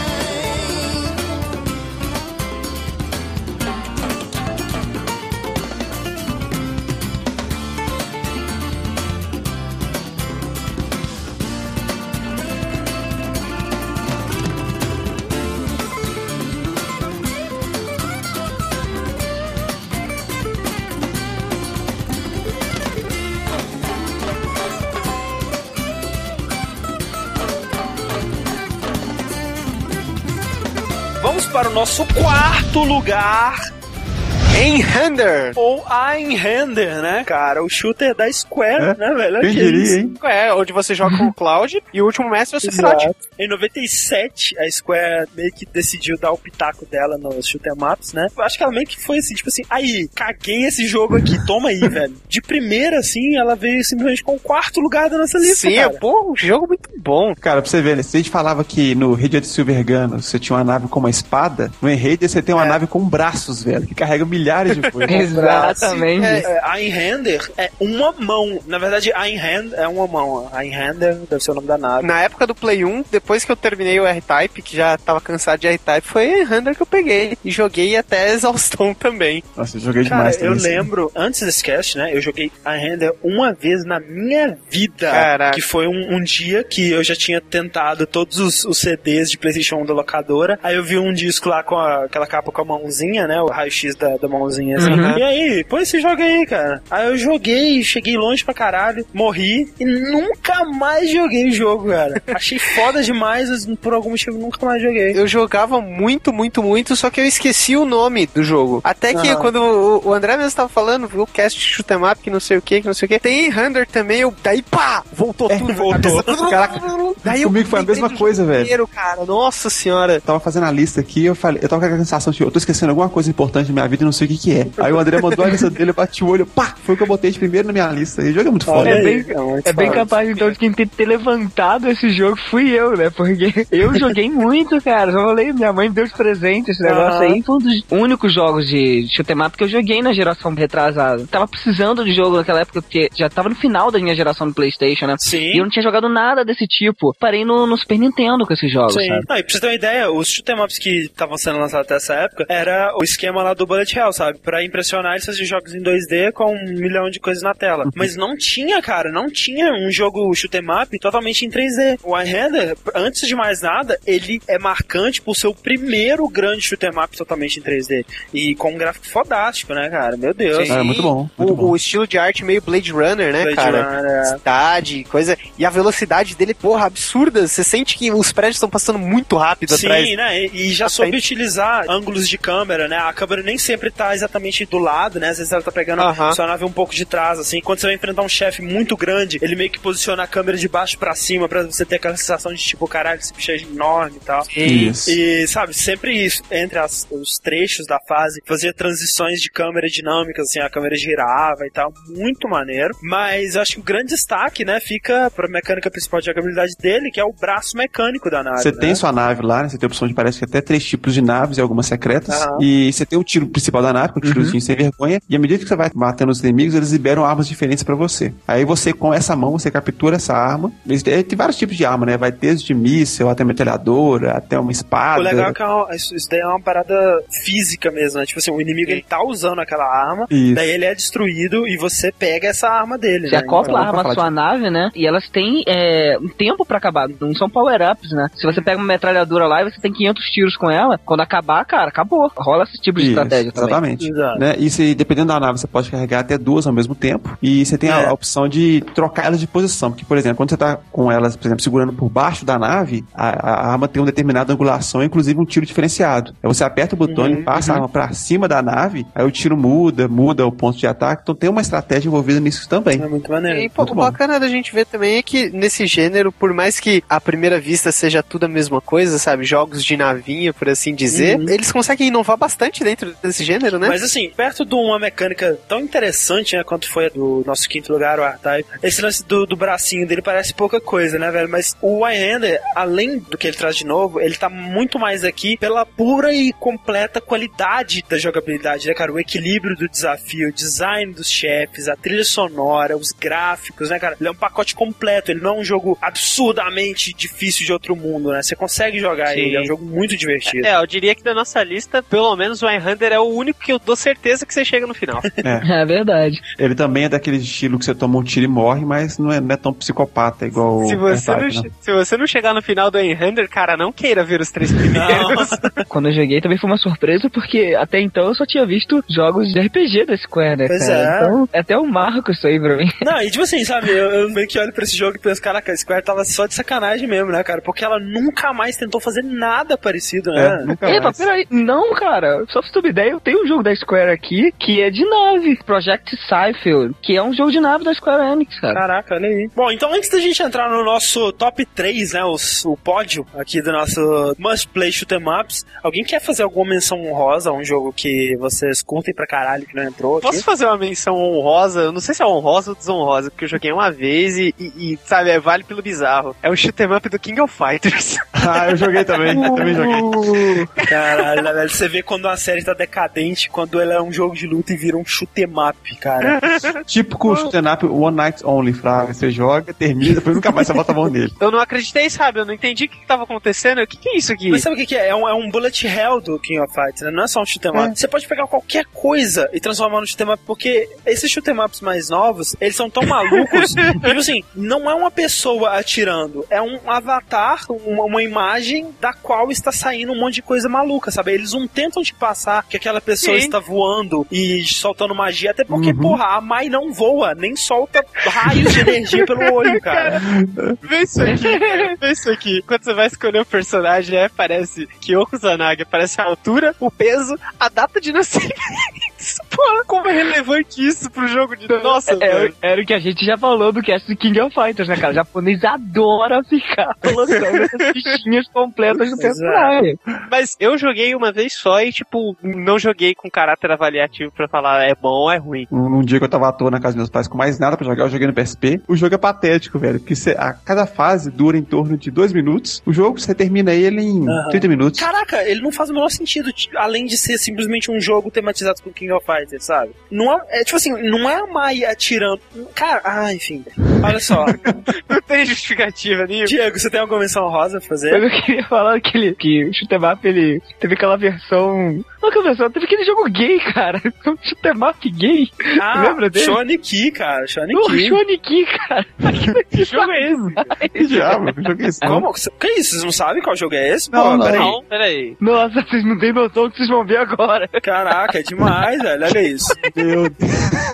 Speaker 2: nosso quarto lugar.
Speaker 3: Einhander.
Speaker 2: Ou Einhander, né, cara? O shooter da Square,
Speaker 4: É?
Speaker 2: né, velho?
Speaker 4: Quem
Speaker 2: que
Speaker 4: diria, hein?
Speaker 3: É, onde você joga com o Cloud [LAUGHS] e o último mestre é o Sephiroth.
Speaker 2: Em 97, a Square meio que decidiu dar o pitaco dela nos shoot'em ups, né? Eu acho que ela meio que foi assim, tipo assim, aí, caguei esse jogo aqui, toma aí, [LAUGHS] velho. De primeira, assim, ela veio simplesmente com o quarto lugar da nossa lista,
Speaker 3: Sim, é,
Speaker 2: cara.
Speaker 3: pô, um jogo muito bom.
Speaker 4: Cara, pra você ver, né? Se a gente falava que no Radiant Silver Gun você tinha uma nave com uma espada, no Enraider você tem uma
Speaker 2: É.
Speaker 4: nave com braços, velho, que carrega milhares milhares de coisas. [LAUGHS]
Speaker 5: Exatamente.
Speaker 2: É, Einhander é uma mão. Na verdade, Einhand é uma mão. Einhander deve ser o nome da nave.
Speaker 3: Na época do Play 1, depois que eu terminei o R-Type, que já tava cansado de R-Type, foi Hunter que eu peguei. E joguei até exaustão também.
Speaker 4: Nossa, eu joguei
Speaker 2: Cara,
Speaker 4: demais
Speaker 2: eu
Speaker 4: também.
Speaker 2: lembro, antes desse cast, né? Eu joguei Einhander uma vez na minha vida.
Speaker 3: Caraca.
Speaker 2: Que foi um, um dia que eu já tinha tentado todos os, os CDs de PlayStation 1 da locadora. Aí eu vi um disco lá com a- aquela capa com a mãozinha, né? O raio-x da, da mãozinha assim.
Speaker 3: Uhum.
Speaker 2: E aí, põe esse jogo aí, cara. Aí eu joguei, cheguei longe pra caralho, morri e nunca mais joguei o jogo, cara. [LAUGHS] Achei foda demais, mas por algum motivo nunca mais joguei.
Speaker 3: Eu jogava muito, muito, muito, só que eu esqueci o nome do jogo. Até que
Speaker 2: Aham.
Speaker 3: quando o, o André mesmo tava falando, viu o cast shoot 'em up, que não sei o que, que não sei o que. Tem Hunter também, eu, daí pá, voltou tudo.
Speaker 2: voltou. [LAUGHS]
Speaker 3: Caraca, daí eu
Speaker 4: Comigo foi a mesma coisa, velho.
Speaker 3: cara. Nossa senhora.
Speaker 4: Eu tava fazendo a lista aqui, eu falei, eu tava com aquela sensação de eu tô esquecendo alguma coisa importante na minha vida e não sei o que que é. Aí o André mandou a lista dele, eu bati o olho, pá, foi o que eu botei de primeiro na minha lista. E o jogo é muito foda.
Speaker 2: Olha
Speaker 5: É
Speaker 2: aí,
Speaker 5: bem-
Speaker 2: cara, muito
Speaker 5: É bem
Speaker 2: foda.
Speaker 5: capaz, então, de quem ter, ter levantado esse jogo fui eu, né? Porque eu joguei [LAUGHS] muito, cara. Só falei, minha mãe me deu de presente esse negócio
Speaker 2: Aham.
Speaker 5: aí. Foi um dos únicos jogos de shoot 'em up que eu joguei na geração retrasada. Tava precisando de jogo naquela época, porque já tava no final da minha geração do Playstation, né?
Speaker 2: Sim.
Speaker 5: E eu não tinha jogado nada desse tipo. Parei no, no Super Nintendo com esses jogos,
Speaker 2: Sim.
Speaker 5: sabe?
Speaker 2: Não, e pra você ter uma ideia, os shoot'em ups que estavam sendo lançados até essa época era o esquema lá do Bullet Hell, sabe? Pra impressionar eles faziam jogos em 2D com um milhão de coisas na tela. Mas não tinha, cara, não tinha um jogo shoot'em up totalmente em 3D. O Einhander, antes de mais nada, ele é marcante por ser o primeiro grande shoot'em up totalmente em 3D. E com um gráfico fodástico, né, cara? Meu Deus.
Speaker 3: Sim.
Speaker 4: É, muito bom, muito
Speaker 3: o,
Speaker 4: bom.
Speaker 3: o estilo de arte meio Blade Runner, né,
Speaker 2: Blade
Speaker 3: cara?
Speaker 2: Runner, é.
Speaker 3: Cidade, coisa. E a velocidade dele, porra, absurda. Você sente que os prédios estão passando muito rápido atrás.
Speaker 2: Sim, né? E, e já
Speaker 3: à
Speaker 2: soube utilizar ângulos de câmera, né? A câmera nem sempre tá exatamente do lado, né? Às vezes ela tá pegando
Speaker 3: Aham.
Speaker 2: sua nave um pouco de trás, assim. Quando você vai enfrentar um chefe muito grande, ele meio que posiciona a câmera de baixo pra cima pra você ter aquela sensação de tipo, caralho, esse bicho é enorme e tal.
Speaker 4: Isso.
Speaker 2: E, sabe, sempre isso, entre as- os trechos da fase, fazia transições de câmera dinâmicas, assim, a câmera girava e tal, muito maneiro. Mas eu acho que o grande destaque, né, fica pra mecânica principal de jogabilidade dele, que é o braço mecânico da nave.
Speaker 4: Você
Speaker 2: né?
Speaker 4: tem sua nave lá, né? Você tem a opção de parece que até três tipos de naves e algumas secretas. E você tem o tiro principal da nave, que é um tirozinho sem vergonha. E à medida que você vai matando os inimigos, eles liberam armas diferentes pra você. Aí você, com essa mão, você captura essa arma. É, Tem vários tipos de arma, né? Vai desde míssil até metralhadora, até uma espada.
Speaker 2: O legal é que é uma- isso, isso daí é uma parada física mesmo, né? Tipo assim, o inimigo ele tá usando aquela arma,
Speaker 4: Isso.
Speaker 2: daí ele é destruído e você pega essa arma dele,
Speaker 5: Você
Speaker 2: né?
Speaker 5: acopla
Speaker 4: Então,
Speaker 5: a arma à sua nave, né? E elas têm é, um tempo pra acabar. Não são power-ups, né? Se você pega uma metralhadora lá e você tem 500 tiros com ela, quando acabar, cara, acabou. Rola esse tipo de
Speaker 4: Isso,
Speaker 5: estratégia também.
Speaker 4: Exatamente.
Speaker 2: Exato.
Speaker 4: Né? E se, dependendo da nave, você pode carregar até duas ao mesmo tempo. E você tem a,
Speaker 2: É.
Speaker 4: a opção de trocar elas de posição. Porque, por exemplo, quando você tá com elas, por exemplo, segurando por baixo da nave, a, a arma tem uma determinada angulação, inclusive um tiro diferenciado. Aí você aperta o botão
Speaker 2: Uhum,
Speaker 4: e passa a arma pra cima da nave, aí o tiro muda, muda o ponto de ataque. Então tem uma estratégia envolvida nisso também.
Speaker 2: É muito maneiro.
Speaker 3: E pô,
Speaker 4: Muito
Speaker 3: o
Speaker 4: bom.
Speaker 3: bacana da gente ver também é que nesse gênero, por mais que à primeira vista seja tudo a mesma coisa, sabe? Jogos de navinha, por assim dizer,
Speaker 2: Uhum.
Speaker 3: eles conseguem inovar bastante dentro desse gênero, né?
Speaker 2: Mas assim, perto de uma mecânica tão interessante, né, quanto foi a do nosso quinto lugar, o R-Type, esse lance do, do bracinho dele parece pouca coisa, né, velho? Mas o Wyhander, além do que ele traz de novo, ele tá muito mais aqui pela pura e completa qualidade da jogabilidade, né, cara? O equilíbrio do desafio, o design dos chefes, a trilha sonora, os gráficos, né, cara? Ele é um pacote completo, ele não é um jogo absurdamente difícil de outro mundo, né? Você consegue jogar
Speaker 3: Sim.
Speaker 2: ele, é um jogo muito divertido.
Speaker 3: É, eu diria que da nossa lista, pelo menos o Einhander é o único que eu dou certeza que você chega no final. [LAUGHS]
Speaker 5: É verdade.
Speaker 4: Ele também é daquele estilo que você toma um tiro e morre, mas não é, não é tão psicopata igual
Speaker 3: se,
Speaker 4: o
Speaker 3: você não,
Speaker 4: né?
Speaker 3: se você não chegar no final do Einhander, cara, não queira ver os três primeiros. [LAUGHS]
Speaker 5: Quando eu joguei também foi uma surpresa, porque até então eu só tinha visto jogos de RPG da Square, né,
Speaker 2: Pois
Speaker 5: cara?
Speaker 2: é.
Speaker 5: Então é até um marco isso aí pra mim.
Speaker 2: Não, e tipo assim, sabe, eu, eu meio que olho pra esse jogo e penso, caraca, a Square tava só de sacanagem mesmo, né, cara? Porque ela nunca mais tentou fazer nada parecido, né?
Speaker 4: É, nunca
Speaker 5: Epa,
Speaker 4: mais.
Speaker 5: peraí. Não, cara. Só pra você ter uma ideia, eu tenho um jogo da Square aqui que é de nave. Project Cypher, que é um jogo de nave da Square Enix, cara.
Speaker 2: Caraca, olha aí. Bom, então antes da gente entrar no nosso top 3, né, os- o pódio aqui do nosso Must Play Shoot'em Ups, alguém quer fazer alguma menção honrosa a um jogo que vocês curtem pra caralho que não entrou aqui?
Speaker 3: Posso fazer uma menção honrosa? Eu não sei se é honrosa ou desonrosa, porque eu joguei uma vez e, e- e, sabe, é vale pelo bizarro. é o shoot 'em up do King of Fighters.
Speaker 4: Ah, eu joguei também. também joguei.
Speaker 2: Caralho, você vê quando uma série tá decadente, quando ela é um jogo de luta e vira um shoot 'em up, cara. [LAUGHS]
Speaker 4: Típico shoot'em up One Night Only, Fraga. Você joga, termina, depois nunca mais você bota a mão nele.
Speaker 3: Eu não acreditei, sabe? Eu não entendi o que, que tava acontecendo. O que, que é isso aqui?
Speaker 2: Mas sabe o que, que é? É um, é um bullet hell do King of Fighters, né? Não é só um shoot 'em up. Você pode pegar qualquer coisa e transformar no shoot 'em up, porque esses shoot 'em ups mais novos, eles são tão malucos, [LAUGHS] que, tipo assim, não é uma pessoa atirando, é um avatar, uma, uma imagem da qual está saindo um monte de coisa maluca, sabe? Eles não tentam te passar que aquela pessoa
Speaker 3: Sim.
Speaker 2: está voando e soltando magia, até porque, porra, a Mai não voa, nem solta raios de energia pelo [LAUGHS] olho, cara.
Speaker 3: Vê isso aqui. Vê isso aqui. Quando você vai escolher o personagem, aí aparece Kyoko Zanagi, aparece a altura, o peso, a data de nascimento. Porra, como é relevante isso pro jogo de. Nossa,
Speaker 5: É,
Speaker 3: velho.
Speaker 5: era o que a gente já falou do cast do King of Fighters, né, cara? O japonês adora ficar [LAUGHS] colocando essas fichinhas completas do
Speaker 2: é.
Speaker 5: personagem.
Speaker 3: Mas eu joguei uma vez só e, tipo, não joguei com caráter avaliativo pra falar é bom ou é ruim.
Speaker 4: Um, um dia que eu tava à toa na casa dos meus pais com mais nada pra jogar, eu joguei no PSP. O jogo é patético, velho. Porque cê- a, cada fase dura em torno de dois minutos. O jogo, você termina ele em
Speaker 2: Aham.
Speaker 4: 30 minutos.
Speaker 2: Caraca, ele não faz o menor sentido, além de ser simplesmente um jogo tematizado com King of Fighters, sabe? Não é, é tipo assim, não é a Mai atirando. Cara, ah, enfim. Olha só. [LAUGHS]
Speaker 3: Não tem justificativa nenhuma.
Speaker 2: Diego, você tem alguma menção rosa pra fazer?
Speaker 5: Mas eu queria falar que, ele, que o Shoot 'em Up, ele teve aquela versão... Não aquela versão, teve aquele jogo gay, cara. [LAUGHS] Um Shoot 'em Up gay.
Speaker 2: Ah,
Speaker 5: Lembra dele?
Speaker 2: Shoniki, cara. Shoniki.
Speaker 5: Shoniki, cara. [LAUGHS]
Speaker 3: Que jogo é esse?
Speaker 4: Que diabo, que jogo é esse?
Speaker 2: Como? Que isso? Vocês não sabem qual jogo é esse?
Speaker 4: Não,
Speaker 2: Pô,
Speaker 4: não.
Speaker 2: peraí.
Speaker 3: Não, peraí.
Speaker 5: Nossa, vocês não têm noção do que vocês vão ver agora.
Speaker 2: Caraca, é demais, velho. Olha isso.
Speaker 4: Meu Deus.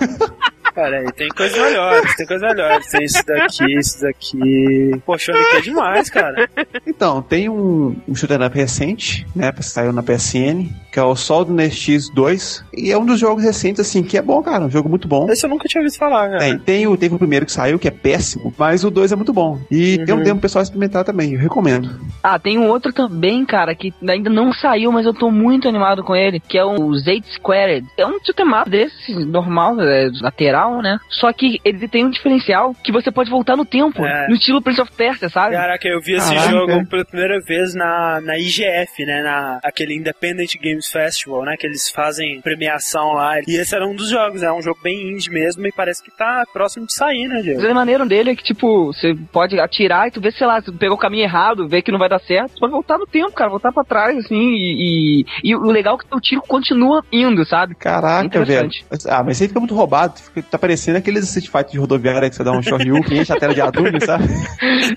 Speaker 2: Peraí, tem coisas melhores, tem coisas melhores. Tem isso daqui, isso daqui. Pô, Shoniki é demais, cara.
Speaker 4: Então, tem um, um shoot'em up recente, né, que saiu na PSN, que é o Sol do NX 2, e é um dos jogos recentes, assim, que é bom, cara, um jogo muito bom.
Speaker 2: Esse eu nunca tinha ouvido falar, cara.
Speaker 4: Tem, tem o, teve o primeiro que saiu, que é péssimo, mas o 2 é muito bom. E tem um
Speaker 2: Uhum.
Speaker 4: demo pro pessoal experimentar também, eu recomendo.
Speaker 5: Ah, tem um outro também, cara, que ainda não saiu, mas eu tô muito animado com ele, que é o Zate Squared. É um shoot 'em up desse, normal, é, lateral, né? Só que ele tem um diferencial que você pode voltar no tempo,
Speaker 2: É.
Speaker 5: no estilo Prince of Persia, sabe?
Speaker 2: Caraca, eu vi esse
Speaker 4: Caraca.
Speaker 2: jogo pela primeira vez na, na IGF, né? Na, aquele Independent Games Festival, né? Que eles fazem premiação lá. E esse era um dos jogos, é um jogo bem indie mesmo e parece que tá próximo de sair, né, Diego?
Speaker 5: Mas é maneiro dele é que, tipo, você pode atirar e tu vê, sei lá, se tu pegou o caminho errado, vê que não vai dar certo, você pode voltar no tempo, cara, voltar pra trás, assim, e, e, e o legal é que o tiro continua indo, sabe?
Speaker 4: Caraca, velho.
Speaker 5: Interessante.
Speaker 4: Ah, mas aí fica muito roubado, fica- tá parecendo aqueles Street Fighter de rodoviária que você dá um Shoryuken, enche a tela de adulto, [LAUGHS] sabe?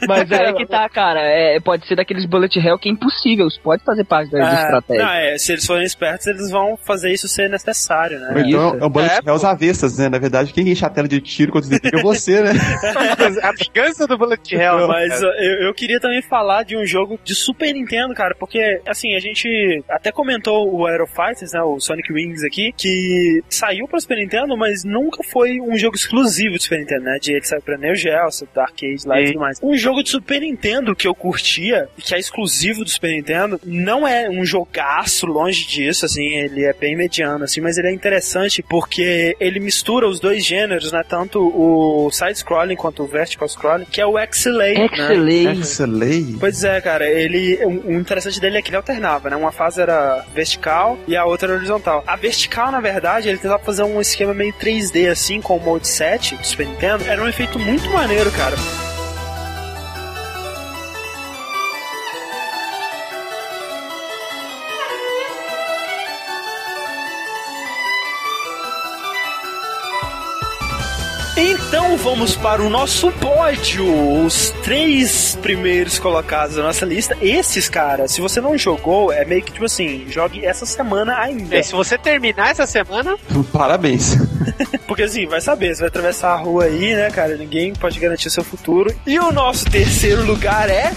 Speaker 5: Mas aí que tá, cara, é, pode ser daqueles bullet hell que é impossível, pode fazer parte da, da
Speaker 2: Ah,
Speaker 5: estratégia.
Speaker 2: não, é, se eles forem espertos, eles vão fazer isso ser necessário, né?
Speaker 4: então
Speaker 5: isso.
Speaker 4: é um bullet
Speaker 3: É,
Speaker 4: hell às avessas, né? Na verdade, quem enche a tela de tiro quando você é você, né? [LAUGHS]
Speaker 3: A vingança do Bullet [LAUGHS] Hell.
Speaker 2: Mas eu, eu queria também falar de um jogo de Super Nintendo, cara, porque, assim, a gente até comentou o Aero Fighters, né, o Sonic Wings aqui, que saiu pra Super Nintendo, mas nunca foi um jogo exclusivo de Super Nintendo, né, de ele saiu pra Neo Geo, saiu da arcade lá e tudo mais. Um jogo de Super Nintendo que eu curtia, e que é exclusivo do Super Nintendo, não é um jogaço longe disso, assim, ele é bem mediano, assim, mas ele é interessante porque ele mistura os dois gêneros, né, tanto o side-scrolling quanto o vertical-scrolling, que é o XLA, né?
Speaker 5: Excelente.
Speaker 4: Excelente.
Speaker 2: Pois é, cara, ele. O o interessante dele é que ele alternava, né? Uma fase era vertical e a outra era horizontal. A vertical, na verdade, ele tentava fazer um esquema meio 3D, assim, com o Mode 7 do Super Nintendo. Era um efeito muito maneiro, cara. Então vamos para o nosso pódio. Os três primeiros colocados da nossa lista. Esses, cara, se você não jogou, é meio que tipo assim, jogue essa semana ainda.
Speaker 3: É, se você terminar essa semana, [LAUGHS]
Speaker 4: Parabéns. [LAUGHS]
Speaker 2: Porque assim, vai saber, você vai atravessar a rua aí, né, cara? Ninguém pode garantir o seu futuro. E o nosso terceiro lugar é.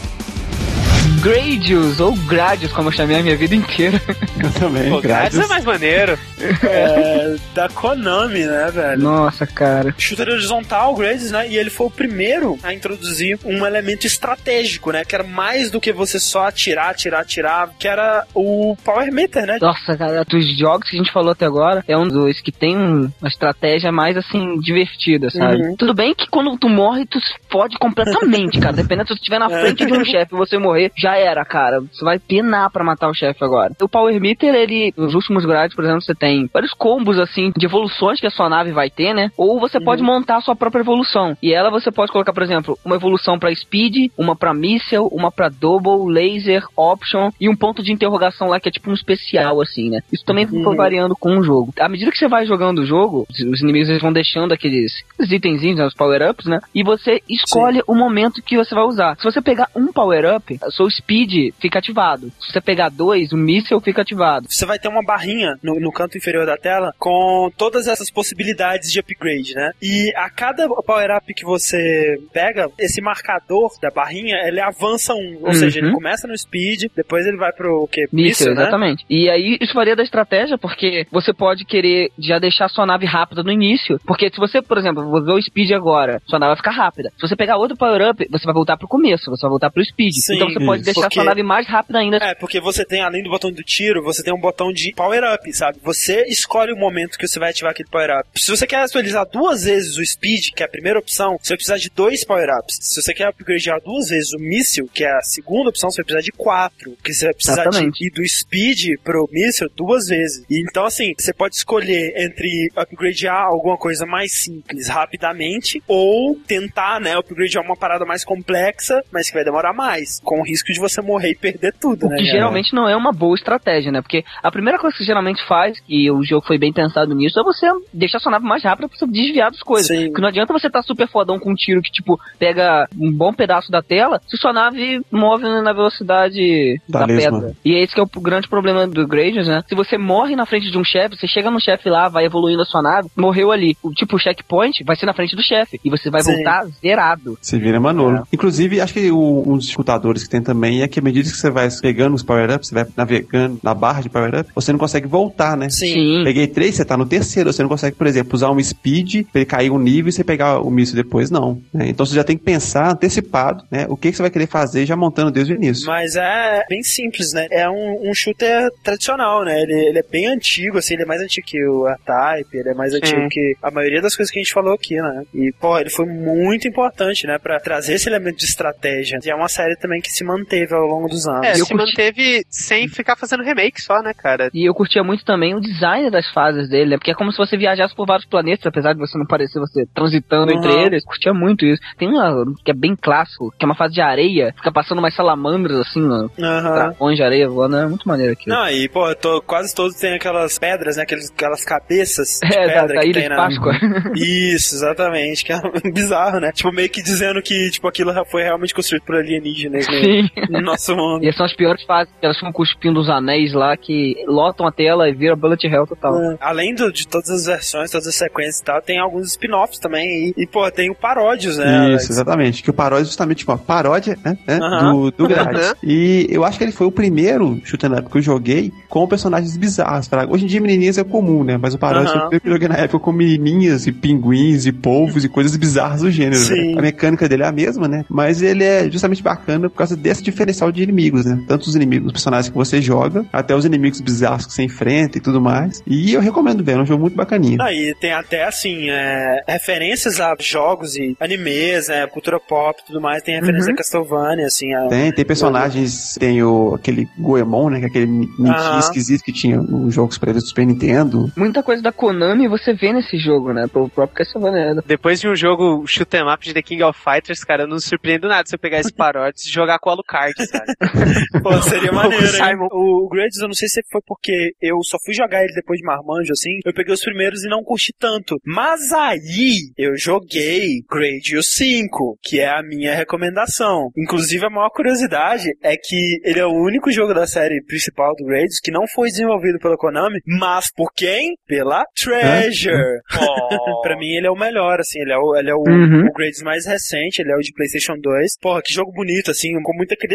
Speaker 5: Gradius, ou Gradius, como eu chamei a minha vida inteira.
Speaker 4: Eu também,
Speaker 3: Pô, Gradius
Speaker 4: Gradius.
Speaker 3: é mais maneiro.
Speaker 2: É, da Konami, né, velho?
Speaker 5: Nossa, cara.
Speaker 2: Shooter horizontal, Gradius, né? E ele foi o primeiro a introduzir um elemento estratégico, né? Que era mais do que você só atirar, atirar, atirar, que era o Power Meter, né?
Speaker 5: Nossa, cara, dos jogos que a gente falou até agora, é um dos que tem um- uma estratégia mais, assim, divertida, sabe?
Speaker 2: Uhum.
Speaker 5: Tudo bem que quando tu morre, tu se fode completamente, cara. Dependendo se tu estiver na
Speaker 2: É.
Speaker 5: frente de um chefe e você morrer, já era, cara. Você vai penar pra matar o chefe agora. O Power Meter, ele, nos últimos grades, por exemplo, você tem vários combos, assim, de evoluções que a sua nave vai ter, né? Ou você
Speaker 2: Uhum.
Speaker 5: pode montar a sua própria evolução. E ela você pode colocar, por exemplo, uma evolução pra Speed, uma pra Missile, uma pra Double, Laser, Option e um ponto de interrogação lá que é tipo um especial, assim, né? Isso também
Speaker 2: Uhum.
Speaker 5: foi variando com o jogo. À medida que você vai jogando o jogo, os inimigos eles vão deixando aqueles, itenzinhos, né, os power-ups, né? E você escolhe o momento que você vai usar. Se você pegar um power-up, o seu Speed fica ativado. Se você pegar dois, o Missile fica ativado.
Speaker 2: Você vai ter uma barrinha no, no canto inferior da tela com todas essas possibilidades de upgrade, né? E a cada power-up que você pega, esse marcador da barrinha, ele avança um. Ou
Speaker 5: Uhum.
Speaker 2: seja, ele começa no speed, depois ele vai pro o quê?
Speaker 5: Míssil,
Speaker 2: Míssil, né?
Speaker 5: exatamente. E aí, isso varia da estratégia, porque você pode querer já deixar sua nave rápida no início. Porque se você, por exemplo, ver o speed agora, sua nave vai ficar rápida. Se você pegar outro power-up, você vai voltar pro começo, você vai voltar pro speed.
Speaker 2: Sim,
Speaker 5: então você pode
Speaker 4: isso.
Speaker 5: Deixar
Speaker 2: Porque-
Speaker 5: sua nave mais rápida ainda.
Speaker 2: É, porque você tem, além do botão do tiro, você tem um botão de power-up, sabe? Você escolhe o momento que você vai ativar aquele power-up. Se você quer atualizar duas vezes o speed, que é a primeira opção, você vai precisar de dois power-ups. Se você quer upgradear duas vezes o míssil, que é a segunda opção, você vai precisar de quatro. Porque você vai precisar
Speaker 5: Exatamente.
Speaker 2: de ir do speed pro míssil duas vezes. E então, assim, você pode escolher entre upgradear alguma coisa mais simples rapidamente ou tentar, né, upgradear uma parada mais complexa, mas que vai demorar mais, com o risco de você morrer e perder tudo,
Speaker 5: O
Speaker 2: né?
Speaker 5: que
Speaker 2: cara?
Speaker 5: geralmente não é uma boa estratégia, né? Porque a primeira coisa que você geralmente faz, e o jogo foi bem pensado nisso, é você deixar sua nave mais rápida pra você desviar das coisas.
Speaker 2: Sim.
Speaker 5: Porque não adianta você estar super fodão com um tiro que, tipo, pega um bom pedaço da tela, se sua nave move na velocidade
Speaker 4: Da
Speaker 5: da, pedra. E esse que é o grande problema do Gradius, né? Se você morre na frente de um chefe, você chega no chefe lá, vai evoluindo a sua nave, morreu ali. O tipo, o checkpoint vai ser na frente do chefe. E você vai
Speaker 2: Sim.
Speaker 5: voltar zerado.
Speaker 4: Você vira Manolo. Inclusive, acho que o- um dos dificultadores que tem também é que à medida que você vai pegando os power-ups, você vai navegando na barra de power-up, você não consegue voltar, né?
Speaker 2: Sim.
Speaker 4: Peguei três, você tá no terceiro. Você não consegue, por exemplo, usar um speed pra ele cair um nível e você pegar o míssil depois, não. né? Então você já tem que pensar antecipado, né? O que, que você vai querer fazer já montando desde o início.
Speaker 2: Mas é bem simples, né? É um, um shooter tradicional, né? Ele, ele é bem antigo, assim, ele é mais antigo que o R-Type, ele é mais antigo
Speaker 3: Sim.
Speaker 2: que a maioria das coisas que a gente falou aqui, né? E, pô, ele foi muito importante, né? Pra trazer esse elemento de estratégia. E é uma série também que se manteve ao longo dos anos.
Speaker 3: É,
Speaker 5: eu
Speaker 3: se
Speaker 5: curti-
Speaker 3: manteve sem ficar fazendo remake só, né, cara?
Speaker 5: E eu curtia muito também o design das fases dele, né? Porque é como se você viajasse por vários planetas, apesar de você não parecer você transitando
Speaker 2: Uhum.
Speaker 5: entre eles. Curtia muito isso. Tem uma que é bem clássico, que é uma fase de areia, fica passando umas salamandras assim, no
Speaker 2: Aham.
Speaker 5: dragões de areia voando, é muito maneiro aquilo.
Speaker 2: Não, e, pô, tô, quase todos tem aquelas pedras, né? Aqueles, aquelas cabeças de [LAUGHS]
Speaker 5: é,
Speaker 2: pedra
Speaker 5: da
Speaker 2: que
Speaker 5: Ilha
Speaker 2: tem
Speaker 5: de
Speaker 2: na...
Speaker 5: Páscoa. [LAUGHS]
Speaker 2: Isso, exatamente, que é [LAUGHS] bizarro, né? Tipo, meio que dizendo que, tipo, aquilo foi realmente construído por alienígenas no,
Speaker 5: Sim.
Speaker 2: No nosso mundo.
Speaker 5: E essas são as piores fases, que elas ficam cuspindo os anéis lá, que lotam a tela e vira bullet hell total.
Speaker 2: É. Além do- de todas as versões, todas as sequências e tal, tem alguns spin-offs também. E, e, pô, tem o Paródios, né? Alex?
Speaker 4: Isso, exatamente. Que o paródia é justamente uma paródia né, né,
Speaker 2: Aham.
Speaker 4: do, do Grades. E eu acho que ele foi o primeiro shoot'em up que eu joguei com personagens bizarros. Pra... Hoje em dia menininhas é comum, né? Mas o paródia
Speaker 2: Aham.
Speaker 4: foi o primeiro que eu joguei na época com menininhas e pinguins e polvos e coisas bizarras do gênero.
Speaker 2: Sim.
Speaker 4: né? A mecânica dele é a mesma, né? Mas ele é justamente bacana por causa desse diferencial de inimigos, né? Tanto os inimigos, os personagens que você joga, até os inimigos bizarros que você enfrenta e tudo mais. E eu recomendo ver, é um jogo muito bacaninha.
Speaker 2: Ah, e tem até, assim, é, referências a jogos e animes, né, cultura pop e tudo mais. Tem referência
Speaker 5: Uhum.
Speaker 2: a Castlevania, assim. A...
Speaker 4: Tem, tem personagens, tem o, aquele Goemon, né? Que é aquele
Speaker 2: Aham.
Speaker 4: esquisito que tinha nos jogos ele do Super Nintendo.
Speaker 5: Muita coisa da Konami você vê nesse jogo, né? O próprio Castlevania. né?
Speaker 3: Depois de um jogo shoot 'em up de The King of Fighters, cara, eu não surpreendo nada se eu pegar esse [LAUGHS] paródia e jogar com o Alucard, sabe? [LAUGHS]
Speaker 2: Pô, seria maneiro, hein?
Speaker 3: Simon.
Speaker 2: O, o Gradius, eu não sei se foi porque eu só fui jogar ele depois de Marmanjo, assim. Eu peguei os primeiros e não curti tanto. Mas aí, eu joguei Gradius 5, que é a minha recomendação. Inclusive, a maior curiosidade é que ele é o único jogo da série principal do Gradius que não foi desenvolvido pela Konami, mas por quem? Pela Treasure. [LAUGHS] pra mim, ele é o melhor, assim. Ele é o, ele é o,
Speaker 5: Uhum.
Speaker 2: o Gradius mais recente, ele é o de PlayStation 2. Porra, que jogo bonito, assim, com muita criatividade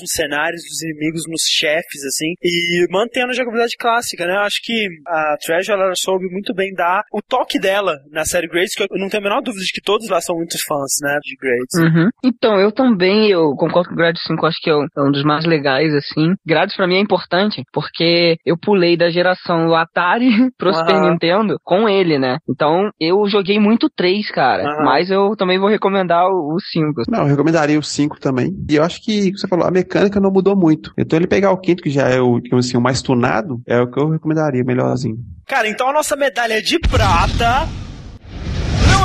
Speaker 2: nos cenários, nos inimigos, nos chefes, assim, e mantendo a jogabilidade clássica, né? Eu acho que a Treasure, ela soube muito bem dar o toque dela na série Grades, que eu não tenho a menor dúvida de que todos lá são muito fãs, né, de Grades.
Speaker 5: Uhum. Então, eu também, eu concordo com o Grades 5, acho que é um, é um dos mais legais, assim. Grades pra mim é importante, porque eu pulei da geração do Atari [LAUGHS] pro
Speaker 2: Aham.
Speaker 5: Super Nintendo com ele, né? Então, eu joguei muito 3, cara.
Speaker 2: Aham.
Speaker 5: Mas eu também vou recomendar o, o 5.
Speaker 4: Não, eu recomendaria o 5 também. E eu acho que, você falou, a mecânica não mudou muito. Então ele pegar o quinto, que já é o, assim, o mais tunado, é o que eu recomendaria, melhorzinho.
Speaker 2: Cara, então a nossa medalha de prata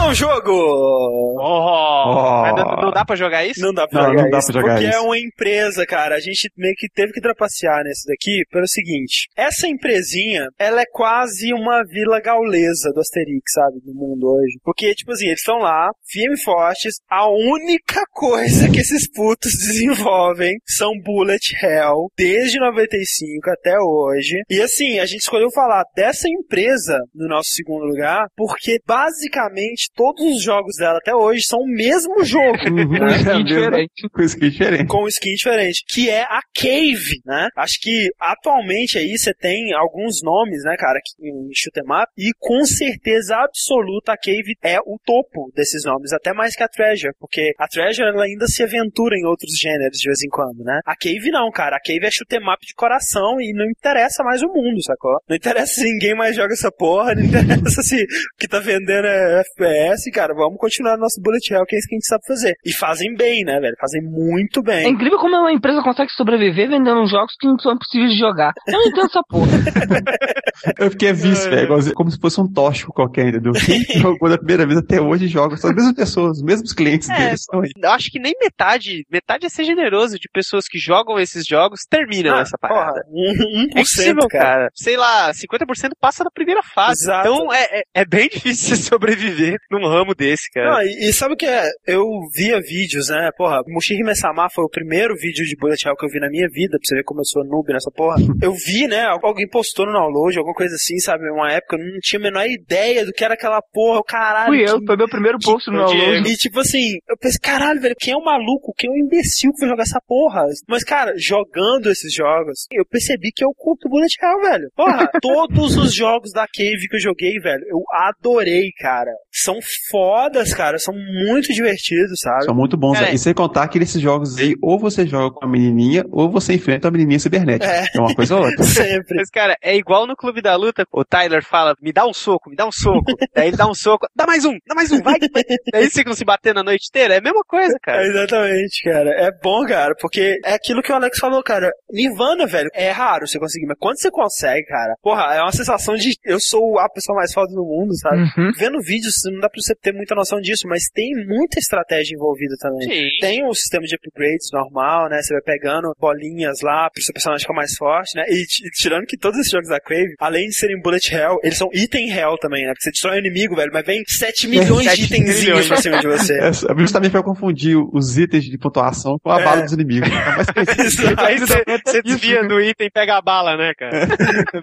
Speaker 2: não é um jogo!
Speaker 3: Oh, mas não, não dá pra jogar isso?
Speaker 2: Não dá pra
Speaker 4: Não,
Speaker 2: jogar
Speaker 4: não dá
Speaker 2: isso.
Speaker 4: pra jogar
Speaker 2: porque
Speaker 4: isso.
Speaker 2: é uma empresa, cara. A gente meio que teve que trapacear nesse daqui pelo seguinte. Essa empresinha, ela é quase uma vila gaulesa do Asterix, sabe? No mundo hoje. Porque, tipo assim, eles estão lá, firme e fortes. A única coisa que esses putos [LAUGHS] desenvolvem são Bullet Hell, desde 95 até hoje. E assim, a gente escolheu falar dessa empresa no nosso segundo lugar, porque basicamente todos os jogos dela até hoje são o mesmo jogo.
Speaker 4: Uhum,
Speaker 5: Um
Speaker 4: é
Speaker 5: skin
Speaker 4: mesmo.
Speaker 5: diferente.
Speaker 4: Com skin diferente.
Speaker 2: com skin diferente, que é a Cave, né? Acho que atualmente aí você tem alguns nomes, né, cara, que- em shoot 'em up, e com certeza absoluta a Cave é o topo desses nomes, até mais que a Treasure, porque a Treasure ela ainda se aventura em outros gêneros de vez em quando, né? A Cave não, cara, a Cave é shoot 'em up de coração e não interessa mais o mundo, sacou? Não interessa se ninguém mais joga essa porra, não interessa [LAUGHS] se o que tá vendendo é FPS, cara, vamos continuar nosso bullet hell, que é isso que a gente sabe fazer. E fazem bem, né, velho? Fazem muito
Speaker 5: É
Speaker 2: bem.
Speaker 5: incrível como uma empresa consegue sobreviver vendendo jogos que não são impossíveis de jogar. Eu não entendo essa porra. [LAUGHS]
Speaker 4: Eu fiquei visto, velho, como se fosse um tóxico qualquer, entendeu? [LAUGHS] Quem jogou da primeira vez até hoje joga, são as mesmas pessoas, os mesmos clientes
Speaker 3: É,
Speaker 4: deles
Speaker 3: acho que nem metade, metade é ser generoso de pessoas que jogam esses jogos terminam
Speaker 2: Ah,
Speaker 3: essa parada.
Speaker 2: Porra, um,
Speaker 3: É impossível,
Speaker 2: cara.
Speaker 3: cara. Sei lá, 50% passa da primeira fase.
Speaker 2: Exato.
Speaker 3: Então é, é, é bem [LAUGHS] difícil você sobreviver num ramo desse, cara.
Speaker 2: Não, e, e sabe o que é? Eu via vídeos, né? Porra, Mushiri Mesama foi o primeiro vídeo de Bullet Hell que eu vi na minha vida, pra você ver como eu sou noob nessa porra. [LAUGHS] Eu vi, né? Alguém postou no download, alguma coisa assim, sabe? Uma época, eu não tinha a menor ideia do que era aquela porra, o caralho.
Speaker 5: Fui eu,
Speaker 2: que-
Speaker 5: foi meu primeiro post no download.
Speaker 2: E tipo assim, eu pensei, caralho, velho, quem é o maluco? Quem é o imbecil que vai jogar essa porra? Mas, cara, jogando esses jogos, eu percebi que eu curto Bullet Hell, velho. Porra, [LAUGHS] todos os jogos da Cave que eu joguei, velho, eu adorei, cara. São fodas, cara, são muito divertidos, sabe?
Speaker 4: São muito bons.
Speaker 3: É.
Speaker 4: E sem contar que nesses jogos aí, ou você joga com a menininha, ou você enfrenta a menininha cibernética.
Speaker 2: É.
Speaker 4: É, uma coisa ou outra. [LAUGHS]
Speaker 2: Sempre.
Speaker 3: Mas, cara, é igual no Clube da Luta. O Tyler fala, me dá um soco, me dá um soco. [LAUGHS] Daí ele dá um soco, dá mais um, dá mais um, vai. Daí eles ficam se batendo a noite inteira. É a mesma coisa,
Speaker 2: É,
Speaker 3: cara.
Speaker 2: exatamente, cara. É bom, cara, porque é aquilo que o Alex falou, cara. Nirvana, velho, é raro você conseguir, mas quando você consegue, cara, porra, é uma sensação de eu sou a pessoa mais foda do mundo, sabe?
Speaker 5: Uhum.
Speaker 2: Vendo vídeos, não dá pra você ter muita noção disso, mas tem muita estratégia envolvida também.
Speaker 3: Sim.
Speaker 2: Tem o sistema de upgrades normal, né? Você vai pegando bolinhas lá pro seu personagem ficar mais forte, né? E, tirando que todos esses jogos da Crave, além de serem bullet hell, eles são item hell também, né? Porque você destrói o inimigo, velho, mas vem 7 milhões de
Speaker 3: 7
Speaker 2: itenzinhos pra cima de você. [LAUGHS]
Speaker 4: É, justamente para confundir os itens de pontuação com a
Speaker 2: É.
Speaker 4: bala dos inimigos. [LAUGHS] É.
Speaker 3: Aí você, você desvia do item e pega a bala, né, cara?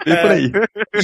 Speaker 4: bem por aí.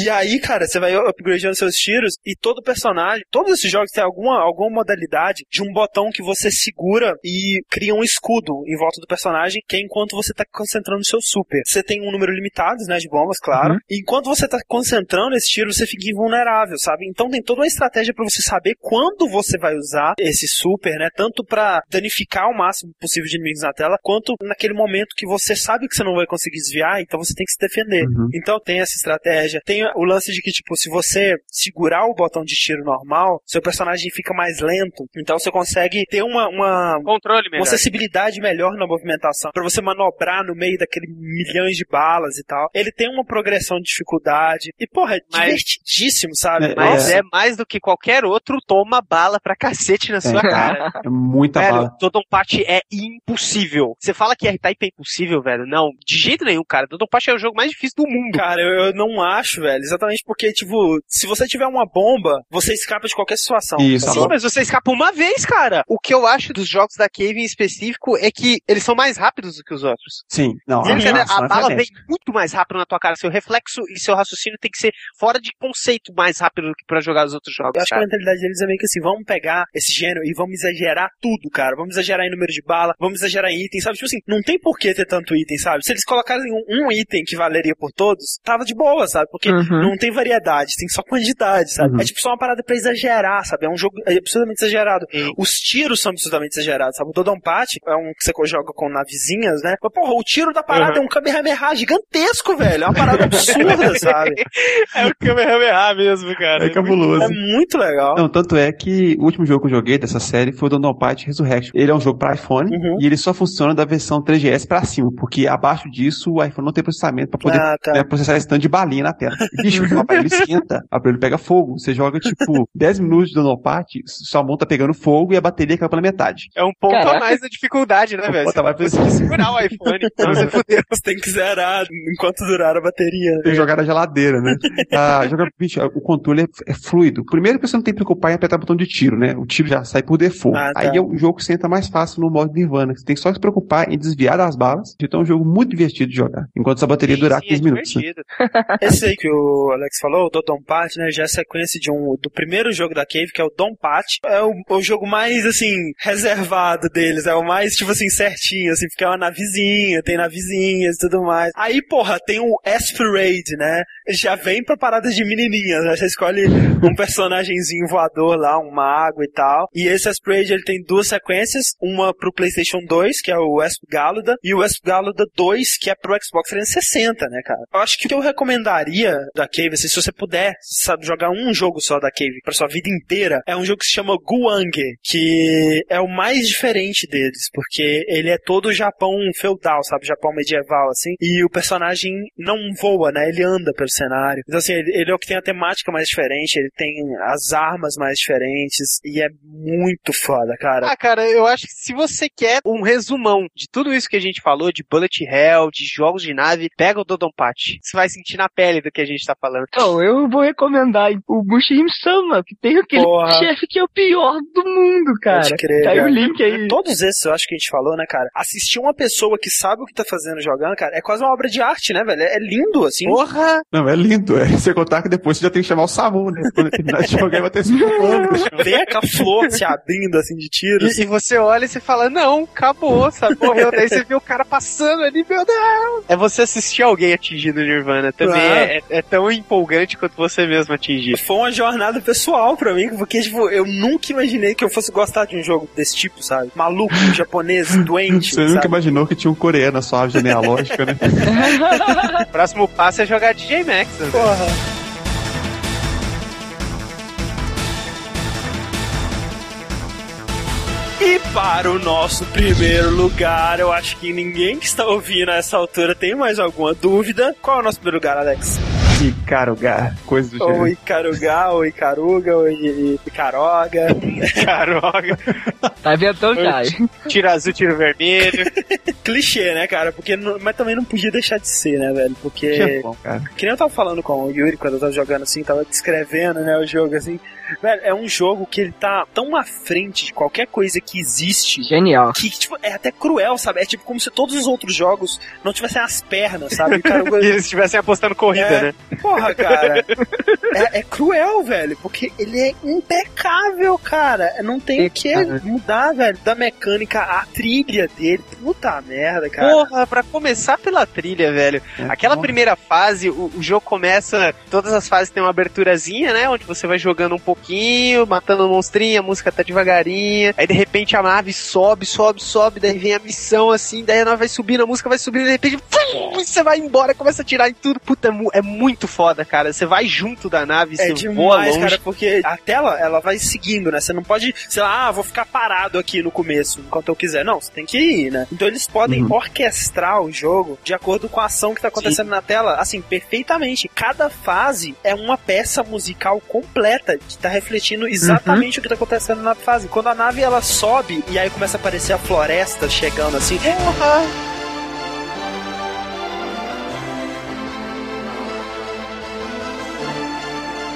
Speaker 2: E aí, cara, você vai upgradeando seus tiros e todo personagem, todos esses jogos têm alguma, alguma modalidade de um botão que você segura e cria um escudo em volta do personagem, que é enquanto você tá concentrando no seu super. Você tem um número limitado, né, de bombas, claro.
Speaker 4: Uhum.
Speaker 2: E enquanto você tá concentrando esse tiro, você fica invulnerável, sabe? Então tem toda uma estratégia pra você saber quando você vai usar esse super, né? Tanto pra danificar o máximo possível de inimigos na tela, quanto naquele momento que você sabe que você não vai conseguir desviar, então você tem que se defender.
Speaker 4: Uhum.
Speaker 2: Então tem essa estratégia. Tem o lance de que, tipo, se você segurar o botão de tiro normal, seu personagem fica mais lento. Então você consegue ter uma, uma,
Speaker 3: Controle melhor.
Speaker 2: uma sensibilidade melhor na movimentação. Pra você manobrar no meio daquele milhões de balas e tal. Ele tem uma progressão de dificuldade. E, porra, é
Speaker 3: Mas-
Speaker 2: divertidíssimo, sabe?
Speaker 4: É,
Speaker 3: Mas
Speaker 2: Nossa.
Speaker 3: é mais do que qualquer outro, toma bala pra cacete na sua
Speaker 4: É.
Speaker 3: cara.
Speaker 4: É muita
Speaker 3: velho,
Speaker 4: bala.
Speaker 3: Dodonpachi é impossível. Você fala que R-Type é impossível, velho. Não, de jeito nenhum, cara. Dodonpachi é o jogo mais difícil do mundo.
Speaker 2: Cara, eu, eu não acho, velho. Exatamente porque, tipo, se você tiver uma bomba, você escapa de qualquer situação.
Speaker 4: Isso,
Speaker 2: tá
Speaker 3: Sim,
Speaker 2: bom?
Speaker 3: mas você escapa uma vez, cara. O que eu acho dos jogos da Cave em específico é que eles são mais rápidos do que os outros.
Speaker 4: Sim, não.
Speaker 3: Entendeu?
Speaker 4: ação
Speaker 3: a
Speaker 4: é
Speaker 3: bala vem muito mais rápido na tua cara. Seu reflexo e seu raciocínio tem que ser fora de conceito mais rápido do que pra jogar os outros jogos.
Speaker 2: Eu acho que a mentalidade deles é meio que assim, vamos pegar esse gênero e vamos exagerar tudo, cara. Vamos exagerar em número de bala, vamos exagerar em item, sabe? Tipo assim, não tem por que ter tanto item, sabe? Se eles colocarem um, um item que valeria por todos, tava de boa, sabe? Porque
Speaker 5: Uhum.
Speaker 2: não tem variedade, tem só quantidade, sabe?
Speaker 4: Uhum.
Speaker 2: É tipo só uma parada pra exagerar, sabe? É um jogo é absurdamente exagerado.
Speaker 3: Sim.
Speaker 2: Os tiros são absurdamente exagerados, sabe? O Dodonpachi é um que você joga com navezinhas, né? Mas, porra, o tiro da parada é um Kamehameha gigantesco, velho. É uma parada absurda, [LAUGHS] sabe?
Speaker 3: É o Kamehameha mesmo, cara.
Speaker 4: É cabuloso.
Speaker 2: É muito legal.
Speaker 4: Não, tanto é que o último jogo que eu joguei dessa série foi o Party Resurrection. Ele é um jogo para iPhone
Speaker 2: Uhum.
Speaker 4: e ele só funciona da versão 3GS pra cima, porque abaixo disso o iPhone não tem processamento pra poder
Speaker 2: Ah, tá.
Speaker 4: né, processar esse tanto de balinha na tela. [LAUGHS] Bicho, o aparelho esquenta, o aparelho pega fogo. Você joga tipo 10 minutos [LAUGHS] de Donkey Party, sua mão tá pegando fogo e a bateria caiu pela metade.
Speaker 3: É um ponto
Speaker 5: Caraca.
Speaker 3: a mais da dificuldade, né, velho?
Speaker 4: Tá mais
Speaker 3: Você tem que segurar o iPhone, [LAUGHS] então você fudeu.
Speaker 2: Você tem que zerar enquanto durar a bateria.
Speaker 4: Tem que jogar na geladeira, né? Ah, joga, bicho, o controle é, é fluido. Primeiro que você não tem que preocupar em apertar botão de tiro, né? O tiro já sai por default.
Speaker 2: Ah, tá.
Speaker 4: Aí é o jogo que senta mais fácil no modo Nirvana. Você tem que só se preocupar em desviar das balas. Então é um jogo muito divertido de jogar. Enquanto essa bateria durar
Speaker 3: Sim,
Speaker 4: 15
Speaker 3: é
Speaker 4: minutos. né?
Speaker 3: divertido.
Speaker 2: Esse aí que o Alex falou, o Dodon Pat, né, já é sequência de um, do primeiro jogo da Cave, que é o Dom Pat. É o, o jogo mais, assim, reservado deles. É o mais, tipo assim, certinho, assim, porque é uma navezinha, tem navezinhas e tudo mais. Aí, porra, tem o Aspirade, né? Já vem pra paradas de menininhas, né? Você escolhe um personagemzinho voador lá, um mago e tal. E esse Aspirade, ele tem duas sequências, uma pro PlayStation 2, que é o Asp Galuda, e o Asp Galuda 2, que é pro Xbox 360, né, cara? Eu acho que o que eu recomendaria da Cave, assim, se você puder, sabe, jogar um jogo só da Cave pra sua vida inteira, é um jogo que se chama Guang, que é o mais diferente deles, porque ele é todo Japão feudal, sabe, Japão medieval, assim, e o personagem não voa, né, ele anda pelo cenário. Então, assim, ele, ele é o que tem a temática mais diferente, ele tem as armas mais diferentes, e é muito foda, cara.
Speaker 3: Ah, cara, eu acho que se você quer um resumão de tudo isso que a gente falou, de Bullet Hell, de jogos de nave, pega o Dodonpachi. Você vai sentir na pele do que a gente tá falando.
Speaker 5: Então, eu vou recomendar o Bushim Sama, que tem aquele
Speaker 2: Porra.
Speaker 5: chefe que é o pior do mundo, cara.
Speaker 2: Pode crer,
Speaker 5: Tá aí o link aí.
Speaker 2: Todos esses eu acho que a gente falou, né, cara? Assistir uma pessoa que sabe o que tá fazendo jogando, cara, é quase uma obra de arte, né, velho? É é lindo, assim.
Speaker 3: Porra!
Speaker 4: Não, é lindo. É. Você contar que depois você já tem que chamar o Samu, né? Quando ele terminar de jogar, vai ter esse. [LAUGHS]
Speaker 2: Vem aquela flor se abrindo, assim, de tiros.
Speaker 3: E, e você olha e você fala, não, acabou, sabe? Morreu. Daí você vê o cara passando ali, meu Deus! É você assistir alguém atingindo o Nirvana. Também
Speaker 2: Ah.
Speaker 3: é, é- tão empolgante quanto você mesmo atingir.
Speaker 2: Foi uma jornada pessoal pra mim, porque, tipo, eu nunca imaginei que eu fosse gostar de um jogo desse tipo, sabe? Maluco, [LAUGHS] japonês, doente,
Speaker 4: Você nunca
Speaker 2: sabe?
Speaker 4: imaginou que tinha um coreano na sua árvore genealógica, né?
Speaker 3: O [LAUGHS] próximo passo é jogar DJ Max. Né?
Speaker 2: Porra. E para o nosso primeiro lugar, eu acho que ninguém que está ouvindo a essa altura tem mais alguma dúvida. Qual é o nosso primeiro lugar, Alex?
Speaker 4: Carugar, coisa do
Speaker 2: Ou
Speaker 4: gênero.
Speaker 2: Icarugá, ou Icaruga, ou Icaroga.
Speaker 3: Caroga. [LAUGHS]
Speaker 5: Tá inventando já.
Speaker 3: Tiro azul, tiro vermelho. [LAUGHS]
Speaker 2: Clichê, né, cara? Porque não- mas também não podia deixar de ser, né, velho? Porque
Speaker 4: Tinha bom, cara.
Speaker 2: Que nem eu tava falando com o Yuri quando eu tava jogando assim, tava descrevendo, né, o jogo assim. Velho, é um jogo que ele tá tão à frente de qualquer coisa que existe.
Speaker 5: Genial.
Speaker 2: Que, tipo, é até cruel, sabe? É tipo como se todos os outros jogos não tivessem as pernas, sabe? Cara, [LAUGHS]
Speaker 3: e eles estivessem apostando corrida,
Speaker 2: É.
Speaker 3: né?
Speaker 2: porra, cara. [LAUGHS] É, é cruel, velho, porque ele é impecável, cara. Não tem o que mudar, velho, da mecânica, a trilha dele. Puta merda, cara.
Speaker 3: Porra, pra começar pela trilha, velho. Aquela primeira fase, o, o jogo começa. Todas as fases tem uma aberturazinha, né? Onde você vai jogando um pouquinho, matando um monstrinho, a música tá devagarinha. Aí de repente a nave sobe, sobe, sobe, daí vem a missão assim, daí a nave vai subindo, a música vai subindo, de repente você vai embora, começa a tirar em tudo. Puta, é é muito foda, cara. Você vai junto da nave,
Speaker 2: É
Speaker 3: você voa
Speaker 2: demais,
Speaker 3: longe.
Speaker 2: cara, porque a tela, ela vai seguindo, né? Você não pode, sei lá, ah, vou ficar parado aqui no começo, enquanto eu quiser. Não, você tem que ir, né? Então eles podem orquestrar o jogo de acordo com a ação que tá acontecendo na tela, assim, perfeitamente. Cada fase é uma peça musical completa que tá refletindo exatamente o que tá acontecendo na fase. Quando a nave, ela sobe e aí começa a aparecer a floresta chegando assim, porra!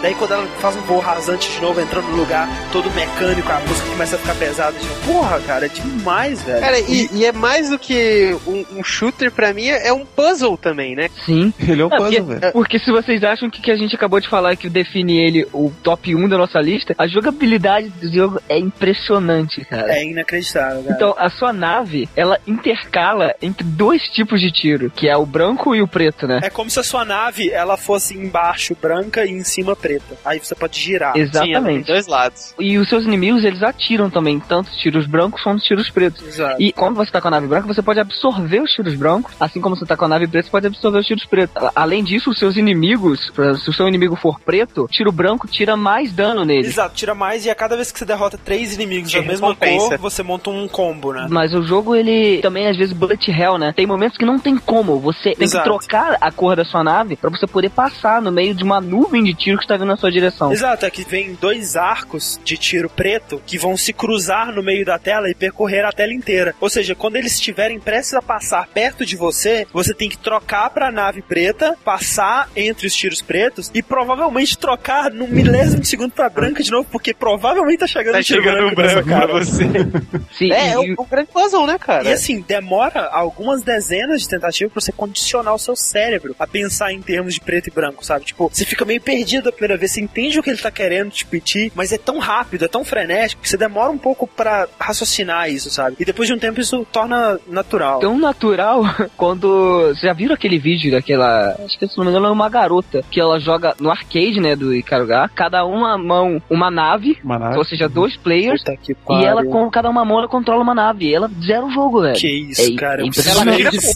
Speaker 2: Daí quando ela faz um voo rasante de novo, entrando no lugar todo mecânico, a música começa a ficar pesada. Novo. Porra, cara, é demais, velho.
Speaker 3: Cara, e, e é mais do que um, um shooter pra mim, é um puzzle também, né?
Speaker 5: Sim.
Speaker 4: Ele é um
Speaker 5: É, porque,
Speaker 4: puzzle, velho.
Speaker 5: porque se vocês acham que o que a gente acabou de falar que define ele o top 1 da nossa lista, a jogabilidade do jogo é impressionante, cara.
Speaker 2: É inacreditável, cara.
Speaker 5: Então, a sua nave, ela intercala entre dois tipos de tiro, que é o branco e o preto, né?
Speaker 2: É como se a sua nave ela fosse embaixo branca e em cima preta. Aí você pode girar.
Speaker 3: Sim, tem
Speaker 5: Exatamente.
Speaker 3: dois lados.
Speaker 5: E os seus inimigos, eles atiram também, tanto os tiros brancos quanto os tiros pretos.
Speaker 2: Exato.
Speaker 5: E quando você tá com a nave branca, você pode absorver os tiros brancos, assim como você tá com a nave preta, você pode absorver os tiros pretos. Além disso, os seus inimigos, por exemplo, se o seu inimigo for preto, tiro branco tira mais dano nele.
Speaker 2: Exato, tira mais e a cada vez que você derrota três inimigos
Speaker 3: Te
Speaker 2: da mesma
Speaker 3: recompensa.
Speaker 2: cor, você monta um combo, né?
Speaker 5: Mas o jogo, ele também, às vezes, bullet hell, né? Tem momentos que não tem como. Você tem
Speaker 2: Exato.
Speaker 5: que trocar a cor da sua nave pra você poder passar no meio de uma nuvem de tiro que está na sua direção.
Speaker 2: Exato, é que vem dois arcos de tiro preto que vão se cruzar no meio da tela e percorrer a tela inteira. Ou seja, quando eles estiverem prestes a passar perto de você, você tem que trocar pra nave preta, passar entre os tiros pretos e provavelmente trocar no milésimo de segundo pra branca de novo, porque provavelmente tá chegando
Speaker 3: Tá
Speaker 2: tiro
Speaker 3: chegando
Speaker 2: branco,
Speaker 3: branco pra
Speaker 2: cara.
Speaker 3: você. [LAUGHS]
Speaker 5: Sim,
Speaker 3: É, é um, um grande puzzle, né, cara?
Speaker 2: E assim, demora algumas dezenas de tentativas pra você condicionar o seu cérebro a pensar em termos de preto e branco, sabe? Tipo, você fica meio perdido a primeira vez, você entende o que ele tá querendo te pedir, mas é tão rápido, é tão frenético que você demora um pouco pra raciocinar isso, sabe? E depois de um tempo isso torna natural.
Speaker 5: tão natural [LAUGHS] quando. Vocês já viram aquele vídeo daquela. Acho que se não me engano é uma garota que ela joga no arcade, né? Do Ikaruga. Cada uma mão uma nave,
Speaker 4: Uma nave.
Speaker 5: ou seja, dois players.
Speaker 2: Puta que
Speaker 5: E ela, com cada uma mão, ela controla uma nave. E ela zera o jogo, velho.
Speaker 2: Que isso,
Speaker 5: É-
Speaker 2: cara.
Speaker 5: é
Speaker 3: o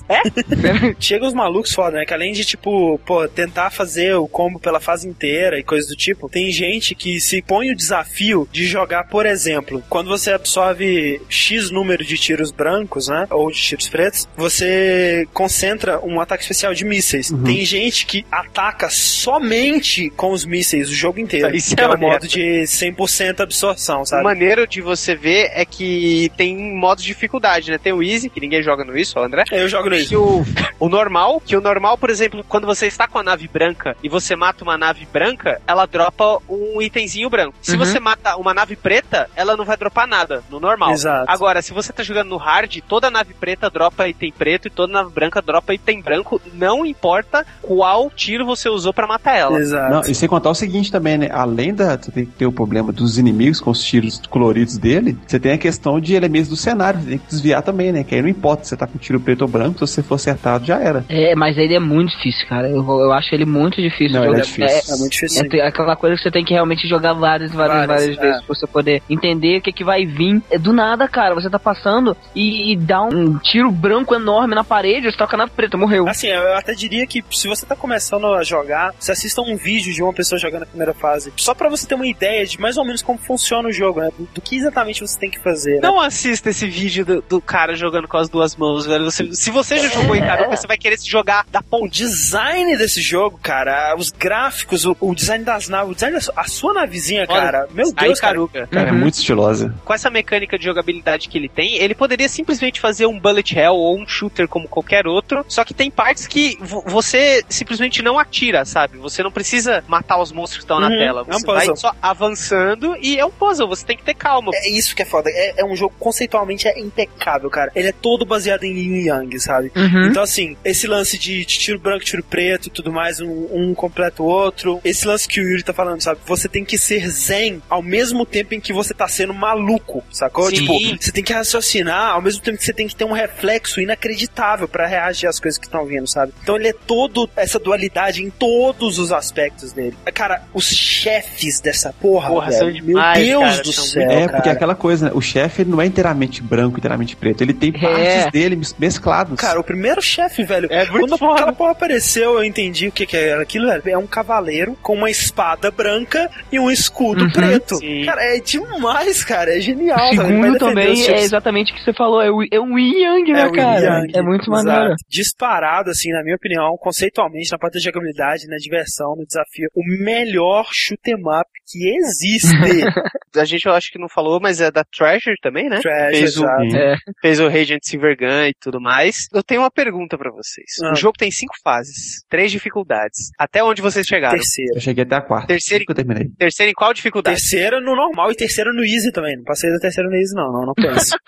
Speaker 3: pé? [LAUGHS]
Speaker 2: Chega os malucos foda, né? Que além de, tipo, pô, tentar fazer o combo pela fase inteira e coisas do tipo, tem gente que se põe o desafio de jogar, por exemplo, quando você absorve X número de tiros brancos, né? Ou de tiros pretos, você concentra um ataque especial de mísseis. Tem gente que ataca somente com os mísseis o jogo inteiro.
Speaker 3: Isso é
Speaker 2: é o
Speaker 3: maneiro.
Speaker 2: modo de 100% absorção,
Speaker 3: O
Speaker 2: sabe?
Speaker 3: maneiro de você ver é que tem modos de dificuldade, né? Tem o Easy, que ninguém joga no isso, o André.
Speaker 2: Eu jogo no
Speaker 3: Que o, o normal, que o normal, por exemplo, quando você está com a nave branca e você mata uma nave branca, ela dropa um itemzinho branco. Se
Speaker 5: Uhum.
Speaker 3: você mata uma nave preta, ela não vai dropar nada, no normal.
Speaker 2: Exato.
Speaker 3: Agora, se você tá jogando no hard, toda nave preta dropa item preto e toda nave branca dropa item branco, não importa qual tiro você usou pra matar ela.
Speaker 2: Exato.
Speaker 4: Não, e sem contar o seguinte também, né? Além da. Você tem que ter o problema dos inimigos com os tiros coloridos dele, você tem a questão de elementos do cenário, você tem que desviar também, né? Que aí não importa se você tá com tiro preto ou branco, se você for acertado, já era.
Speaker 5: É, mas ele é muito difícil, cara. Eu, eu acho ele muito difícil.
Speaker 4: Não,
Speaker 5: de
Speaker 4: ele é
Speaker 5: jogar.
Speaker 4: difícil.
Speaker 2: É muito difícil.
Speaker 5: É aquela coisa que você tem que realmente jogar várias, várias,
Speaker 2: Várias,
Speaker 5: várias
Speaker 2: é.
Speaker 5: vezes pra você poder entender o que, que vai vir. É do nada, cara. Você tá passando e, e dá um tiro branco enorme na parede, você toca na preta, morreu.
Speaker 2: Assim, eu até diria que se você tá começando a jogar, você assista um vídeo de uma pessoa jogando a primeira fase. Só pra você ter uma ideia de mais ou menos como funciona o jogo, né? Do, do que exatamente você tem que fazer. Né?
Speaker 3: Não assista esse vídeo do, do cara jogando com as duas mãos, velho. Você- se você já jogou em Ikaruga, você vai querer se jogar da
Speaker 2: O
Speaker 3: ponte.
Speaker 2: design desse jogo, cara, os gráficos, o, o design das naves, o design da a sua navezinha,
Speaker 3: Olha,
Speaker 2: cara, meu Deus, cara.
Speaker 3: Ikaruga.
Speaker 4: Cara, é
Speaker 5: Uhum.
Speaker 4: muito estilosa.
Speaker 3: Com essa mecânica de jogabilidade que ele tem, ele poderia simplesmente fazer um bullet hell ou um shooter como qualquer outro, só que tem partes que vo- você simplesmente não atira, sabe? Você não precisa matar os monstros que estão na
Speaker 2: Uhum,
Speaker 3: tela.
Speaker 2: é um
Speaker 3: Você vai
Speaker 2: puzzle.
Speaker 3: só avançando e é um puzzle, você tem que ter calma.
Speaker 2: É isso que é foda. É, é um jogo conceitualmente é impecável, cara. Ele é todo baseado em yin e yang, sabe?
Speaker 5: Uhum.
Speaker 2: Então, assim, esse lance de, de tiro branco, tiro preto e tudo mais, um, um completa o outro. Esse lance que o Yuri tá falando, sabe? Você tem que ser zen ao mesmo tempo em que você tá sendo maluco, sacou?
Speaker 3: Sim.
Speaker 2: Tipo, você tem que raciocinar ao mesmo tempo que você tem que ter um reflexo inacreditável pra reagir às coisas que estão vindo, sabe? Então ele é todo essa dualidade em todos os aspectos dele. Cara, os chefes dessa porra,
Speaker 3: Porra,
Speaker 2: velho,
Speaker 3: são demais,
Speaker 2: meu Deus
Speaker 3: cara,
Speaker 2: do céu,
Speaker 4: É,
Speaker 2: cara.
Speaker 4: porque é aquela coisa, né? O chefe não é inteiramente branco, inteiramente preto. Ele tem
Speaker 5: É.
Speaker 4: partes dele mes- mesclados.
Speaker 2: Cara, o primeiro chefe, velho.
Speaker 3: É muito
Speaker 2: quando
Speaker 3: foda.
Speaker 2: aquela porra apareceu, eu entendi o que, que era aquilo, velho. É um cavaleiro com uma espada branca e um escudo
Speaker 5: Uhum.
Speaker 2: preto.
Speaker 3: Sim.
Speaker 2: Cara, é demais, cara. É genial.
Speaker 5: O segundo também é exatamente o que você falou, é o, é um yin yang, né,
Speaker 2: yin
Speaker 5: cara?
Speaker 2: yang,
Speaker 5: é muito
Speaker 2: exato.
Speaker 5: maneiro.
Speaker 2: Disparado, assim, na minha opinião, conceitualmente, na parte da jogabilidade, na diversão, no desafio, o melhor shoot 'em up que existe. [LAUGHS]
Speaker 3: A gente eu acho que não falou, mas é da Treasure também, né?
Speaker 2: Trash,
Speaker 3: Fez o-.
Speaker 5: É.
Speaker 3: Fez o Radiant Silvergun e tudo mais. Eu tenho uma pergunta pra vocês.
Speaker 2: Ah.
Speaker 3: O jogo tem cinco fases, três dificuldades. Até onde vocês chegaram?
Speaker 2: Terceiro.
Speaker 4: Cheguei até a quarta.
Speaker 3: Terceira,
Speaker 4: que eu terminei.
Speaker 3: terceira em qual dificuldade?
Speaker 2: Terceira no normal e terceira no easy também. Não passei da terceira no easy, não. Não, não penso. [LAUGHS]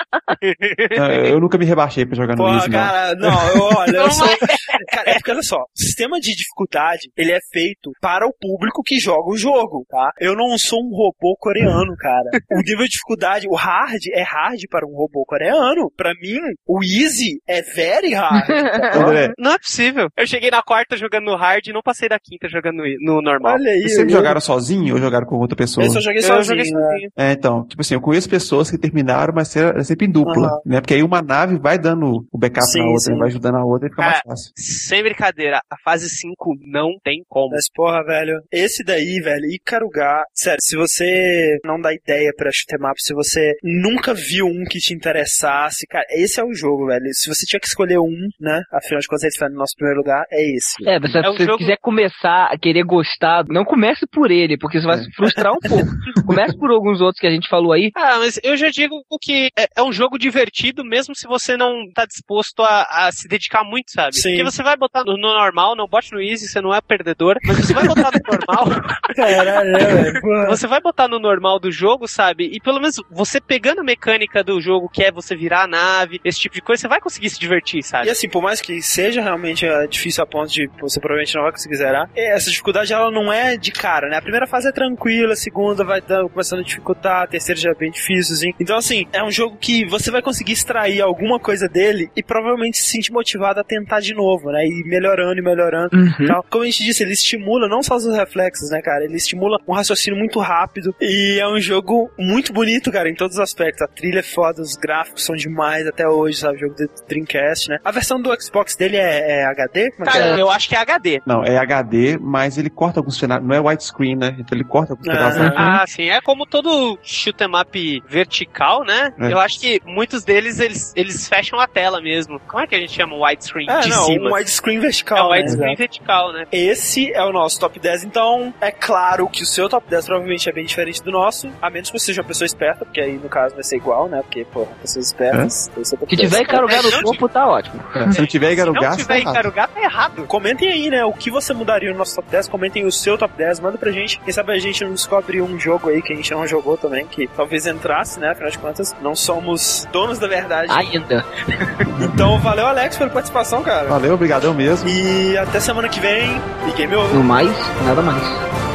Speaker 4: Não, eu nunca me rebaixei pra jogar no
Speaker 2: Pô,
Speaker 4: Easy, não.
Speaker 2: cara, não, eu, olha, eu sou. Cara, é porque olha só, o sistema de dificuldade, ele é feito para o público que joga o jogo, tá? Eu não sou um robô coreano, cara. O nível de dificuldade, o hard é hard para um robô coreano. Pra mim, o easy é very hard. [LAUGHS]
Speaker 4: André,
Speaker 3: Não é possível. Eu cheguei na quarta jogando no hard e não passei da quinta jogando no normal.
Speaker 2: Olha aí.
Speaker 4: vocês sempre
Speaker 2: eu-
Speaker 4: jogaram sozinho ou jogaram com outra pessoa?
Speaker 2: Eu só joguei
Speaker 3: Eu
Speaker 2: sozinho.
Speaker 3: joguei
Speaker 2: né?
Speaker 3: sozinho.
Speaker 4: É, então, tipo assim, eu conheço pessoas que terminaram, mas é sempre em dupla,
Speaker 2: Aham.
Speaker 4: né? Porque aí uma nave vai dando o backup
Speaker 2: Sim,
Speaker 4: na outra,
Speaker 2: sim.
Speaker 4: vai ajudando a outra e fica mais fácil.
Speaker 3: Sem brincadeira, a fase 5 não tem como.
Speaker 2: Mas, porra, velho, esse daí, velho, Icaruga, sério, se você não dá ideia pra shoot'em se você nunca viu um que te interessasse, cara, esse é o jogo, velho. Se você tinha que escolher um, né, afinal de contas ele está no nosso primeiro lugar, é esse.
Speaker 5: É, se
Speaker 3: É um
Speaker 5: você
Speaker 3: jogo-
Speaker 5: quiser começar a querer gostar, não comece por ele, porque você vai se frustrar um pouco. [LAUGHS] Comece por alguns outros que a gente falou aí.
Speaker 3: Ah, mas eu já digo que é, é um jogo divertido, mesmo se você não tá disposto a, a se dedicar muito, sabe?
Speaker 2: Sim.
Speaker 3: Porque você vai botar no, no normal, não bote no easy, você não é perdedor, mas você vai botar no normal, [LAUGHS]
Speaker 2: Caralho, é, velho. porra.
Speaker 3: você vai botar no normal do jogo, sabe? E pelo menos você pegando a mecânica do jogo, que é você virar a nave, esse tipo de coisa, você vai conseguir se divertir,
Speaker 2: E
Speaker 3: sabe?
Speaker 2: assim, por mais que seja realmente é, difícil a ponto de você provavelmente não vai conseguir zerar, é, essa dificuldade ela não é de cara, né? A primeira fase é tranquila, a segunda vai dando, começando a dificultar, a terceira já é bem difícilzinho. Então, assim, é um jogo que você vai conseguir extrair alguma coisa dele e provavelmente se sentir motivado a tentar de novo, né? E melhorando e melhorando.
Speaker 5: Uhum.
Speaker 2: Tal. Como a gente disse, ele estimula não só os reflexos, né, cara? Ele estimula um raciocínio muito rápido e é um jogo muito bonito, cara, em todos os aspectos. A trilha é foda, os gráficos são demais até hoje, sabe? O jogo do Dreamcast, né? A versão do Xbox dele é, é HD? É que é?
Speaker 3: Cara, eu acho que é HD.
Speaker 4: Não, é HD, mas ele corta alguns cenários, não é widescreen, né? Então ele corta alguns
Speaker 2: Ah.
Speaker 4: pedaços. né?
Speaker 3: Ah, sim, é como todo shoot 'em up vertical, né?
Speaker 4: É.
Speaker 3: Eu acho que muitos deles, eles, eles fecham a tela mesmo. Como é que a gente chama o widescreen
Speaker 2: Ah,
Speaker 3: de
Speaker 2: não,
Speaker 3: cima?
Speaker 2: um widescreen
Speaker 3: É
Speaker 2: vertical.
Speaker 3: o widescreen
Speaker 2: né?
Speaker 3: vertical, né?
Speaker 2: Esse é o nosso top 10, então é claro que o seu top 10 provavelmente é bem diferente do nosso, a menos que você seja uma pessoa esperta, porque aí no caso vai ser igual, né? Porque, pô, pessoas espertas. seu top
Speaker 5: Se
Speaker 2: 10.
Speaker 5: tiver Icarugá no
Speaker 3: Não,
Speaker 5: topo, tá ótimo.
Speaker 4: É, Se não tiver
Speaker 3: Se
Speaker 4: Igarugá,
Speaker 3: não
Speaker 4: você
Speaker 3: tiver
Speaker 4: tá errado.
Speaker 3: Icarugá, tá errado.
Speaker 2: Comentem aí, né? O que você mudaria no nosso top 10. Comentem o seu top 10. Manda pra gente. Quem sabe a gente não descobre um jogo aí que a gente não jogou também, que talvez entrasse, né? Afinal de contas, não somos donos da verdade.
Speaker 5: Ainda.
Speaker 2: Então, valeu, Alex, pela participação, cara.
Speaker 4: Valeu, obrigadão mesmo.
Speaker 2: E até semana que vem. E game over.
Speaker 5: No mais, nada mais.